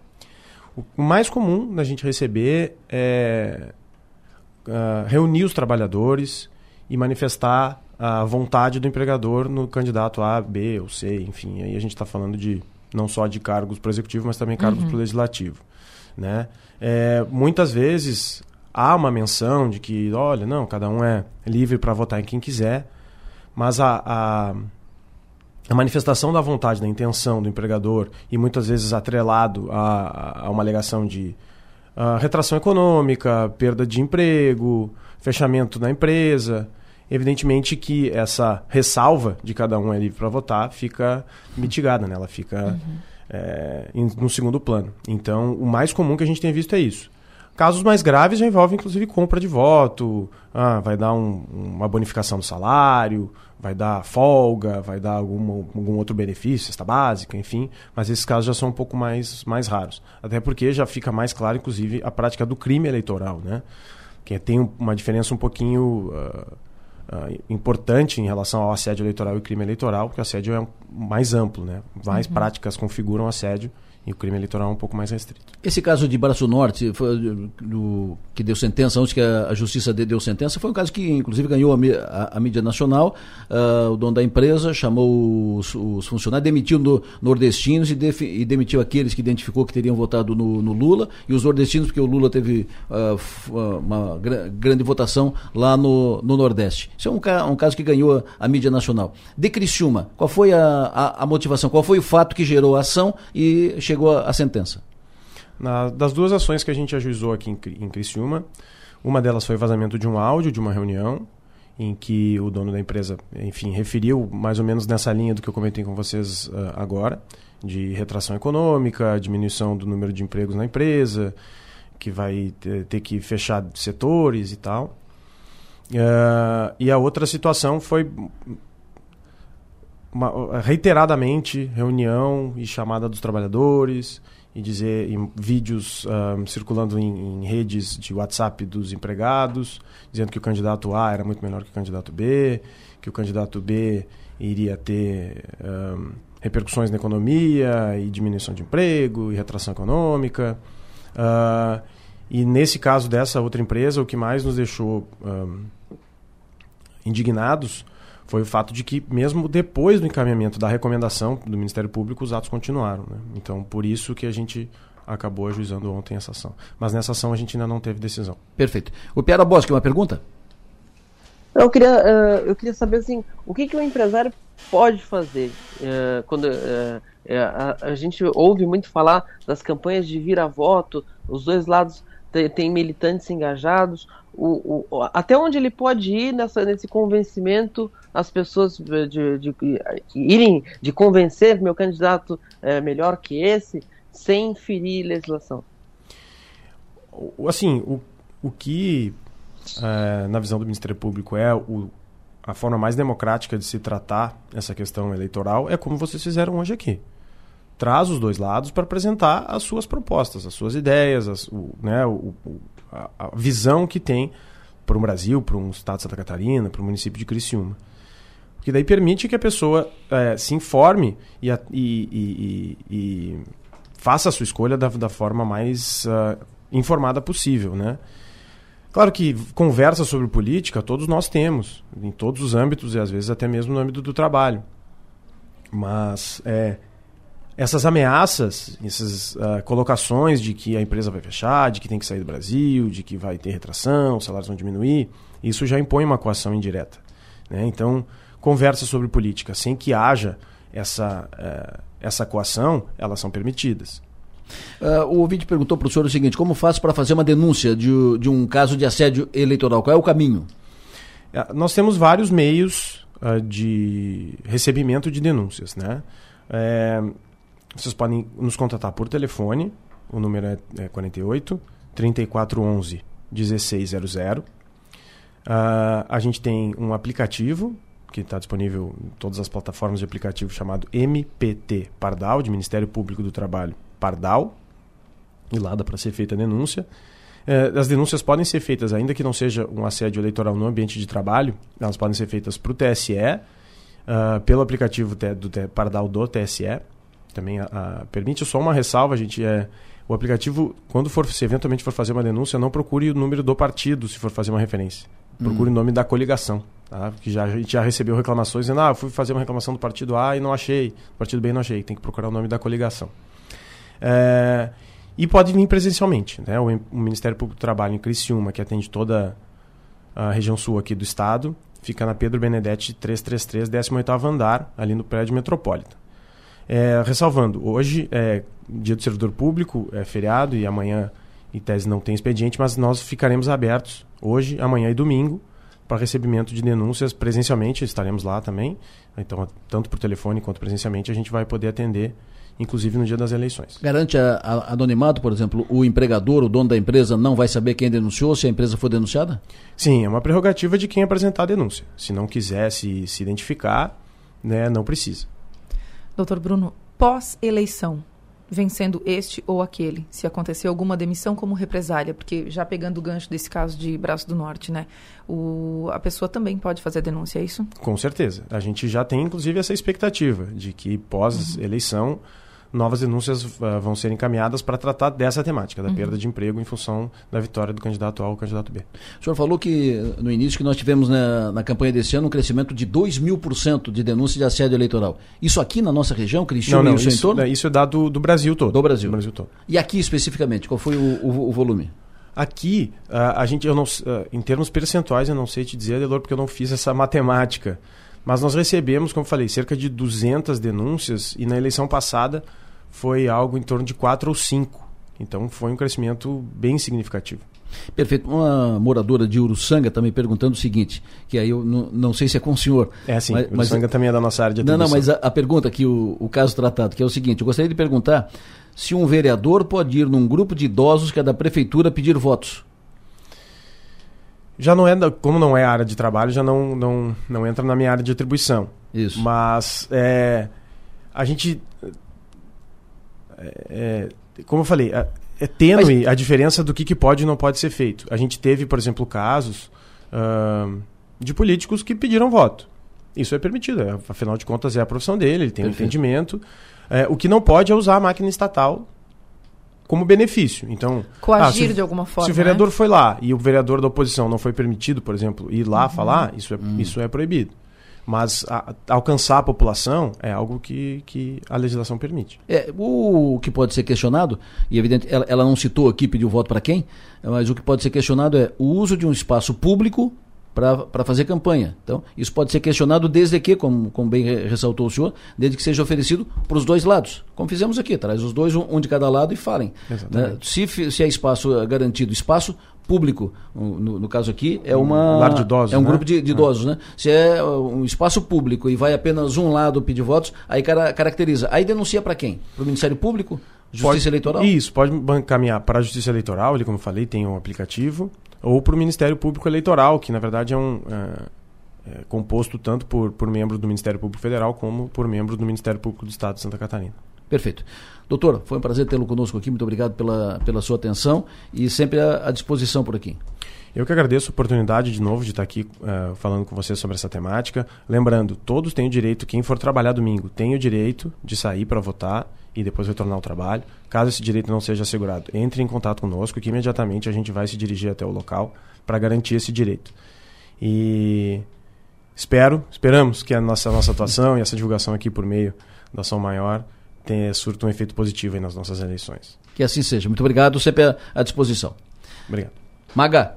[SPEAKER 18] O mais comum da gente receber é uh, reunir os trabalhadores e manifestar a vontade do empregador no candidato A, B ou C, enfim. Aí a gente está falando de não só de cargos para o executivo, mas também cargos uhum. para o legislativo. Né? É, muitas vezes há uma menção de que, olha, não, cada um é livre para votar em quem quiser, mas a, a, a, manifestação da vontade, da intenção do empregador, e muitas vezes atrelado a, a uma alegação de uh, retração econômica, perda de emprego, fechamento da empresa, evidentemente que essa ressalva de cada um é livre para votar fica mitigada, né? ela fica uhum. É, no segundo plano. Então, o mais comum que a gente tem visto é isso. Casos mais graves já envolvem, inclusive, compra de voto, ah, vai dar um, uma bonificação do salário, vai dar folga, vai dar algum, algum outro benefício, cesta básica, enfim. Mas esses casos já são um pouco mais, mais raros. Até porque já fica mais claro, inclusive, a prática do crime eleitoral, né? Que tem uma diferença um pouquinho uh, uh, importante em relação ao assédio eleitoral e crime eleitoral, porque o assédio é mais amplo, né? Mais uhum. práticas configuram assédio e o crime eleitoral é um pouco mais restrito.
[SPEAKER 2] Esse caso de Braço Norte, foi, do, que deu sentença, antes que a, a, Justiça deu sentença, foi um caso que, inclusive, ganhou a, a, a mídia nacional. Uh, o dono da empresa chamou os, os funcionários, demitiu no, nordestinos e, def, e, demitiu aqueles que identificou que teriam votado no, no Lula, e os nordestinos, porque o Lula teve uh, uma gr grande votação lá no, no Nordeste. Isso é um, um, caso que ganhou a, mídia nacional. De Criciúma, qual foi a, motivação, qual foi o fato que gerou a ação e chegou a, a sentença?
[SPEAKER 18] Na, das duas ações que a gente ajuizou aqui em, em Criciúma, uma delas foi vazamento de um áudio de uma reunião em que o dono da empresa, enfim, referiu mais ou menos nessa linha do que eu comentei com vocês uh, agora, de retração econômica, diminuição do número de empregos na empresa, que vai ter, ter que fechar setores e tal. Uh, e a outra situação foi uma, reiteradamente reunião e chamada dos trabalhadores e dizer em vídeos um, circulando em, em, redes de WhatsApp dos empregados, dizendo que o candidato A era muito melhor que o candidato B, que o candidato B iria ter um, repercussões na economia e diminuição de emprego e retração econômica. Uh, e nesse caso dessa outra empresa, o que mais nos deixou um, indignados foi o fato de que, mesmo depois do encaminhamento da recomendação do Ministério Público, os atos continuaram. Né? Então, por isso que a gente acabou ajuizando ontem essa ação. Mas nessa ação a gente ainda não teve decisão.
[SPEAKER 2] Perfeito. O Piara Bosque, uma pergunta?
[SPEAKER 14] Eu queria, uh, eu queria saber assim, o que, que o empresário pode fazer uh, quando uh, a, a, gente ouve muito falar das campanhas de vira-voto, os dois lados têm militantes engajados. O, o, até onde ele pode ir nessa, nesse convencimento as pessoas de, de, de, irem de convencer meu candidato é melhor que esse sem ferir legislação?
[SPEAKER 18] Assim, o, o que é, na visão do Ministério Público é o, a forma mais democrática de se tratar essa questão eleitoral é como vocês fizeram hoje aqui. Traz os dois lados para apresentar as suas propostas, as suas ideias, as, o, né, o, a, a visão que tem para o Brasil, para um estado de Santa Catarina, para o município de Criciúma. Porque daí permite que a pessoa é, se informe e, e, e, e, faça a sua escolha da, da forma mais uh, informada possível, né? Claro que conversa sobre política todos nós temos, em todos os âmbitos e às vezes até mesmo no âmbito do trabalho. Mas é, essas ameaças, essas uh, colocações de que a empresa vai fechar, de que tem que sair do Brasil, de que vai ter retração, os salários vão diminuir, isso já impõe uma coação indireta. Né? Então, conversa sobre política sem que haja essa, uh, essa coação, elas são permitidas.
[SPEAKER 2] Uh, o ouvinte perguntou para o senhor o seguinte: como faço para fazer uma denúncia de, de um caso de assédio eleitoral? Qual é o caminho?
[SPEAKER 18] Uh, nós temos vários meios de recebimento de denúncias. Né? É, vocês podem nos contatar por telefone, o número é, é 48 3411 1600. a gente tem um aplicativo que está disponível em todas as plataformas de aplicativo chamado MPT Pardal, de Ministério Público do Trabalho Pardal, e lá dá para ser feita a denúncia. É, as denúncias podem ser feitas, ainda que não seja um assédio eleitoral no ambiente de trabalho, elas podem ser feitas para o TSE, uh, pelo aplicativo do Pardal do TSE. Também uh, permite só uma ressalva, a gente é o aplicativo, quando for se eventualmente for fazer uma denúncia, não procure o número do partido se for fazer uma referência. Procure hum. o nome da coligação. Tá? Porque já, a gente já recebeu reclamações dizendo, ah, fui fazer uma reclamação do partido A e não achei, do partido B não achei, tem que procurar o nome da coligação. É, e pode vir presencialmente. Né? O, o, Ministério Público do Trabalho em Criciúma, que atende toda a região sul aqui do estado, fica na Pedro Benedetti 333, 18º andar, ali no prédio Metropolitan. É, ressalvando, hoje é dia do servidor público, é feriado e amanhã, em tese, não tem expediente, mas nós ficaremos abertos hoje, amanhã e domingo para recebimento de denúncias presencialmente, estaremos lá também. Então, tanto por telefone quanto presencialmente, a gente vai poder atender inclusive no dia das eleições.
[SPEAKER 2] Garante a, a, anonimato, por exemplo, o empregador, o dono da empresa, não vai saber quem denunciou se a empresa for denunciada?
[SPEAKER 18] Sim, é uma prerrogativa de quem apresentar a denúncia. Se não quiser se, se identificar, né, não precisa.
[SPEAKER 15] Doutor Bruno, pós-eleição, vencendo este ou aquele, se acontecer alguma demissão como represália, porque já pegando o gancho desse caso de Braço do Norte, né? O, a pessoa também pode fazer denúncia, é isso?
[SPEAKER 18] Com certeza. A gente já tem, inclusive, essa expectativa de que pós-eleição. Uhum novas denúncias uh, vão ser encaminhadas para tratar dessa temática, da uhum. perda de emprego em função da vitória do candidato A ou candidato B.
[SPEAKER 2] O senhor falou que no início que nós tivemos na, na campanha desse ano um crescimento de 2 mil por cento de denúncias de assédio eleitoral. Isso aqui na nossa região, Cristiano,
[SPEAKER 18] não,
[SPEAKER 2] não, e o
[SPEAKER 18] isso, entorno? Isso é dado do Brasil todo.
[SPEAKER 2] Do Brasil.
[SPEAKER 18] Do Brasil todo.
[SPEAKER 2] E aqui especificamente, qual foi o, o, o volume?
[SPEAKER 18] Aqui, uh, a gente, eu não, uh, em termos percentuais, eu não sei te dizer, Delor, porque eu não fiz essa matemática. Mas nós recebemos, como eu falei, cerca de 200 denúncias e na eleição passada foi algo em torno de 4 ou 5. Então foi um crescimento bem significativo.
[SPEAKER 2] Perfeito. Uma moradora de Uruçanga também perguntando o seguinte, que aí eu não, não sei se é com o senhor.
[SPEAKER 18] É sim, mas, Uruçanga mas, também é da nossa área de
[SPEAKER 2] atribuição. Não, não, mas a, a pergunta aqui, o, o caso tratado, que é o seguinte, eu gostaria de perguntar se um vereador pode ir num grupo de idosos que é da prefeitura pedir votos.
[SPEAKER 18] Já não é, como não é área de trabalho, já não, não, não entra na minha área de atribuição.
[SPEAKER 2] Isso.
[SPEAKER 18] Mas é, a gente é, como eu falei, é, é tênue Mas... a diferença do que, que pode e não pode ser feito. A gente teve, por exemplo, casos uh, de políticos que pediram voto. Isso é permitido, é, afinal de contas é a profissão dele, ele tem Perfeito. um entendimento. É, o que não pode é usar a máquina estatal como benefício. Então,
[SPEAKER 15] coagir ah, se, de alguma forma.
[SPEAKER 18] Se o vereador né? foi lá e o vereador da oposição não foi permitido, por exemplo, ir lá uhum. falar, isso é, uhum. isso é proibido. Mas a, alcançar a população é algo que, que a legislação permite.
[SPEAKER 2] É, o que pode ser questionado, e evidente, ela, ela não citou aqui, pediu voto para quem, mas o que pode ser questionado é o uso de um espaço público para fazer campanha. Então, isso pode ser questionado desde que, como, como bem ressaltou o senhor, desde que seja oferecido para os dois lados. Como fizemos aqui, traz os dois, um, um de cada lado e falem. Né? Se, se é espaço garantido, espaço público, no, no caso aqui, é uma.
[SPEAKER 18] Um idosos.
[SPEAKER 2] É um né? grupo de, de é. idosos, né? Se é um espaço público e vai apenas um lado pedir votos, aí cara, caracteriza. Aí denuncia para quem? Para o Ministério Público? Justiça
[SPEAKER 18] pode,
[SPEAKER 2] Eleitoral?
[SPEAKER 18] Isso, pode caminhar para a Justiça Eleitoral, ele, como eu falei, tem um aplicativo ou para o Ministério Público Eleitoral, que na verdade é um é, é composto tanto por, por membros do Ministério Público Federal como por membros do Ministério Público do Estado de Santa Catarina.
[SPEAKER 2] Perfeito. Doutor, foi um prazer tê-lo conosco aqui. Muito obrigado pela, pela sua atenção e sempre à, à disposição por aqui.
[SPEAKER 18] Eu que agradeço a oportunidade de novo de estar aqui uh, falando com você sobre essa temática. Lembrando, todos têm o direito, quem for trabalhar domingo tem o direito de sair para votar e depois retornar ao trabalho. Caso esse direito não seja assegurado, entre em contato conosco que imediatamente a gente vai se dirigir até o local para garantir esse direito. E espero, esperamos que a nossa, nossa atuação e essa divulgação aqui por meio da ação maior tenha surto um efeito positivo nas nossas eleições.
[SPEAKER 2] Que assim seja. Muito obrigado, sempre à disposição.
[SPEAKER 18] Obrigado.
[SPEAKER 2] Maga,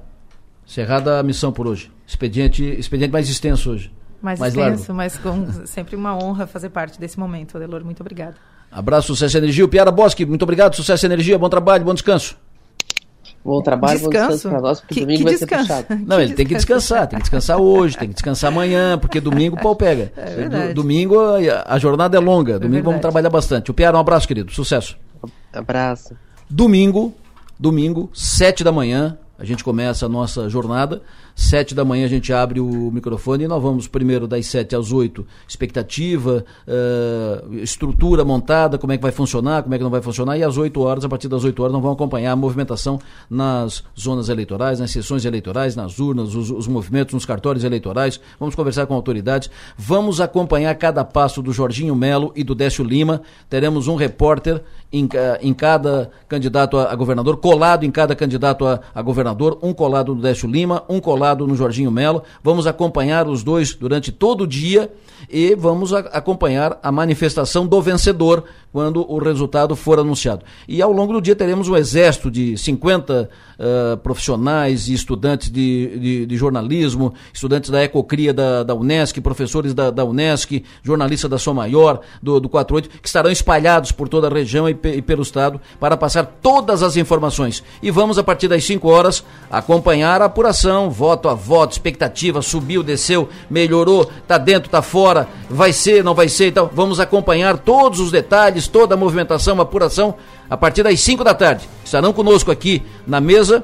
[SPEAKER 2] Cerrada a missão por hoje. Expediente, expediente mais extenso hoje.
[SPEAKER 15] Mais, mais extenso, largo. mas com sempre uma honra fazer parte desse momento, Adelor. Muito obrigado.
[SPEAKER 2] Abraço, sucesso e energia. O Piara Bosque, muito obrigado. Sucesso e energia, bom trabalho, bom descanso.
[SPEAKER 19] Bom trabalho, descanso. bom descanso para nós, porque que, domingo que vai descanso? ser puxado.
[SPEAKER 2] Não, ele tem que descansar, tem que descansar hoje, tem que descansar amanhã, porque domingo o pau pega. É domingo a, a, jornada é longa, é domingo é vamos trabalhar bastante. O Piara, um abraço, querido, sucesso.
[SPEAKER 19] Abraço.
[SPEAKER 2] Domingo, domingo, sete da manhã, a gente começa a nossa jornada. Sete da manhã a gente abre o microfone e nós vamos primeiro das sete às oito. Expectativa, uh, estrutura montada, como é que vai funcionar, como é que não vai funcionar. E às oito horas, a partir das oito horas, nós vamos acompanhar a movimentação nas zonas eleitorais, nas sessões eleitorais, nas urnas, os, os movimentos nos cartórios eleitorais. Vamos conversar com autoridades. Vamos acompanhar cada passo do Jorginho Melo e do Décio Lima. Teremos um repórter em, em cada candidato a, a, governador, colado em cada candidato a, a governador, um colado no Décio Lima, um colado no Jorginho Melo. Vamos acompanhar os dois durante todo o dia e vamos a, acompanhar a manifestação do vencedor quando o resultado for anunciado. E ao longo do dia teremos um exército de 50 uh, profissionais e estudantes de, de, de, jornalismo, estudantes da Ecocria da, da Unesc, professores da, da Unesc, jornalistas da Som Maior, do, do 48, que estarão espalhados por toda a região e, e pelo Estado para passar todas as informações. E vamos, a partir das 5 horas, acompanhar a apuração, voto a voto, expectativa, subiu, desceu, melhorou, tá dentro, tá fora, vai ser, não vai ser, então vamos acompanhar todos os detalhes, toda a movimentação, a apuração, a partir das 5 da tarde. Estarão conosco aqui na mesa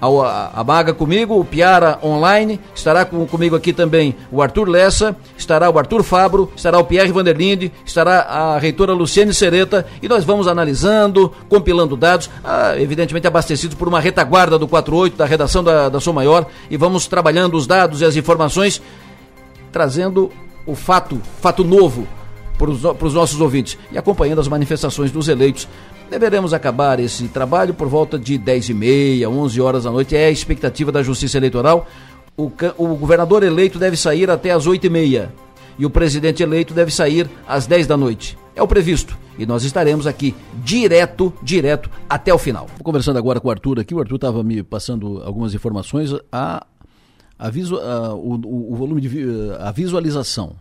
[SPEAKER 2] a, Maga comigo, o Piara online, estará com, comigo aqui também o Arthur Lessa, estará o Arthur Fabro, estará o Pierre Vanderlinde, estará a reitora Luciane Sereta e nós vamos analisando, compilando dados, ah, evidentemente abastecidos por uma retaguarda do 48, da redação da, da Som Maior, e vamos trabalhando os dados e as informações, trazendo o fato, fato novo para os nossos ouvintes e acompanhando as manifestações dos eleitos Deveremos acabar esse trabalho por volta de 10 e meia, 11 horas da noite. É a expectativa da Justiça Eleitoral. O, o governador eleito deve sair até às 8 e meia e o presidente eleito deve sair às 10 da noite. É o previsto. E nós estaremos aqui direto, direto até o final. Conversando agora com o Arthur aqui. O Arthur estava me passando algumas informações. A, a, visu, a, o, o volume de a visualização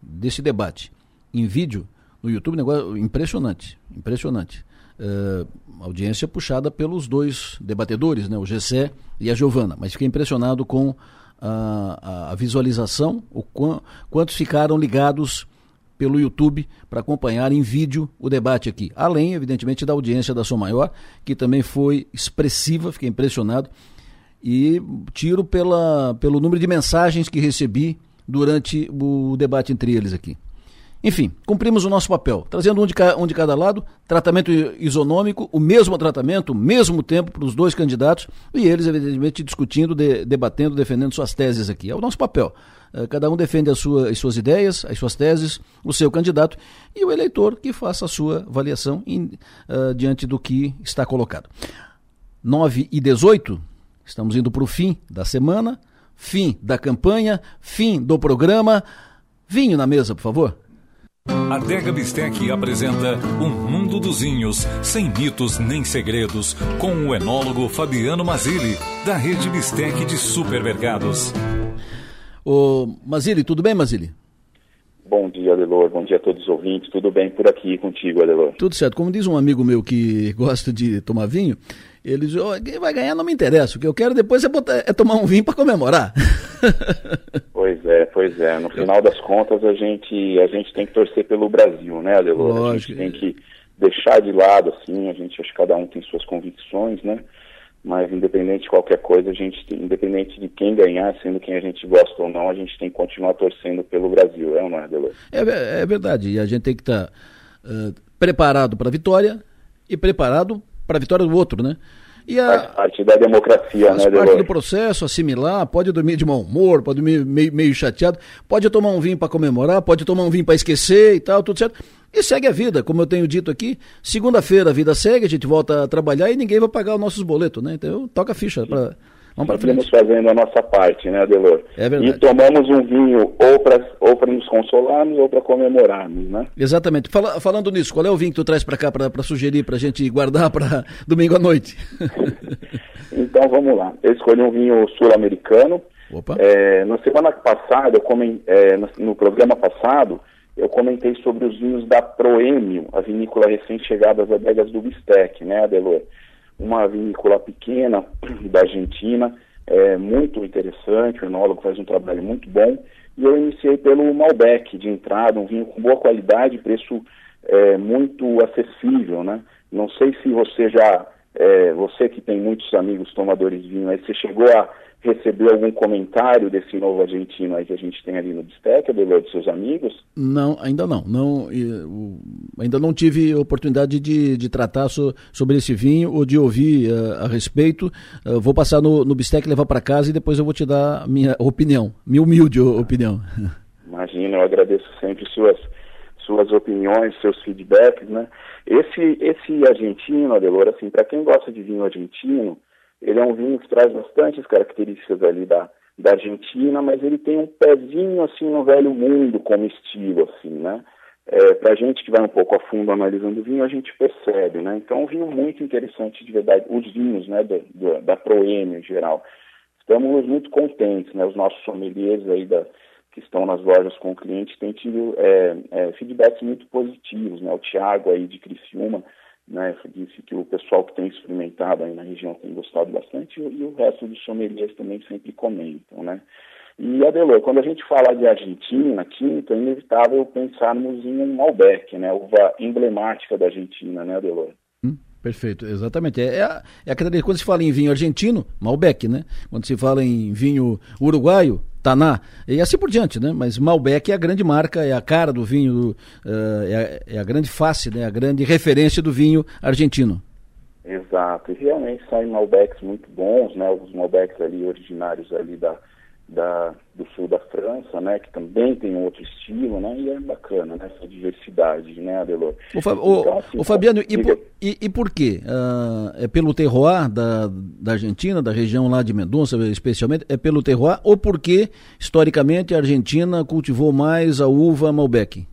[SPEAKER 2] desse debate em vídeo no YouTube, negócio impressionante, impressionante uh, audiência puxada pelos dois debatedores, né, o Gessé e a Giovana. Mas fiquei impressionado com a, a visualização, o qu quantos ficaram ligados pelo YouTube para acompanhar em vídeo o debate aqui. Além, evidentemente, da audiência da Som Maior, que também foi expressiva, fiquei impressionado. E tiro pela, pelo número de mensagens que recebi durante o debate entre eles aqui. Enfim, cumprimos o nosso papel, trazendo um de, um de cada lado, tratamento isonômico, o mesmo tratamento, o mesmo tempo para os dois candidatos e eles, evidentemente, discutindo, de, debatendo, defendendo suas teses aqui. É o nosso papel. Uh, cada um defende sua, as suas ideias, as suas teses, o seu candidato e o eleitor que faça a sua avaliação uh, diante do que está colocado. 9 e 18, estamos indo para o fim da semana, fim da campanha, fim do programa. Vinho na mesa, por favor.
[SPEAKER 20] A Dega Bistec apresenta Um Mundo dos Vinhos, sem mitos nem segredos, com o enólogo Fabiano Mazili, da rede Bistec de supermercados.
[SPEAKER 2] Ô, Mazili, tudo bem, Mazili?
[SPEAKER 21] Bom dia, Adelor. Bom dia a todos os ouvintes. Tudo bem por aqui contigo, Adelor?
[SPEAKER 2] Tudo certo. Como diz um amigo meu que gosta de tomar vinho, ele diz, oh, quem vai ganhar não me interessa. O que eu quero depois é, botar, é tomar um vinho para comemorar.
[SPEAKER 21] Pois é, pois é. No final das contas, a gente, a gente tem que torcer pelo Brasil, né, Adelor? Lógico. A gente tem que deixar de lado, assim, a gente, acho que cada um tem suas convicções, né? Mas independente de qualquer coisa, a gente tem, independente de quem ganhar, sendo quem a gente gosta ou não, a gente tem que continuar torcendo pelo Brasil, é ou não é, Adelor?
[SPEAKER 2] É, é verdade, e a gente tem que estar tá, uh, preparado para a vitória e preparado para a vitória do outro, né?
[SPEAKER 21] E a, faz parte da democracia,
[SPEAKER 2] faz
[SPEAKER 21] né,
[SPEAKER 2] parte do processo, assimilar, pode dormir de mau humor, pode dormir meio, meio chateado, pode tomar um vinho para comemorar, pode tomar um vinho para esquecer e tal, tudo certo. E segue a vida, como eu tenho dito aqui, segunda-feira a vida segue, a gente volta a trabalhar e ninguém vai pagar os nossos boletos, né? Então toca a ficha para Vamos para frente.
[SPEAKER 21] Estamos fazendo a nossa parte, né, Adelor?
[SPEAKER 2] É verdade.
[SPEAKER 21] E tomamos um vinho ou para ou nos consolarmos ou para comemorarmos, né?
[SPEAKER 2] Exatamente. Fala, falando nisso, qual é o vinho que tu traz para cá para sugerir para a gente guardar para domingo à noite?
[SPEAKER 21] então vamos lá. Eu escolhi um vinho sul-americano. É, na semana passada, eu coment, é, no, programa passado, eu comentei sobre os vinhos da Proêmio, a vinícola recém-chegada às adegas do Bistec, né, Adelor? Uma vinícola pequena da Argentina, é muito interessante, o enólogo faz um trabalho muito bom, e eu iniciei pelo Malbec de entrada, um vinho com boa qualidade, preço é, muito acessível, né? Não sei se você já, é, você que tem muitos amigos tomadores de vinho, aí você chegou a receber algum comentário desse novo argentino aí que a gente tem ali no Bistec, Abelô, dos seus amigos?
[SPEAKER 2] Não, ainda não. não ainda não tive oportunidade de, de tratar so, sobre esse vinho ou de ouvir uh, a respeito. Uh, vou passar no, no Bistec, levar para casa e depois eu vou te dar minha opinião, minha humilde opinião.
[SPEAKER 21] Imagina, eu agradeço sempre suas, suas opiniões, seus feedbacks, né? Esse, esse argentino, Adelor, assim, para quem gosta de vinho argentino, ele é um vinho que traz bastantes características ali da, da Argentina, mas ele tem um pezinho assim no velho mundo como estilo, assim, né? É, para a gente que vai um pouco a fundo analisando o vinho, a gente percebe, né? Então, é um vinho muito interessante de verdade, os vinhos, né, da, Proêmio em geral. Estamos muito contentes, né? Os nossos sommeliers aí da, que estão nas lojas com o cliente têm tido é, é, feedbacks muito positivos, né? O Thiago aí de Criciúma né? Disse que o pessoal que tem experimentado aí na região tem gostado bastante e, o resto dos sommeliers também sempre comentam, né? E, Adelor, quando a gente fala de Argentina, quinta, é inevitável pensarmos em um Malbec, né? Uva emblemática da Argentina, né, Adelor?
[SPEAKER 2] Perfeito, exatamente. É, é, é quando se fala em vinho argentino, Malbec, né? Quando se fala em vinho uruguaio, Taná, e assim por diante, né? Mas Malbec é a grande marca, é a cara do vinho, uh, é, a, é, a, grande face, né? A grande referência do vinho argentino.
[SPEAKER 21] Exato, e realmente saem Malbecs muito bons, né? Os Malbecs ali originários ali da, da, do sul da França, né, que também tem outro estilo, né, e é bacana né, essa diversidade, né, Adelor?
[SPEAKER 2] O, Fa então, assim, o Fabiano, e por, e, e por quê? Uh, é pelo terroir da, da Argentina, da região lá de Mendonça, especialmente, é pelo terroir, ou porque, historicamente, a Argentina cultivou mais a uva Malbec?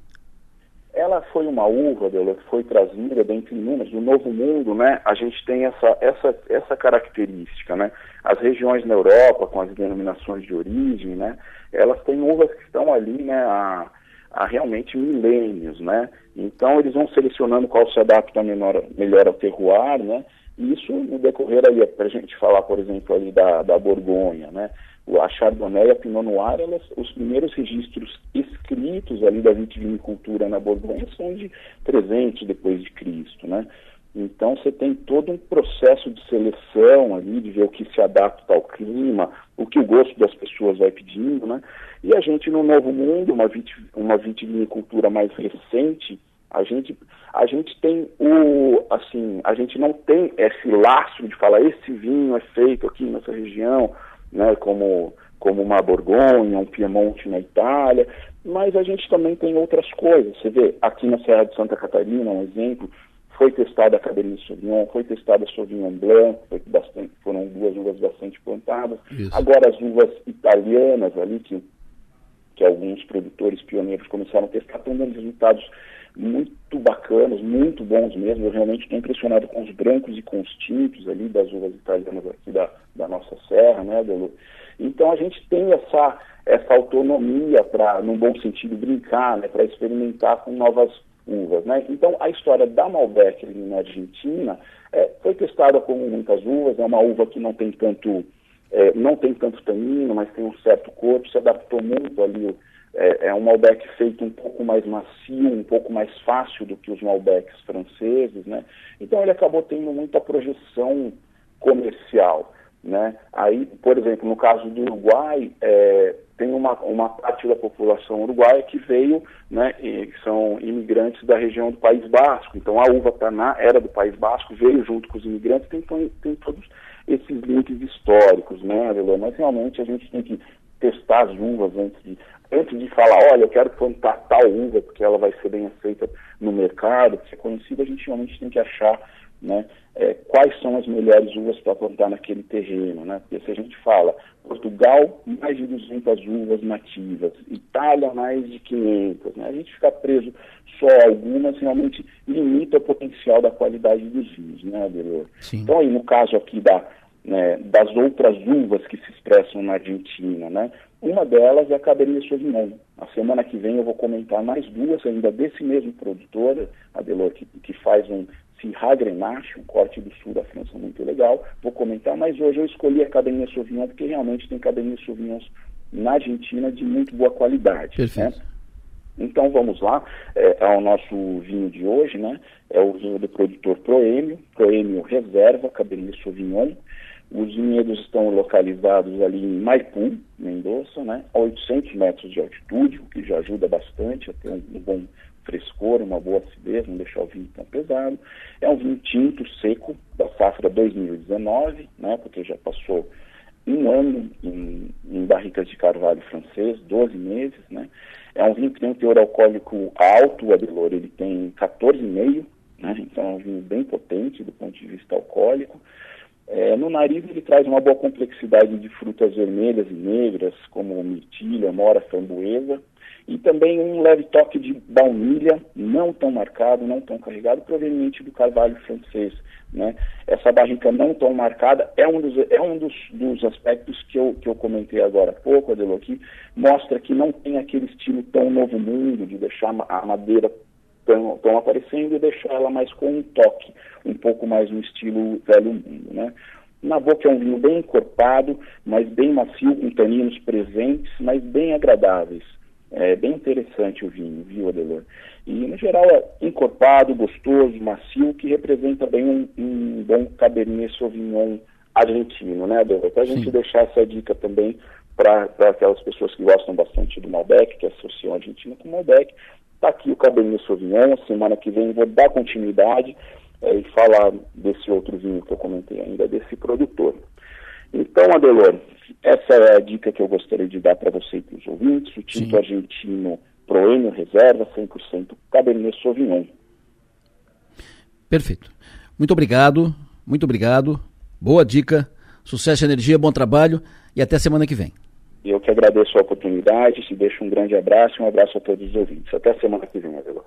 [SPEAKER 21] Ela foi uma uva dela que foi trazida dentre inúmeras do Novo Mundo, né? A gente tem essa essa essa característica, né? As regiões na Europa com as denominações de origem, né? Elas têm uvas que estão ali, né? Há, há realmente milênios, né? Então eles vão selecionando qual se adapta melhor, melhor ao terroir, né? E isso no decorrer ali, para a gente falar, por exemplo, ali da, da Borgonha, né? A Chardonnay e a Pinot Noir, elas, os primeiros registros escritos ali da vitivinicultura na Borgonha são de 300 depois de Cristo, né? Então você tem todo um processo de seleção ali, de ver o que se adapta ao clima, o que o gosto das pessoas vai pedindo, né? E a gente no Novo Mundo, uma, vit, uma vitivinicultura mais recente, a gente, a gente tem o, assim, a gente não tem esse laço de falar esse vinho é feito aqui nessa região, né, como, como uma Borgonha, um Piemonte na Itália, mas a gente também tem outras coisas. Você vê, aqui na Serra de Santa Catarina, um exemplo, foi testada a Cabernet Sauvignon, foi testada a Sauvignon Blanc, bastante, foram duas uvas bastante plantadas. Isso. Agora as uvas italianas ali, que, que alguns produtores pioneiros começaram a testar, estão dando resultados muito bacanas, muito bons mesmo. Eu realmente estou impressionado com os brancos e com os tintos ali das uvas italianas aqui da, da nossa serra, né? Então a gente tem essa, essa autonomia para, num bom sentido, brincar, né, para experimentar com novas uvas, né? Então a história da Malbec ali na Argentina é, foi testada com muitas uvas, é uma uva que não tem tanto é, não tem tanto tanino, mas tem um certo corpo, se adaptou muito ali é, é, um Malbec feito um pouco mais macio, um pouco mais fácil do que os Malbecs franceses, né? Então ele acabou tendo muita projeção comercial, né? Aí, por exemplo, no caso do Uruguai, é, tem uma, uma parte da população uruguaia que veio, né, e são imigrantes da região do País Basco. Então a uva Taná era do País Basco, veio junto com os imigrantes, tem, tem todos esses links históricos, né? Mas realmente a gente tem que testar as uvas antes de antes de falar, olha, eu quero plantar tal uva porque ela vai ser bem aceita no mercado, ser conhecida, a gente realmente tem que achar né, é, quais são as melhores uvas para plantar naquele terreno. Né? Porque se a gente fala Portugal, mais de 200 uvas nativas, Itália, mais de 500, né? a gente ficar preso só a algumas realmente limita o potencial da qualidade dos vinhos, né, Adelor? Então, aí, no caso aqui da, né, das outras uvas que se expressam na Argentina, né? Uma delas é a Cabernet Sauvignon. A semana que vem eu vou comentar mais duas ainda desse mesmo produtor, Adelor, que, que faz um Syrah Grenache, um corte do sul da França muito legal. Vou comentar, mas hoje eu escolhi a Cabernet Sauvignon porque realmente tem Cabernet Sauvignon na Argentina de muito boa qualidade. Né? Perfeito. Né? Então vamos lá, é, ao nosso vinho de hoje, né? É o vinho do produtor Proêmio, Proêmio Reserva, Cabernet Sauvignon. Os vinhedos estão localizados ali em Maipu, Mendoza, né, a 800 metros de altitude, o que já ajuda bastante a ter um, um bom frescor, uma boa acidez, não deixar o vinho tão pesado. É um vinho tinto, seco, da safra 2019, né, porque já passou um ano em, em barricas de carvalho francês, 12 meses, né. É um vinho que tem um teor alcoólico alto, o Adelor, ele tem 14,5, né, então é um vinho bem potente do ponto de vista alcoólico. É, no nariz ele traz uma boa complexidade de frutas vermelhas e negras, como mirtilha, mora, framboesa, e também um leve toque de baunilha, não tão marcado, não tão carregado, proveniente do carvalho francês. Né? Essa barrica não tão marcada é um dos, é um dos, dos aspectos que eu, que eu comentei agora há pouco, Adelo, que mostra que não tem aquele estilo tão novo mundo de deixar a madeira estão aparecendo e deixar ela mais com um toque, um pouco mais no estilo velho mundo, né? Na boca é um vinho bem encorpado, mas bem macio, com taninos presentes, mas bem agradáveis. É bem interessante o vinho, viu, Adelor? E, no geral, é encorpado, gostoso, macio, que representa bem um, um bom Cabernet Sauvignon argentino, né, Adelor? Para a gente deixar essa dica também para aquelas pessoas que gostam bastante do Malbec, que associam a Argentina com Malbec. Está aqui o Cabernet Sauvignon, semana que vem vou dar continuidade é, e falar desse outro vinho que eu comentei ainda, desse produtor. Então, Adelor, essa é a dica que eu gostaria de dar para você e para os ouvintes. O tinto Sim. argentino Proenio Reserva, 100% Cabernet Sauvignon.
[SPEAKER 2] Perfeito. Muito obrigado, muito obrigado. Boa dica, sucesso, energia, bom trabalho e até semana que vem.
[SPEAKER 21] Eu que agradeço a oportunidade, te deixo um grande abraço e um abraço a todos os ouvintes. Até semana que vem, Adelor.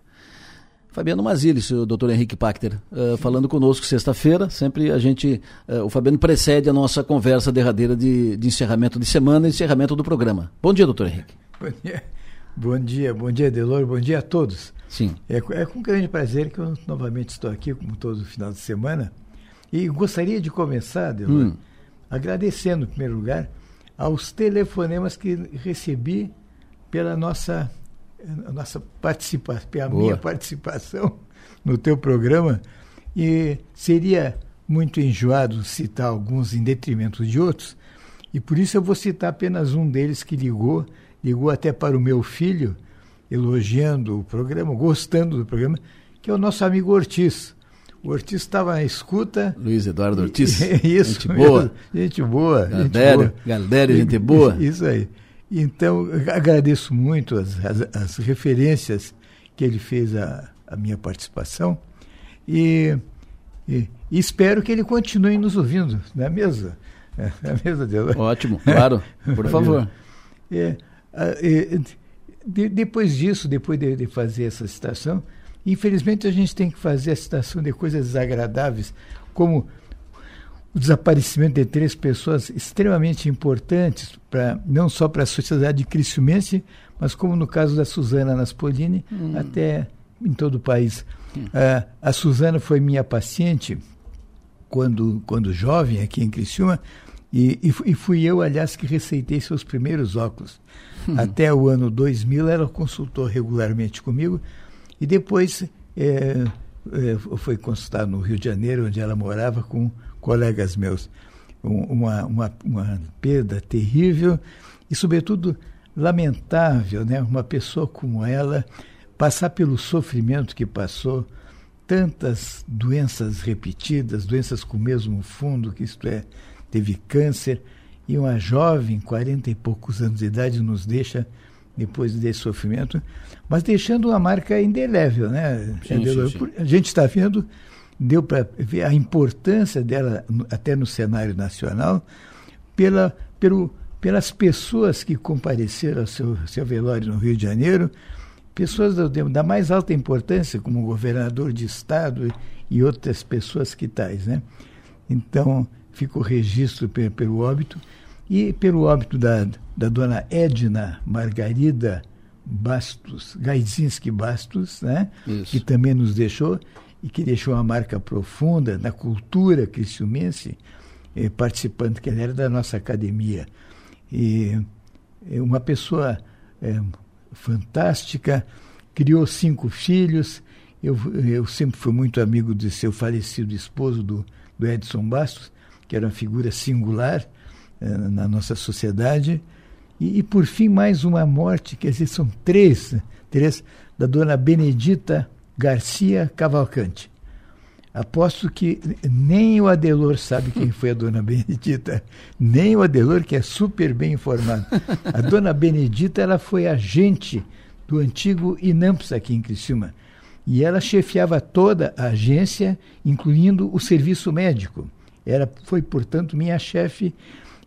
[SPEAKER 2] Fabiano Mazilis, o doutor Henrique Pachter, uh, falando conosco sexta-feira. Sempre a gente, uh, o Fabiano precede a nossa conversa derradeira de, de encerramento de semana e encerramento do programa. Bom dia, doutor Henrique.
[SPEAKER 22] Bom dia, bom dia, bom dia, Delor, bom dia a todos.
[SPEAKER 2] Sim.
[SPEAKER 22] É, é com grande prazer que eu novamente estou aqui, como todo final de semana, e gostaria de começar, Delor, hum. agradecendo, em primeiro lugar, aos telefonemas que recebi pela nossa nossa participação, a Boa. minha participação no teu programa e seria muito enjoado citar alguns em detrimento de outros e por isso eu vou citar apenas um deles que ligou, ligou até para o meu filho elogiando o programa, gostando do programa, que é o nosso amigo Ortiz. O Ortiz estava na escuta.
[SPEAKER 2] Luiz Eduardo Ortiz.
[SPEAKER 22] Isso.
[SPEAKER 2] Gente boa.
[SPEAKER 22] Gente boa.
[SPEAKER 2] Galdério, Galdério, gente boa.
[SPEAKER 22] Isso aí. Então, agradeço muito as, as, as, referências que ele fez à, à minha participação e, e, e, espero que ele continue nos ouvindo, não é mesmo? É, é mesmo, Deus?
[SPEAKER 2] Ótimo, claro, por favor.
[SPEAKER 22] É, é, de, depois disso, depois de, de fazer essa citação, infelizmente a gente tem que fazer a citação de coisas desagradáveis, como o desaparecimento de três pessoas extremamente importantes, pra, não só para a sociedade criciumense, mas como no caso da Suzana Naspolini, hum. até em todo o país. Hum. Uh, a Suzana foi minha paciente quando, quando jovem aqui em Criciúma, e, e, fui eu, aliás, que receitei seus primeiros óculos. Hum. Até o ano 2000 ela consultou regularmente comigo, e depois é, é, foi consultar no Rio de Janeiro, onde ela morava, com colegas meus, uma, uma, uma perda terrível e, sobretudo, lamentável, né? Uma pessoa como ela passar pelo sofrimento que passou, tantas doenças repetidas, doenças com o mesmo fundo, que isto é, teve câncer, e uma jovem, quarenta e poucos anos de idade, nos deixa depois desse sofrimento, mas deixando uma marca indelével, né? Sim, sim, sim. A gente está vendo deu para ver a importância dela até no cenário nacional pela, pelo, pelas pessoas que compareceram ao seu, seu velório no Rio de Janeiro, pessoas da, da mais alta importância, como o governador de estado e outras pessoas que tais, né? Então, ficou registro pelo, pelo óbito e pelo óbito da, da dona Edna Margarida Bastos, Gaidzinski Bastos, né? que também nos deixou, e que deixou uma marca profunda na cultura cristiumense, eh, participando, que ela era da nossa academia. E eh, uma pessoa eh, fantástica, criou cinco filhos. Eu, eu sempre fui muito amigo de seu falecido esposo, do, do Edson Bastos, que era uma figura singular eh, na nossa sociedade. E, e, por fim, mais uma morte, quer dizer, são três, três da dona Benedita Garcia Cavalcante. Aposto que nem o Adelor sabe quem foi a dona Benedita, nem o Adelor, que é super bem informado. A dona Benedita ela foi agente do antigo INAMPS aqui em Criciúma. E ela chefiava toda a agência, incluindo o serviço médico. Ela foi, portanto, minha chefe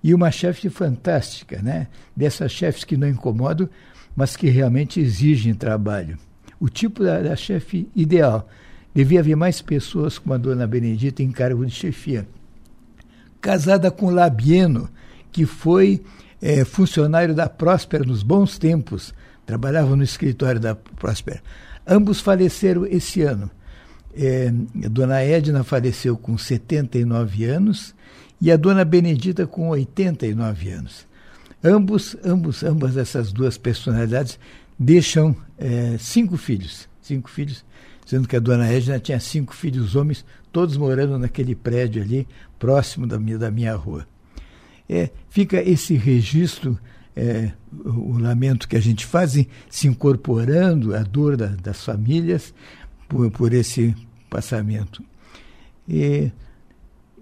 [SPEAKER 22] e uma chefe fantástica, né? Dessas chefes que não incomodam, mas que realmente exigem trabalho o tipo da, da chefe ideal. Devia haver mais pessoas como a dona Benedita em cargo de chefia. Casada com Labieno, que foi é, funcionário da Próspera nos bons tempos, trabalhava no escritório da Próspera. Ambos faleceram esse ano. É, a dona Edna faleceu com 79 anos e a dona Benedita com 89 anos. Ambos, ambos, ambas essas duas personalidades deixam é, cinco filhos, cinco filhos, sendo que a dona Edna tinha cinco filhos homens, todos morando naquele prédio ali, próximo da minha, da minha rua. É, fica esse registro, é, o, o, lamento que a gente faz, se incorporando a dor da, das famílias por, por esse passamento. E,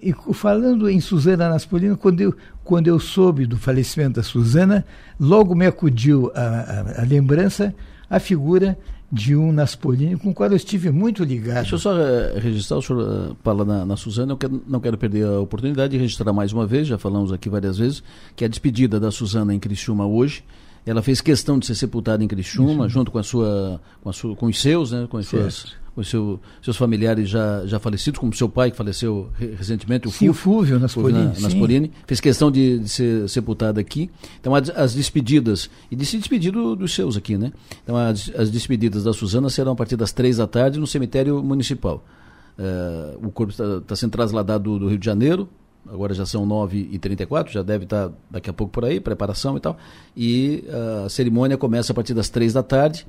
[SPEAKER 22] e falando em Suzana Naspolino, quando eu, quando eu soube do falecimento da Suzana, logo me acudiu a, a, a lembrança a figura de um Naspolini com o qual eu estive muito ligado.
[SPEAKER 2] Deixa eu só uh, registrar, o senhor uh, fala na, na Suzana, eu quero, não quero perder a oportunidade de registrar mais uma vez, já falamos aqui várias vezes, que a despedida da Suzana em Criciúma hoje. Ela fez questão de ser sepultada em Criciúma, junto com a sua, com, a sua, com os seus, né, com as suas com seu, seus familiares já, já falecidos, como seu pai que faleceu recentemente, o
[SPEAKER 22] sim, Fúvio, o Fúvio Naspolini,
[SPEAKER 2] Naspolini fez questão de, de, ser sepultado aqui. Então as, as, despedidas, e de se despedir do, dos seus aqui, né? Então as, as despedidas da Suzana serão a partir das três da tarde no cemitério municipal. Uh, o corpo está tá sendo trasladado do, do, Rio de Janeiro, agora já são 9h34, já deve estar daqui a pouco por aí, preparação e tal. E uh, a cerimônia começa a partir das três da tarde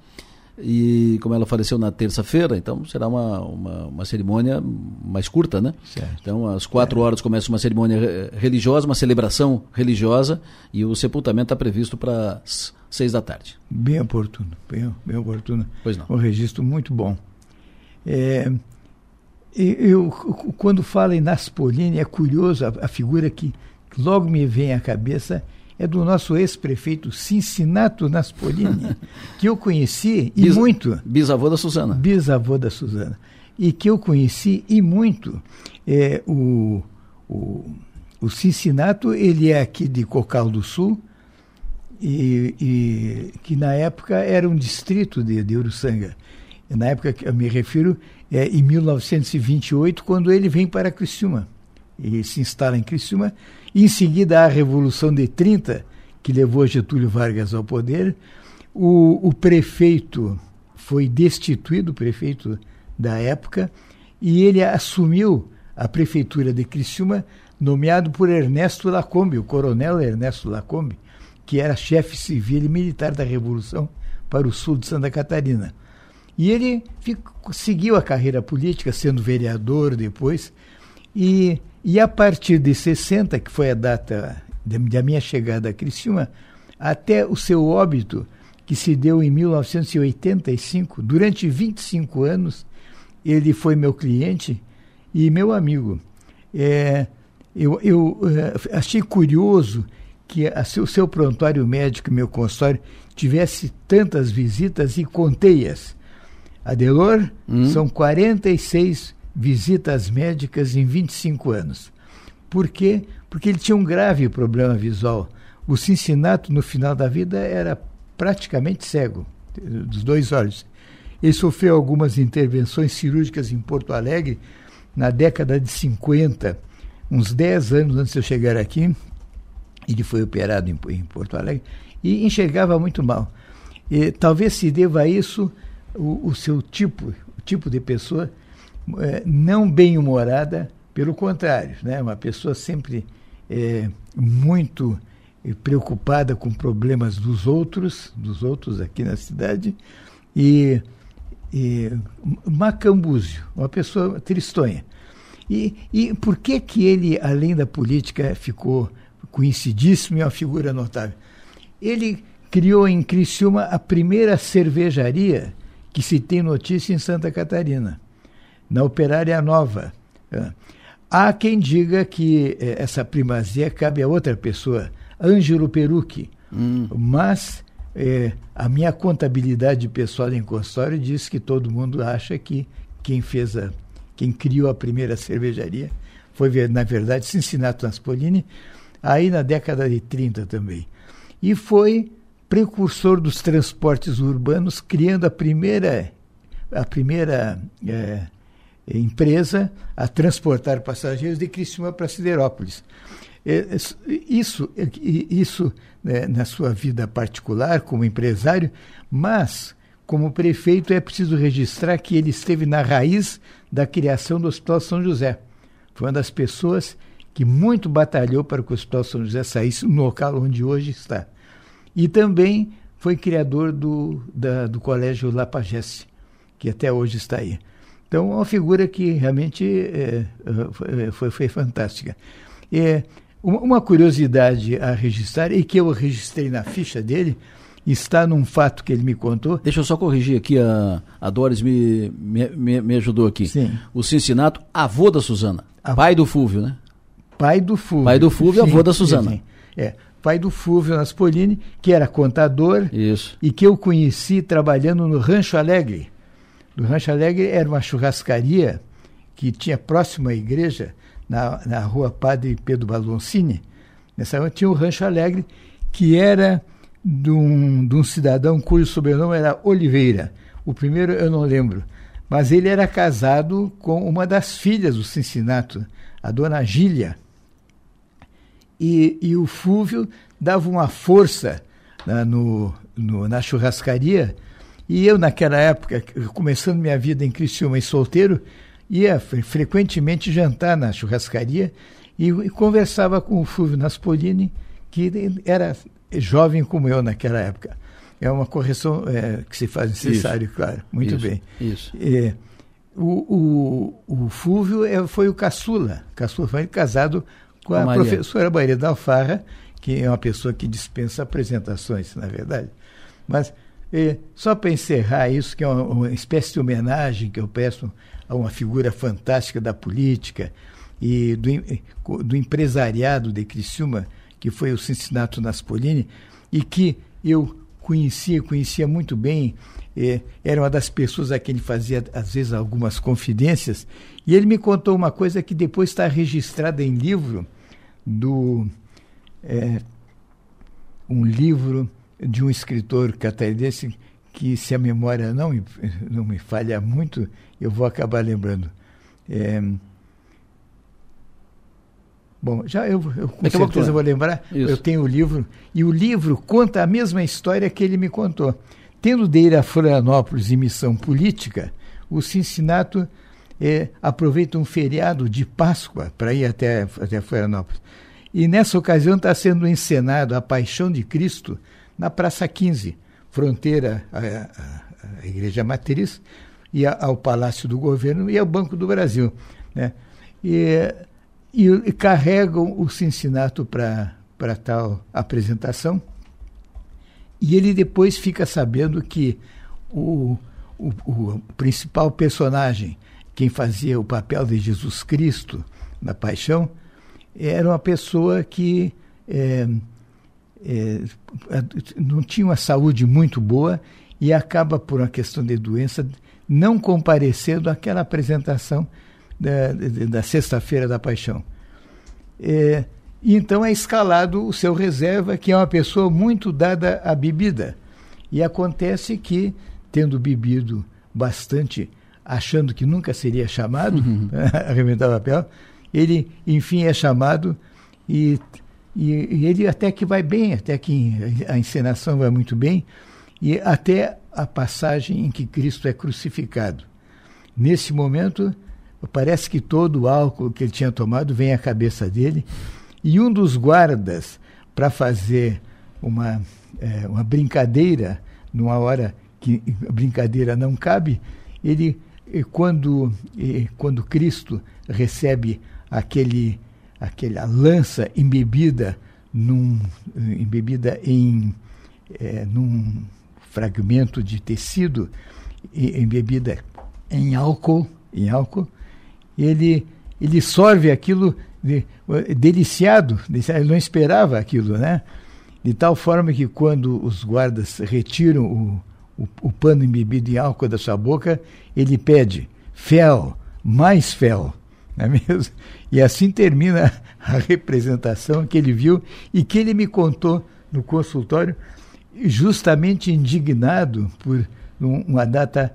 [SPEAKER 2] e como ela faleceu na terça-feira, então será uma, uma, uma, cerimônia mais curta, né? Certo. Então, às quatro é. horas começa uma cerimônia religiosa, uma celebração religiosa, e o sepultamento está previsto para seis da tarde.
[SPEAKER 22] Bem oportuno, bem, bem oportuno.
[SPEAKER 2] Pois não.
[SPEAKER 22] Um registro muito bom. É, eu, quando falo em Naspolini, é curioso a, a figura que logo me vem à cabeça é do nosso ex-prefeito Cincinato Naspolini, que eu conheci e Bis, muito.
[SPEAKER 2] Bisavô da Suzana.
[SPEAKER 22] Bisavô da Suzana. E que eu conheci e muito. É, o, o, o Cincinato, ele é aqui de Cocal do Sul, e, e, que na época era um distrito de, de Uruçanga. Na época que eu me refiro, é em 1928, quando ele vem para Criciúma. E se instala em Criciúma em seguida, a Revolução de 30, que levou Getúlio Vargas ao poder, o, o prefeito foi destituído, o prefeito da época, e ele assumiu a prefeitura de Criciúma, nomeado por Ernesto Lacombe, o coronel Ernesto Lacombe, que era chefe civil e militar da Revolução para o sul de Santa Catarina. E ele ficou, seguiu a carreira política, sendo vereador depois, e e a partir de 60, que foi a data da minha chegada a Criciúma, até o seu óbito, que se deu em 1985, durante 25 anos, ele foi meu cliente e meu amigo. É, eu, eu é, achei curioso que a, o seu prontuário médico, meu consultório, tivesse tantas visitas e contei-as. Adelor, hum. são 46 visitas médicas em 25 anos. Por quê? Porque ele tinha um grave problema visual. O Cincinnati, no final da vida, era praticamente cego, dos dois olhos. Ele sofreu algumas intervenções cirúrgicas em Porto Alegre na década de 50, uns 10 anos antes de eu chegar aqui. Ele foi operado em, em Porto Alegre e enxergava muito mal. E, talvez se deva a isso o, o seu tipo, o tipo de pessoa é, não bem-humorada, pelo contrário, né? uma pessoa sempre é, muito preocupada com problemas dos outros, dos outros aqui na cidade, e, e macambúzio, uma pessoa tristonha. E, e por que que ele, além da política, ficou conhecidíssimo e uma figura notável? Ele criou em Criciúma a primeira cervejaria que se tem notícia em Santa Catarina na Operária Nova. É. Há quem diga que é, essa primazia cabe a outra pessoa, Ângelo Perucchi, hum. mas é, a minha contabilidade pessoal em consultório diz que todo mundo acha que quem fez a, quem criou a primeira cervejaria foi, na verdade, Cincinnati Naspolini, aí na década de 30 também. E foi precursor dos transportes urbanos, criando a primeira, a primeira é, empresa a transportar passageiros de Criciúma para Siderópolis. É, isso, isso né, na sua vida particular como empresário, mas como prefeito, é preciso registrar que ele esteve na raiz da criação do Hospital São José. Foi uma das pessoas que muito batalhou para que o Hospital São José saísse no local onde hoje está. E também foi criador do, da, do Colégio Lapagesse, que até hoje está aí. Então, é uma figura que realmente é, é, foi, foi, fantástica. É, uma curiosidade a registrar, e que eu registrei na ficha dele, está num fato que ele me contou.
[SPEAKER 2] Deixa eu só corrigir aqui, a, a Doris me, me, me ajudou aqui.
[SPEAKER 22] Sim.
[SPEAKER 2] O Cincinato, avô da Suzana, pai do Fúvio, né?
[SPEAKER 22] Pai do Fúvio.
[SPEAKER 2] Pai do Fúvio, sim, avô da Suzana. Sim,
[SPEAKER 22] é, pai do Fúvio Naspolini, que era contador
[SPEAKER 2] Isso.
[SPEAKER 22] e que eu conheci trabalhando no Rancho Alegre. No Rancho Alegre era uma churrascaria que tinha próximo à igreja, na, na rua Padre Pedro Baloncini. Nessa rua tinha o Rancho Alegre, que era de um, de um cidadão cujo sobrenome era Oliveira. O primeiro eu não lembro. Mas ele era casado com uma das filhas do Cincinnati, a dona Gília. E, e o Fúvio dava uma força né, no, no, na churrascaria. E eu, naquela época, começando minha vida em Criciúma e solteiro, ia frequentemente jantar na churrascaria e, e conversava com o Fúvio Naspolini, que era jovem como eu naquela época. É uma correção é, que se faz necessário, isso. claro. Muito
[SPEAKER 2] isso.
[SPEAKER 22] bem.
[SPEAKER 2] Isso.
[SPEAKER 22] É, o, o, o Fúvio é, foi o caçula. Caçula foi casado com a, a professora Maria da Alfarra, que é uma pessoa que dispensa apresentações, na verdade. Mas, é, só para encerrar isso, que é uma, uma, espécie de homenagem que eu peço a uma figura fantástica da política e do, do empresariado de Criciúma, que foi o Cincinnati Naspolini, e que eu conhecia, conhecia muito bem, era uma das pessoas a quem ele fazia, às vezes, algumas confidências, e ele me contou uma coisa que depois está registrada em livro, do é, um livro de um escritor catarinense que, se a memória não, não me falha muito, eu vou acabar lembrando. É, Bom, já eu, eu com Daqui certeza vou lembrar. Isso. Eu tenho o livro e o livro conta a mesma história que ele me contou. Tendo de ir a Florianópolis em missão política, o Cincinnati é, aproveita um feriado de Páscoa para ir até, até Florianópolis. E nessa ocasião está sendo encenado a Paixão de Cristo na Praça 15, fronteira à, à, Igreja Matriz, e ao Palácio do Governo e ao Banco do Brasil. Né? E e, e carregam o Cincinnati para tal apresentação. E ele depois fica sabendo que o, o, o, principal personagem, quem fazia o papel de Jesus Cristo na paixão, era uma pessoa que é, não tinha uma saúde muito boa e acaba, por uma questão de doença, não comparecendo àquela apresentação da, da Sexta-feira da Paixão. É, então é escalado o seu reserva, que é uma pessoa muito dada à bebida. E acontece que, tendo bebido bastante, achando que nunca seria chamado, uhum. arrebentar papel, ele, enfim, é chamado e, e, e, ele até que vai bem, até que a encenação vai muito bem, e até a passagem em que Cristo é crucificado. Nesse momento, Parece que todo o álcool que ele tinha tomado vem à cabeça dele. E um dos guardas, para fazer uma, é, uma brincadeira, numa hora que a brincadeira não cabe, ele, quando, quando Cristo recebe aquele, aquela lança embebida, num, embebida em é, num fragmento de tecido, embebida em álcool, em álcool, ele, ele sorve aquilo de, deliciado, ele não esperava aquilo, né? De tal forma que quando os guardas retiram o, o, o pano embebido em álcool da sua boca, ele pede fel, mais fel, não é mesmo? E assim termina a representação que ele viu e que ele me contou no consultório, justamente indignado por uma data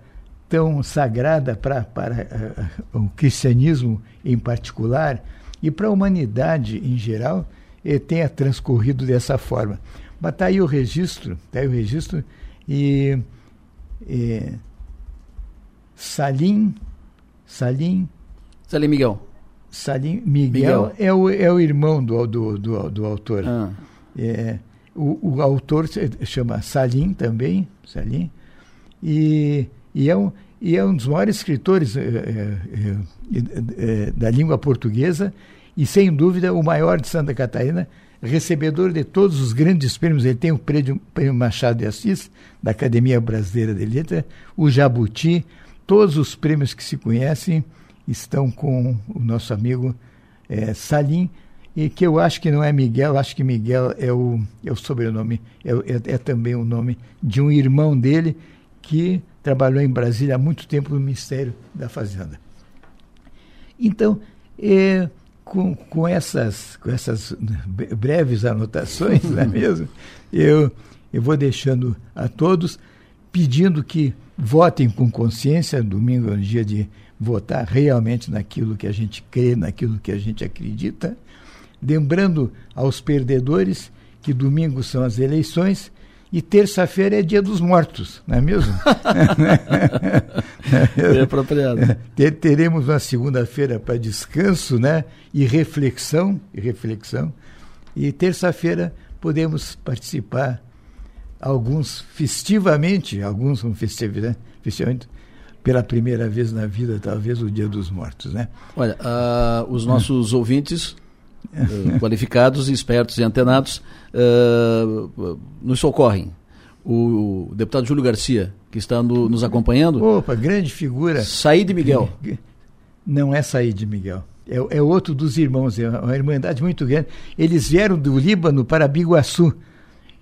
[SPEAKER 22] tão sagrada pra, para uh, o cristianismo em particular e para a humanidade em geral eh, tenha transcorrido dessa forma. Mas está aí o registro, está aí o registro e é, Salim, Salim.
[SPEAKER 2] Salim Miguel.
[SPEAKER 22] Salim Miguel, Miguel, É, o, é o irmão do, do, do, do autor.
[SPEAKER 2] Ah.
[SPEAKER 22] É, o, o autor se chama Salim também, Salim, e, e, é, um, e é um dos maiores escritores é, é, é, da língua portuguesa e, sem dúvida, o maior de Santa Catarina, recebedor de todos os grandes prêmios. Ele tem o prêmio, prêmio Machado de Assis, da Academia Brasileira de Letras, o Jabuti, todos os prêmios que se conhecem estão com o nosso amigo é, Salim, e que eu acho que não é Miguel, acho que Miguel é o, é o sobrenome, é, é, é também o nome de um irmão dele que trabalhou em Brasília há muito tempo no Ministério da Fazenda. Então, é, com, com, essas, com essas breves anotações, não é mesmo? Eu, eu vou deixando a todos, pedindo que votem com consciência. Domingo é um dia de votar realmente naquilo que a gente crê, naquilo que a gente acredita. Lembrando aos perdedores que domingo são as eleições e terça-feira é dia dos mortos, não é mesmo?
[SPEAKER 2] é apropriado.
[SPEAKER 22] Teremos uma segunda-feira para descanso, né? E reflexão, e reflexão. E terça-feira podemos participar alguns festivamente, alguns com festivamente, festivamente pela primeira vez na vida, talvez o Dia dos Mortos, né?
[SPEAKER 2] Olha, uh, os nossos ouvintes uh, qualificados, espertos e antenados uh, nos socorrem. O, o, deputado Júlio Garcia, que está no, nos acompanhando.
[SPEAKER 22] Opa, grande figura.
[SPEAKER 2] Saíde Miguel.
[SPEAKER 22] Não é Saíde Miguel. É, é outro dos irmãos, é uma irmandade muito grande. Eles vieram do Líbano para Biguaçu.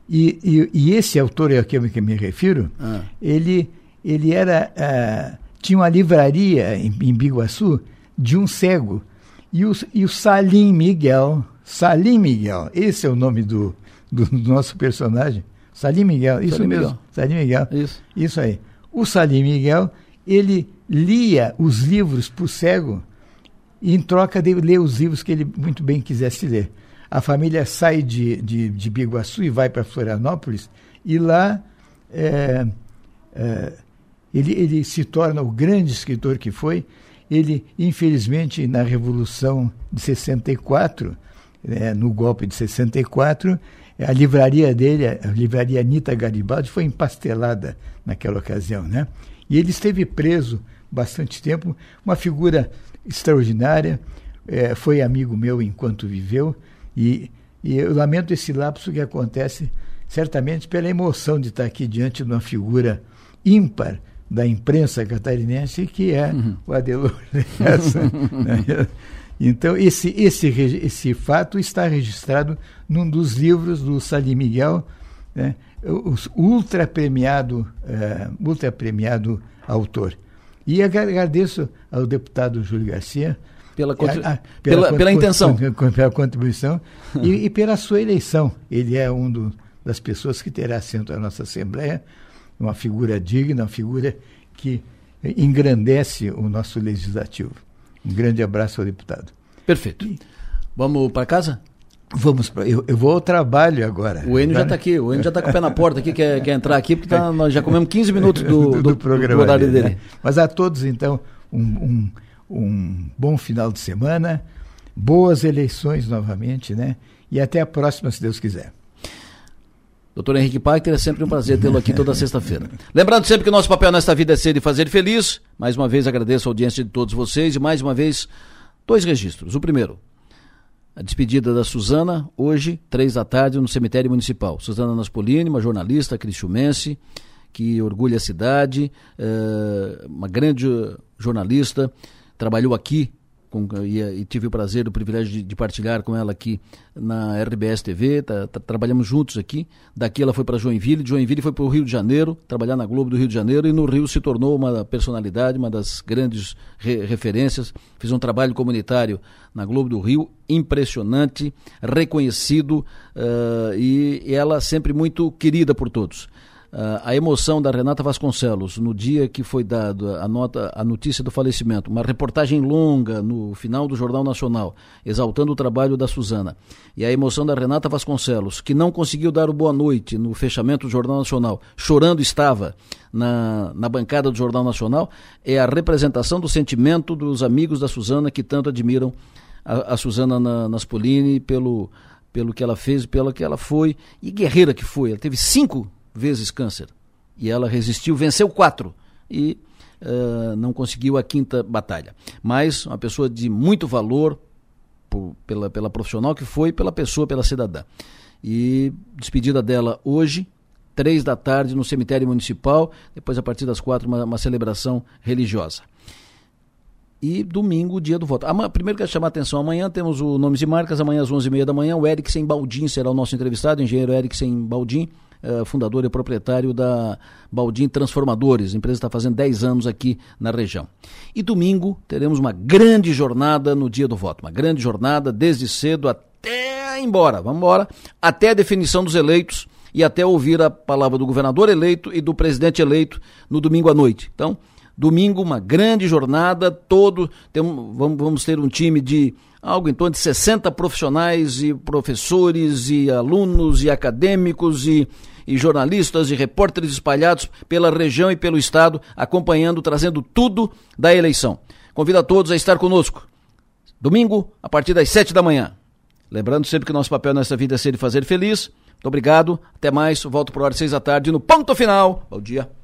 [SPEAKER 22] E, e, e esse autor a que eu me refiro, ah. ele, ele era. Uh, tinha uma livraria em, em Biguaçu de um cego. E o, e o Salim Miguel, Salim Miguel, esse é o nome do, do, nosso personagem. Salim Miguel, isso Salim mesmo. Miguel. Salim Miguel.
[SPEAKER 2] Isso.
[SPEAKER 22] Isso aí. O Salim Miguel, ele lia os livros para o cego e em troca de ler os livros que ele muito bem quisesse ler. A família sai de, de, de Biguaçu e vai para Florianópolis e lá é, é, ele, ele se torna o grande escritor que foi. Ele, infelizmente, na Revolução de 64, é, no golpe de 64, a livraria dele, a livraria Anitta Garibaldi, foi empastelada naquela ocasião. Né? E ele esteve preso bastante tempo, uma figura extraordinária, é, foi amigo meu enquanto viveu, e, e eu lamento esse lapso que acontece certamente pela emoção de estar aqui diante de uma figura ímpar da imprensa catarinense, que é uhum. o Adelor né? Então, esse, esse, esse fato está registrado num dos livros do Salim Miguel, né? o ultra premiado, uh, ultra premiado autor. E agradeço ao deputado Júlio Garcia
[SPEAKER 2] pela, a, a, pela, pela, pela, intenção.
[SPEAKER 22] Pela contribuição e, e, pela sua eleição. Ele é um do, das pessoas que terá assento na nossa Assembleia, uma figura digna, uma figura que engrandece o nosso legislativo. Um grande abraço ao deputado.
[SPEAKER 2] Perfeito. Vamos para casa?
[SPEAKER 22] Vamos, pra, eu, eu vou ao trabalho agora.
[SPEAKER 2] O Enio já está aqui, o Enio já está com o pé na porta aqui, quer, quer entrar aqui, porque tá, nós já comemos 15 minutos do, do, do programa do dele. dele. Né?
[SPEAKER 22] Mas a todos, então, um, um, um bom final de semana, boas eleições novamente, né? E até a próxima, se Deus quiser.
[SPEAKER 2] Doutor Henrique Pachter, é sempre um prazer tê-lo aqui toda sexta-feira. Lembrando sempre que o nosso papel nesta vida é ser e fazer feliz. Mais uma vez agradeço a audiência de todos vocês e mais uma vez dois registros. O primeiro, a despedida da Suzana, hoje, três da tarde, no cemitério municipal. Suzana Naspolini, uma jornalista cristiumense, que orgulha a cidade, é, uma grande jornalista, trabalhou aqui com, e, e, tive o prazer, o privilégio de, de, partilhar com ela aqui na RBS TV, tá, tá, trabalhamos juntos aqui. Daqui ela foi para Joinville, de Joinville foi para o Rio de Janeiro, trabalhar na Globo do Rio de Janeiro, e no Rio se tornou uma personalidade, uma das grandes re, referências. Fiz um trabalho comunitário na Globo do Rio, impressionante, reconhecido, uh, e, e ela sempre muito querida por todos. Uh, a emoção da Renata Vasconcelos no dia que foi dado a nota, a notícia do falecimento, uma reportagem longa no final do Jornal Nacional, exaltando o trabalho da Suzana. E a emoção da Renata Vasconcelos, que não conseguiu dar o boa noite no fechamento do Jornal Nacional, chorando estava na, na bancada do Jornal Nacional, é a representação do sentimento dos amigos da Suzana que tanto admiram a, a Suzana na, Naspolini pelo, pelo que ela fez, pelo que ela foi e guerreira que foi. Ela teve cinco vezes câncer. E ela resistiu, venceu quatro e uh, não conseguiu a quinta batalha. Mas uma pessoa de muito valor por, pela, pela profissional que foi, pela pessoa, pela cidadã. E despedida dela hoje, três da tarde, no cemitério municipal. Depois, a partir das quatro, uma, uma celebração religiosa e domingo, dia do voto. Amanhã, primeiro quero chamar a atenção, amanhã temos o Nomes e Marcas, amanhã às 11h30 da manhã, o Eriksen Baldim será o nosso entrevistado, o engenheiro Eriksen Baldim, uh, fundador e proprietário da Baldim Transformadores. A empresa está fazendo 10 anos aqui na região. E domingo teremos uma grande jornada no dia do voto. Uma grande jornada desde cedo até embora. Vamos embora. Até a definição dos eleitos e até ouvir a palavra do governador eleito e do presidente eleito no domingo à noite. Então, domingo, uma grande jornada, todo. Tem, vamos, vamos ter um time de algo em torno de 60 profissionais e professores e alunos e acadêmicos e e jornalistas e repórteres espalhados pela região e pelo estado, acompanhando, trazendo tudo da eleição. Convido a todos a estar conosco. Domingo, a partir das sete da manhã. Lembrando sempre que nosso papel nessa vida é ser e fazer feliz. Muito obrigado. Até mais. Volto para hora seis da tarde no ponto final. Bom dia.